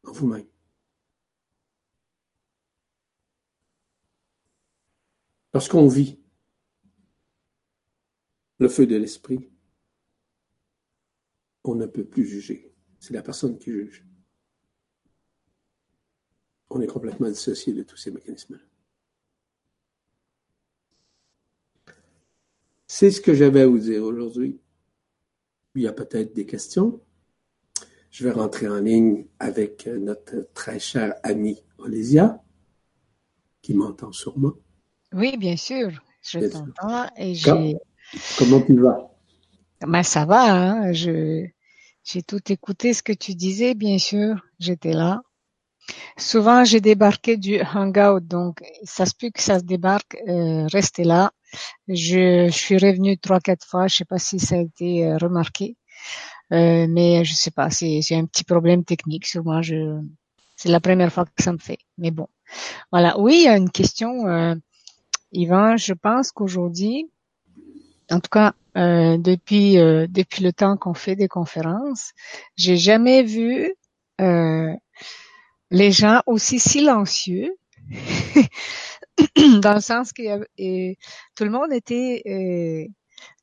en vous-même. Lorsqu'on vit le feu de l'esprit, on ne peut plus juger. C'est la personne qui juge. On est complètement dissocié de tous ces mécanismes-là. C'est ce que j'avais à vous dire aujourd'hui. Il y a peut-être des questions. Je vais rentrer en ligne avec notre très chère amie Olésia, qui m'entend sûrement.
Oui, bien sûr, je t'entends et j'ai.
Comment tu vas?
Ben, ça va, hein? je, j'ai tout écouté ce que tu disais, bien sûr, j'étais là. Souvent, j'ai débarqué du hangout, donc ça se peut que ça se débarque, euh, restez là. Je, je suis revenu trois, quatre fois, je sais pas si ça a été euh, remarqué, euh, mais je sais pas, c'est, un petit problème technique, sûrement, je, c'est la première fois que ça me fait, mais bon. Voilà, oui, il y a une question, euh, Yvan, je pense qu'aujourd'hui, en tout cas euh, depuis euh, depuis le temps qu'on fait des conférences, j'ai jamais vu euh, les gens aussi silencieux, dans le sens que tout le monde était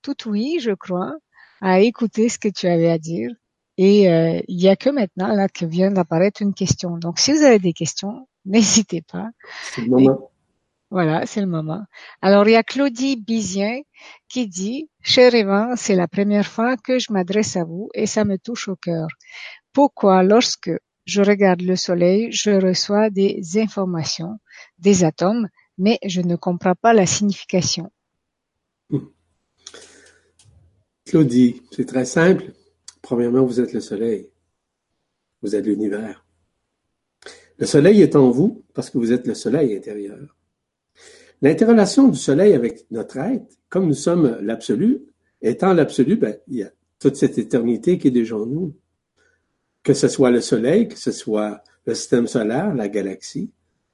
tout oui, je crois, à écouter ce que tu avais à dire. Et il y a que maintenant là que vient d'apparaître une question. Donc si vous avez des questions, n'hésitez pas.
C'est le moment.
Voilà, c'est le moment. Alors, il y a Claudie Bizien qui dit, Cher Evan, c'est la première fois que je m'adresse à vous et ça me touche au cœur. Pourquoi, lorsque je regarde le soleil, je reçois des informations, des atomes, mais je ne comprends pas la signification?
Claudie, c'est très simple. Premièrement, vous êtes le soleil. Vous êtes l'univers. Le soleil est en vous parce que vous êtes le soleil intérieur. L'interrelation du soleil avec notre être, comme nous sommes l'absolu, étant l'absolu, ben, il y a toute cette éternité qui est déjà en nous. Que ce soit le soleil, que ce soit le système solaire, la galaxie,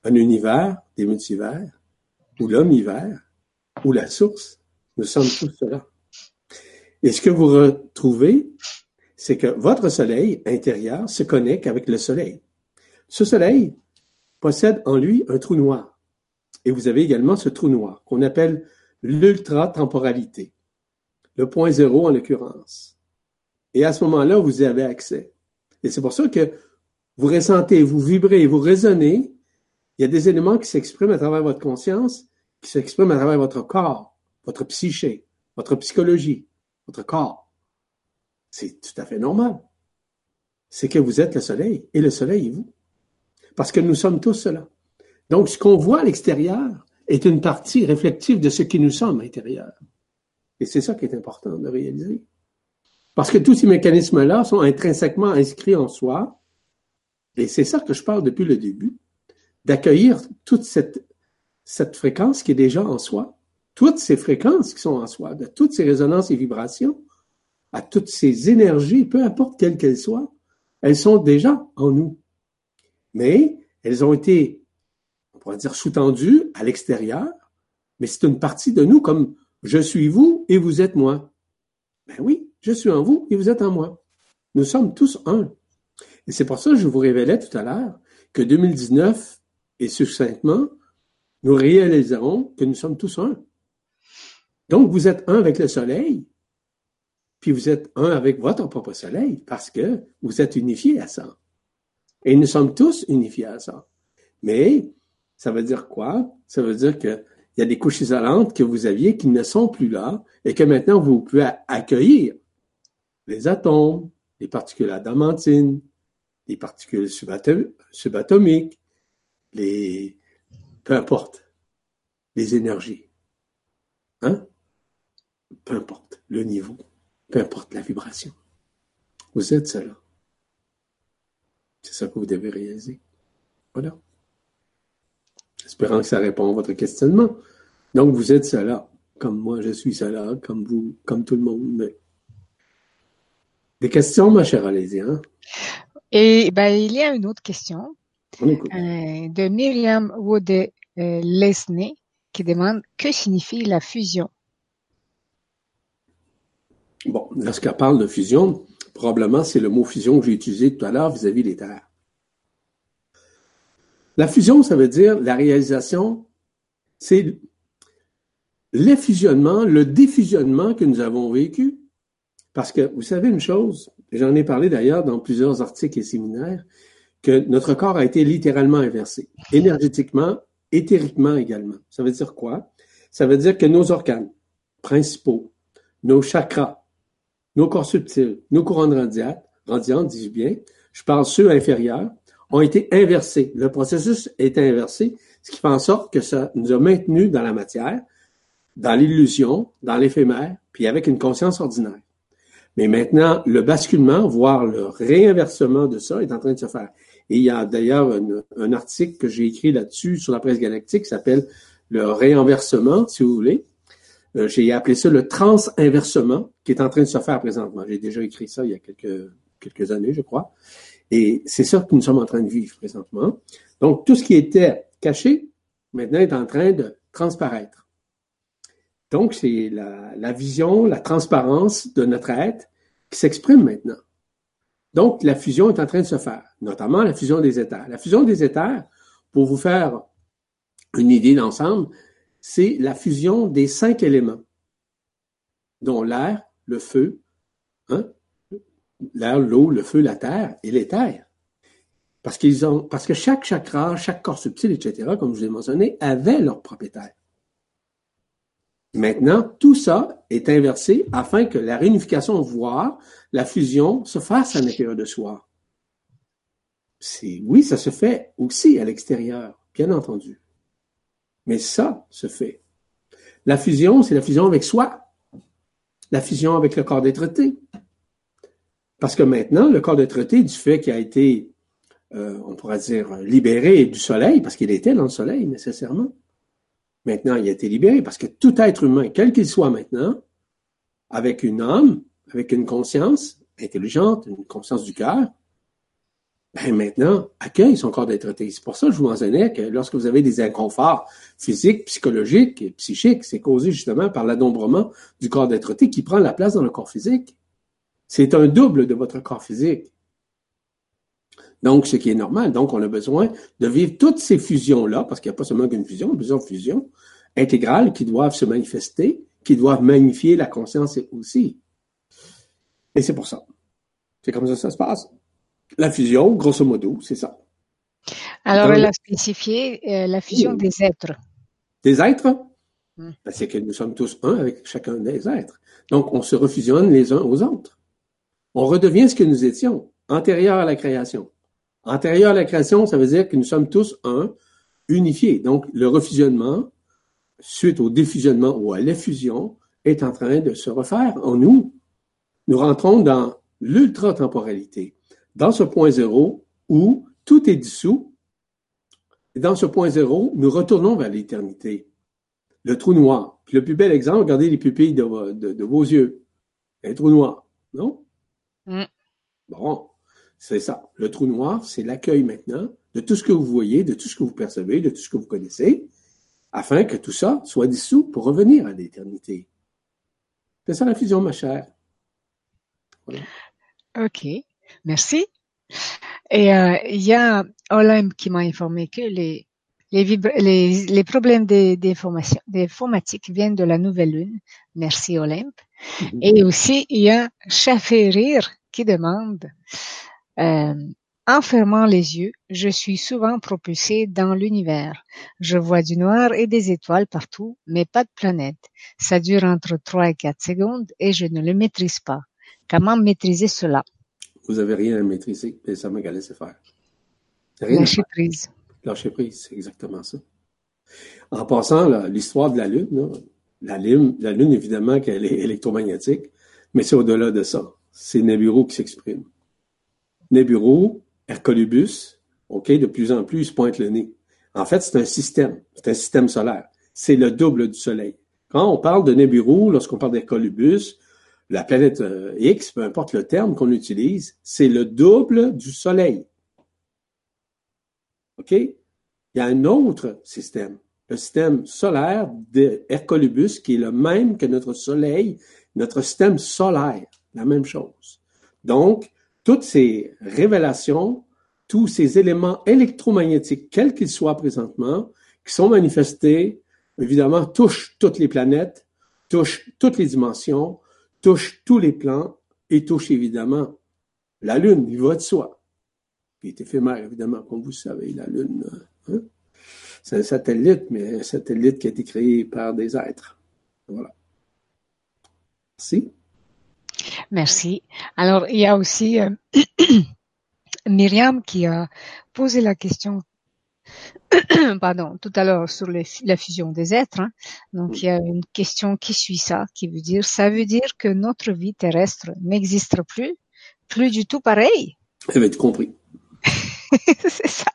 un univers, des multivers, ou l'homme-hiver, ou la source, nous sommes tous cela. Et ce que vous retrouvez, c'est que votre soleil intérieur se connecte avec le soleil. Ce soleil possède en lui un trou noir. Et vous avez également ce trou noir qu'on appelle l'ultra-temporalité, le point zéro en l'occurrence. Et à ce moment-là, vous y avez accès. Et c'est pour ça que vous ressentez, vous vibrez, vous résonnez. Il y a des éléments qui s'expriment à travers votre conscience, qui s'expriment à travers votre corps, votre psyché, votre psychologie, votre corps. C'est tout à fait normal. C'est que vous êtes le soleil et le soleil est vous. Parce que nous sommes tous cela. Donc, ce qu'on voit à l'extérieur est une partie réflective de ce qui nous sommes à l'intérieur. Et c'est ça qui est important de réaliser. Parce que tous ces mécanismes-là sont intrinsèquement inscrits en soi. Et c'est ça que je parle depuis le début. D'accueillir toute cette, cette fréquence qui est déjà en soi. Toutes ces fréquences qui sont en soi, de toutes ces résonances et vibrations, à toutes ces énergies, peu importe quelles qu'elles soient, elles sont déjà en nous. Mais elles ont été, on pourrait dire, sous-tendues à l'extérieur, mais c'est une partie de nous comme je suis vous et vous êtes moi. Ben oui, je suis en vous et vous êtes en moi. Nous sommes tous un. Et c'est pour ça que je vous révélais tout à l'heure que 2019 et succinctement, nous réaliserons que nous sommes tous un. Donc, vous êtes un avec le soleil, puis vous êtes un avec votre propre soleil parce que vous êtes unifiés à ça. Et nous sommes tous unifiés à ça. Mais ça veut dire quoi? Ça veut dire qu'il y a des couches isolantes que vous aviez qui ne sont plus là et que maintenant vous pouvez accueillir. Les atomes, les particules adamantines, les particules subatomiques, peu importe, les énergies. Hein? Peu importe le niveau, peu importe la vibration. Vous êtes cela. C'est ça que vous devez réaliser. Voilà. Espérant que ça répond à votre questionnement. Donc, vous êtes cela, comme moi je suis cela, comme vous, comme tout le monde. Des questions, ma chère Alésia?
Et ben, il y a une autre question euh, de Myriam Wode euh, Lesney qui demande que signifie la fusion?
Bon, lorsqu'elle parle de fusion, probablement c'est le mot fusion que j'ai utilisé tout à l'heure vis-à-vis des terres. La fusion, ça veut dire la réalisation, c'est l'effusionnement, le défusionnement que nous avons vécu. Parce que vous savez une chose, j'en ai parlé d'ailleurs dans plusieurs articles et séminaires, que notre corps a été littéralement inversé, énergétiquement, éthériquement également. Ça veut dire quoi? Ça veut dire que nos organes principaux, nos chakras, nos corps subtils, nos couronnes radiantes, radiantes, dis-je bien, je parle ceux inférieurs, ont été inversés. Le processus est inversé, ce qui fait en sorte que ça nous a maintenus dans la matière, dans l'illusion, dans l'éphémère, puis avec une conscience ordinaire. Mais maintenant, le basculement, voire le réinversement de ça est en train de se faire. Et il y a d'ailleurs un, article que j'ai écrit là-dessus sur la presse galactique qui s'appelle le réinversement, si vous voulez. Euh, j'ai appelé ça le transinversement qui est en train de se faire présentement. J'ai déjà écrit ça il y a quelques, années, je crois. Et c'est ça que nous sommes en train de vivre présentement. Donc, tout ce qui était caché, maintenant est en train de transparaître. Donc, c'est la, vision, la transparence de notre être qui s'exprime maintenant. Donc, la fusion est en train de se faire, notamment la fusion des éthers. La fusion des éthers, pour vous faire une idée d'ensemble, c'est la fusion des cinq éléments, dont l'air, le feu, hein, l'air, l'eau, le feu, la terre et l'éther. Parce parce que chaque chakra, chaque corps subtil, etc., comme je vous ai mentionné, avait leur propriétaire. Maintenant, tout ça est inversé afin que la réunification, voire la fusion, se fasse à l'intérieur de soi. Oui, ça se fait aussi à l'extérieur, bien entendu. Mais ça se fait. La fusion, c'est la fusion avec soi. La fusion avec le corps d'être parce que maintenant, le corps de traité, du fait qu'il a été, euh, on pourrait dire, libéré du soleil, parce qu'il était dans le soleil nécessairement, maintenant il a été libéré, parce que tout être humain, quel qu'il soit maintenant, avec une âme, avec une conscience intelligente, une conscience du cœur, ben maintenant, accueille son corps d'être C'est pour ça que je vous mentionnais que lorsque vous avez des inconforts physiques, psychologiques et psychiques, c'est causé justement par l'adombrement du corps d'être qui prend la place dans le corps physique. C'est un double de votre corps physique. Donc, ce qui est normal. Donc, on a besoin de vivre toutes ces fusions-là, parce qu'il n'y a pas seulement qu'une fusion, plusieurs fusions, intégrales qui doivent se manifester, qui doivent magnifier la conscience aussi. Et c'est pour ça. C'est comme ça que ça se passe. La fusion, grosso modo, c'est ça.
Alors, elle a spécifié euh, la fusion des êtres.
Des êtres? Hmm. Ben, c'est que nous sommes tous un avec chacun des êtres. Donc, on se refusionne les uns aux autres. On redevient ce que nous étions, antérieur à la création. Antérieur à la création, ça veut dire que nous sommes tous un, unifiés. Donc, le refusionnement, suite au défusionnement ou à l'effusion, est en train de se refaire en nous. Nous rentrons dans l'ultra-temporalité, dans ce point zéro où tout est dissous. Et dans ce point zéro, nous retournons vers l'éternité. Le trou noir. le plus bel exemple, regardez les pupilles de, vos yeux. Un trou noir, non? Mm. Bon, c'est ça. Le trou noir, c'est l'accueil maintenant de tout ce que vous voyez, de tout ce que vous percevez, de tout ce que vous connaissez, afin que tout ça soit dissous pour revenir à l'éternité. C'est ça la fusion, ma chère.
OK. Merci. Et euh, il y a Olympe qui m'a informé que les les, les, problèmes d'informatique viennent de la nouvelle lune. Merci Olympe. Mm-hmm. Et aussi, il y a Chaférir qui demande en fermant les yeux, je suis souvent propulsé dans l'univers. Je vois du noir et des étoiles partout, mais pas de planète. Ça dure entre 3 et 4 secondes et je ne le maîtrise pas. Comment maîtriser cela?
Vous n'avez rien à maîtriser, et ça m'a laissé faire.
Lâcher prise.
Lâcher prise, c'est exactement ça. En passant, l'histoire de la Lune, la Lune, la Lune, évidemment, qu'elle est électromagnétique, mais c'est au-delà de ça. C'est Nibiru qui s'exprime. Nibiru, Hercolubus, OK, de plus en plus, il se pointe le nez. En fait, c'est un système. C'est un système solaire. C'est le double du Soleil. Quand on parle de Nibiru, lorsqu'on parle d'Hercolubus, la planète euh, X, peu importe le terme qu'on utilise, c'est le double du Soleil. OK? Il y a un autre système, le système solaire de Hercolubus, qui est le même que notre Soleil, notre système solaire, la même chose. Donc, toutes ces révélations, tous ces éléments électromagnétiques, quels qu'ils soient présentement, qui sont manifestés, évidemment, touchent toutes les planètes, touchent toutes les dimensions, touchent tous les plans et touchent évidemment la Lune, il va de soi, qui est éphémère, évidemment, comme vous savez, la Lune. Hein. C'est un satellite, mais un satellite qui a été créé par des êtres. Voilà. Merci.
Merci. Alors, il y a aussi euh, Myriam qui a posé la question pardon, tout à l'heure sur la fusion des êtres. Hein. Donc, il y a une question qui suit ça, qui veut dire, ça veut dire que notre vie terrestre n'existe plus, plus du tout pareil?
Ça va être compris.
C'est ça.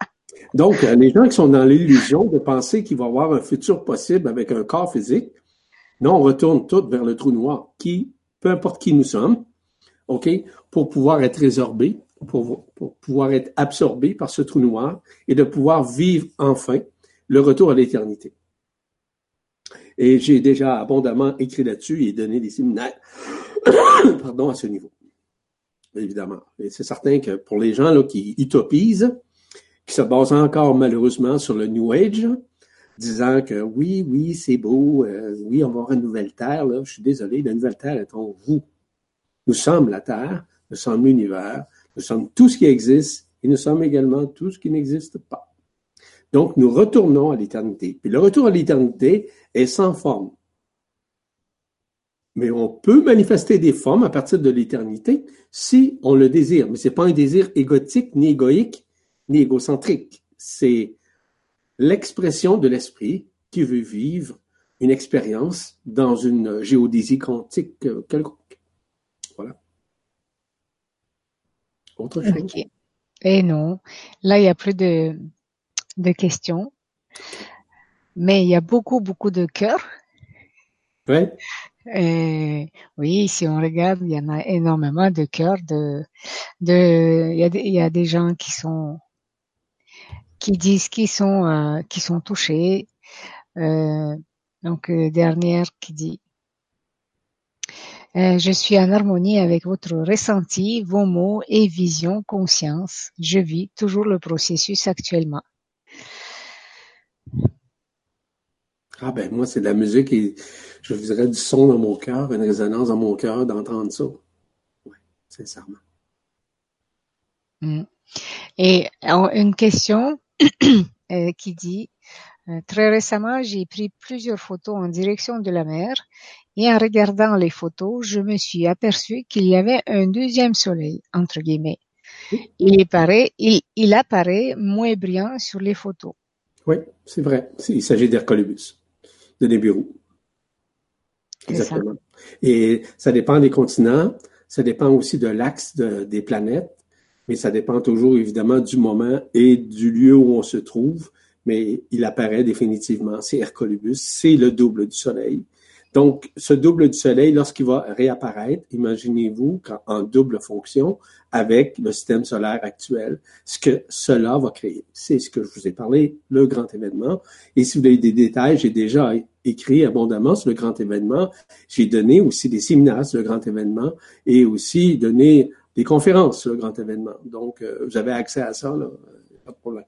Donc, euh, les gens qui sont dans l'illusion de penser qu'il va y avoir un futur possible avec un corps physique, non, on retourne tout vers le trou noir, qui, peu importe qui nous sommes, OK, pour pouvoir être résorbé, pour, pouvoir être absorbé par ce trou noir et de pouvoir vivre enfin le retour à l'éternité. Et j'ai déjà abondamment écrit là-dessus et donné des séminaires pardon, à ce niveau. Évidemment. Et c'est certain que pour les gens là, qui utopisent, qui se basent encore malheureusement sur le New Age, disant que oui, oui, c'est beau, euh, oui, on va avoir une nouvelle Terre, là, je suis désolé, la nouvelle Terre est en vous. Nous sommes la Terre, nous sommes l'univers, nous sommes tout ce qui existe et nous sommes également tout ce qui n'existe pas. Donc, nous retournons à l'éternité. Puis le retour à l'éternité est sans forme. Mais on peut manifester des formes à partir de l'éternité si on le désire. Mais ce n'est pas un désir égotique, ni égoïque, ni égocentrique. C'est l'expression de l'esprit qui veut vivre une expérience dans une géodésie quantique quelconque. Voilà.
Autre chose? Et eh non, là, il n'y a plus de, de questions. Mais il y a beaucoup, beaucoup de cœurs.
Oui.
Euh, oui, si on regarde, il y en a énormément de cœurs. De, de, il y a, il y a des gens qui sont, qui disent qu'ils sont, euh, qui sont touchés. Euh, donc euh, dernière qui dit euh, je suis en harmonie avec votre ressenti, vos mots et vision, conscience. Je vis toujours le processus actuellement.
Ah ben moi, c'est de la musique et je vous dirais du son dans mon cœur, une résonance dans mon cœur d'entendre ça. Oui, sincèrement.
Mm. Et une question? qui dit euh, Très récemment, j'ai pris plusieurs photos en direction de la mer et en regardant les photos, je me suis aperçu qu'il y avait un deuxième soleil, entre guillemets. Il apparaît, il, il apparaît moins brillant sur les photos.
Oui, c'est vrai. Il s'agit d'Hercolubus, de Nibiru. Exactement. Et ça dépend des continents, ça dépend aussi de l'axe des planètes, mais ça dépend toujours évidemment du moment et du lieu où on se trouve. Mais il apparaît définitivement, c'est Hercolubus, c'est le double du Soleil. Donc, ce double du Soleil, lorsqu'il va réapparaître, imaginez-vous en double fonction avec le système solaire actuel, ce que cela va créer. C'est ce que je vous ai parlé, le grand événement. Et si vous avez des détails, j'ai déjà écrit abondamment sur le grand événement. J'ai donné aussi des séminaires sur le grand événement et aussi donné des conférences sur le grand événement. Donc, euh, vous avez accès à ça, là, pas de problème.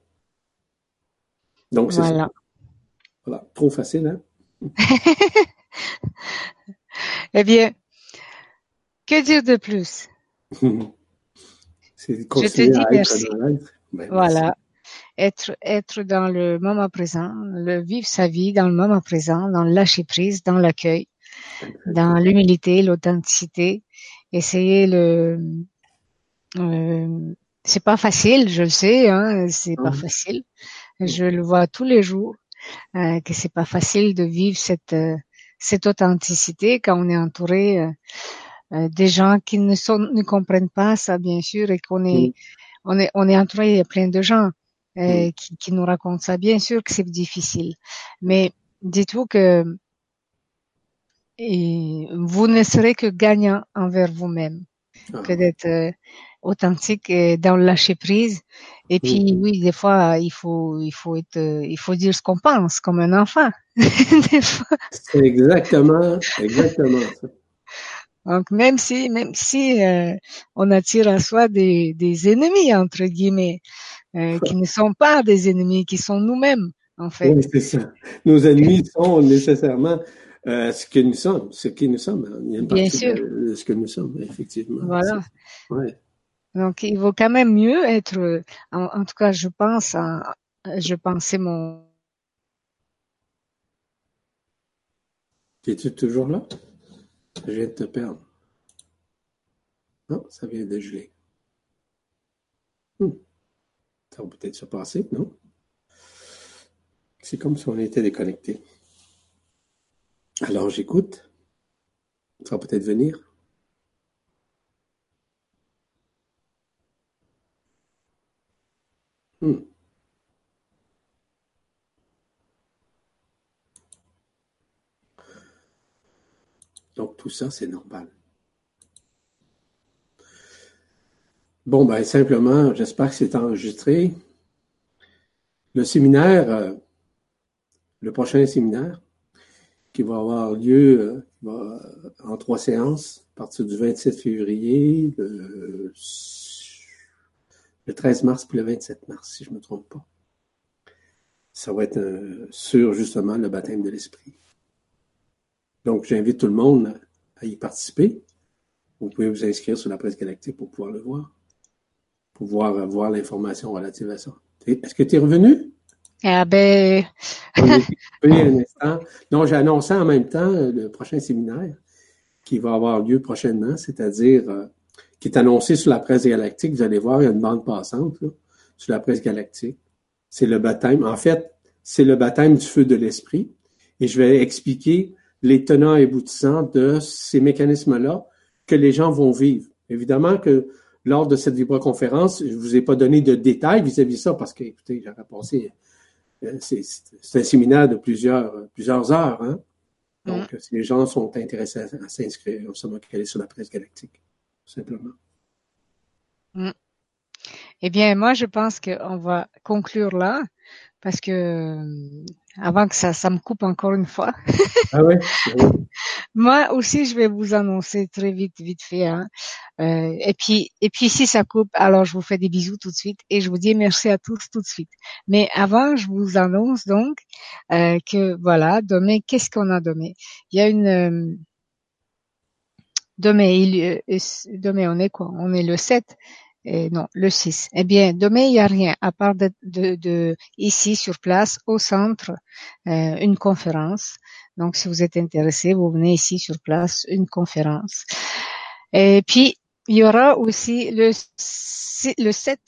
Donc, c'est voilà. ça. Voilà, trop facile, hein?
eh bien, que dire de plus?
c'est Je te dis merci.
Ben, voilà. Être, être dans le moment présent, le vivre sa vie dans le moment présent, dans le lâcher prise, dans l'accueil, dans l'humilité, l'authenticité, essayer le, euh, c'est pas facile, je le sais, hein, c'est pas facile. Je le vois tous les jours euh, que c'est pas facile de vivre cette euh, cette authenticité quand on est entouré euh, euh, des gens qui ne sont ne comprennent pas ça bien sûr et qu'on est on est on est entouré de plein de gens euh, qui, qui nous racontent ça. Bien sûr que c'est difficile, mais dites-vous que et vous ne serez que gagnant envers vous-même ah. que d'être euh, authentique et dans le lâcher prise. Et puis oui, des fois il faut il faut être il faut dire ce qu'on pense comme un enfant.
C'est exactement exactement ça.
Donc même si même si euh, on attire à soi des, des ennemis entre guillemets euh, qui ne sont pas des ennemis, qui sont nous-mêmes en fait.
Oui, c'est ça. Nos ennemis sont nécessairement euh, ce que nous sommes, ce qui nous sommes. Il y a une
Bien sûr.
De, ce que nous sommes, effectivement.
Voilà.
Ouais.
Donc, il vaut quand même mieux être, en, tout cas, je pense, à, je pensais mon.
Es-tu toujours là? Je viens de te perdre. Non, ça vient de geler. Hmm. Ça va peut-être se passer, non? C'est comme si on était déconnecté. Alors j'écoute. Ça va peut-être venir. Hmm. Donc ça, c'est normal. Bon, ben simplement, j'espère que c'est enregistré. Le séminaire, euh, le prochain séminaire, qui va avoir lieu euh, en trois séances à partir du 27 février, le, 13 mars puis le 27 mars, si je ne me trompe pas. Ça va être euh, sur justement le baptême de l'esprit. Donc, j'invite tout le monde à y participer. Vous pouvez vous inscrire sur la presse galactique pour pouvoir le voir, pour pouvoir avoir l'information relative à ça. Est-ce que tu es revenu?
Ah ben.
un instant. Non, j'ai annoncé en même temps euh, le prochain séminaire qui va avoir lieu prochainement, c'est-à-dire euh, qui est annoncé sur la presse galactique. Vous allez voir, il y a une bande passante sur la presse galactique. C'est le baptême. En fait, c'est le baptême du feu de l'esprit. Et je vais expliquer les tenants et aboutissants de ces mécanismes-là que les gens vont vivre. Évidemment que lors de cette vibroconférence, je vous ai pas donné de détails vis-à-vis de ça parce que, écoutez, j'aurais pensé euh, c'est un séminaire de plusieurs, plusieurs heures. Hein? Donc, mm. si les gens sont intéressés à, s'inscrire, on se aller sur la presse galactique, simplement.
Mm. Eh bien, moi, je pense qu'on va conclure là. Parce que euh, avant que ça, ça me coupe encore une fois.
ah ouais? Ah
Moi aussi, je vais vous annoncer très vite, vite fait. Hein. Euh, et puis, et puis si ça coupe, alors je vous fais des bisous tout de suite et je vous dis merci à tous tout de suite. Mais avant, je vous annonce donc euh, que voilà, demain, qu'est-ce qu'on a demain? Il y a une euh, demain, il, demain, on est quoi? On est le 7 non, le 6. Eh bien, demain, il n'y a rien, à part de, de, ici, sur place, au centre, euh, une conférence. Donc, si vous êtes intéressé, vous venez ici sur place, une conférence. Et puis, il y aura aussi le, le 7,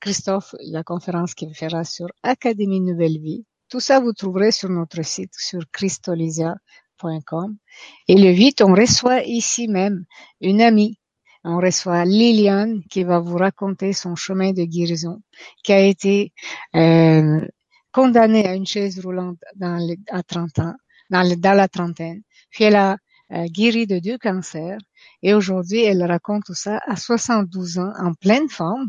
Christophe, la conférence qu'il fera sur Académie Nouvelle Vie. Tout ça, vous trouverez sur notre site, sur christolisia.com. Et le 8, on reçoit ici même une amie on reçoit Liliane qui va vous raconter son chemin de guérison, qui a été euh, condamnée à une chaise roulante dans à 30 ans, dans, la trentaine. Puis elle a euh, guéri de deux cancers et aujourd'hui elle raconte tout ça à 72 ans en pleine forme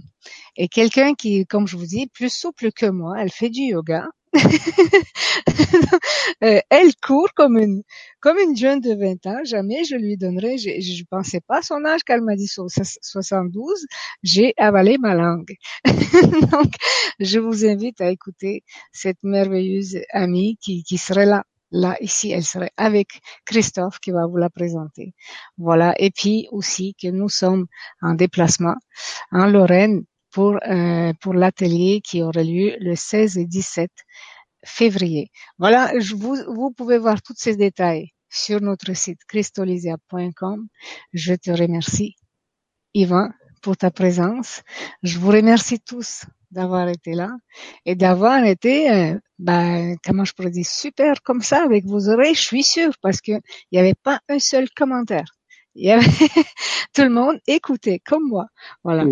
et quelqu'un qui, comme je vous dis, plus souple que moi, elle fait du yoga Euh, elle court comme une comme une jeune de 20 ans. Jamais je lui donnerais, je, je pensais pas son âge qu'elle m'a dit 72. J'ai avalé ma langue. Donc, je vous invite à écouter cette merveilleuse amie qui, qui serait là. Là, ici, elle serait avec Christophe qui va vous la présenter. Voilà. Et puis aussi que nous sommes en déplacement en Lorraine pour, euh, pour l'atelier qui aurait lieu le 16 et 17 février. Voilà, je vous, vous pouvez voir tous ces détails sur notre site christolisia.com. Je te remercie, Yvan, pour ta présence. Je vous remercie tous d'avoir été là et d'avoir été, ben, comment je pourrais dire, super comme ça avec vos oreilles, je suis sûre, parce que il n'y avait pas un seul commentaire. Il y avait tout le monde écoutait comme moi. Voilà.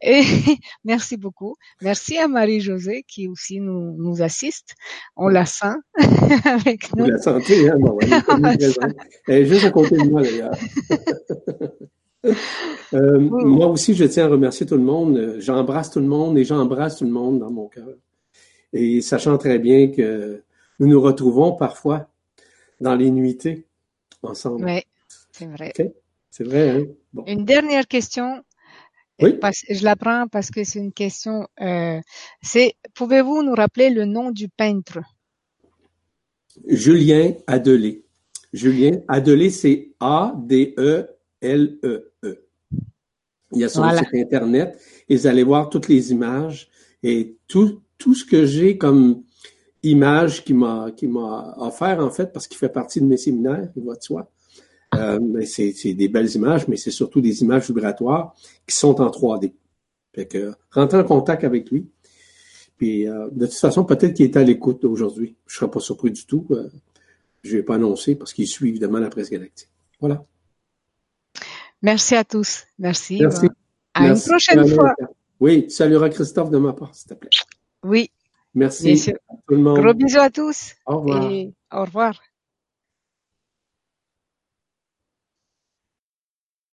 Et merci beaucoup. Merci à Marie-Josée qui aussi nous, nous assiste. On la sent avec nous.
Vous la sentez, hein? Bon, elle est juste à côté de moi d'ailleurs. euh, Moi aussi, je tiens à remercier tout le monde. J'embrasse tout le monde et j'embrasse tout le monde dans mon cœur. Et sachant très bien que nous nous retrouvons parfois dans les nuitées ensemble.
Oui, c'est vrai.
C'est vrai, hein?
Une dernière question.
Oui.
je la prends parce que c'est une question. Euh, c'est pouvez-vous nous rappeler le nom du peintre?
Julien Adelé. Julien Adelé, c'est A-D-E-L-E-E. -E. Il y a son site internet et vous allez voir toutes les images et tout, tout ce que j'ai comme image qui m'a qui m'a offert en fait parce qu'il fait partie de mes séminaires, il va de soi. Euh, c'est des belles images, mais c'est surtout des images vibratoires qui sont en 3D. Fait que rentrez en contact avec lui. Puis euh, de toute façon, peut-être qu'il est à l'écoute aujourd'hui. Je ne serais pas surpris du tout. Euh, je ne vais pas annoncer parce qu'il suit évidemment la presse galactique. Voilà.
Merci à tous. Merci.
Merci.
À une prochaine fois.
Oui, saluera Christophe de ma part, s'il te plaît.
Oui.
Merci.
Tout le monde. Gros bisous à tous.
Au revoir.
Et au revoir.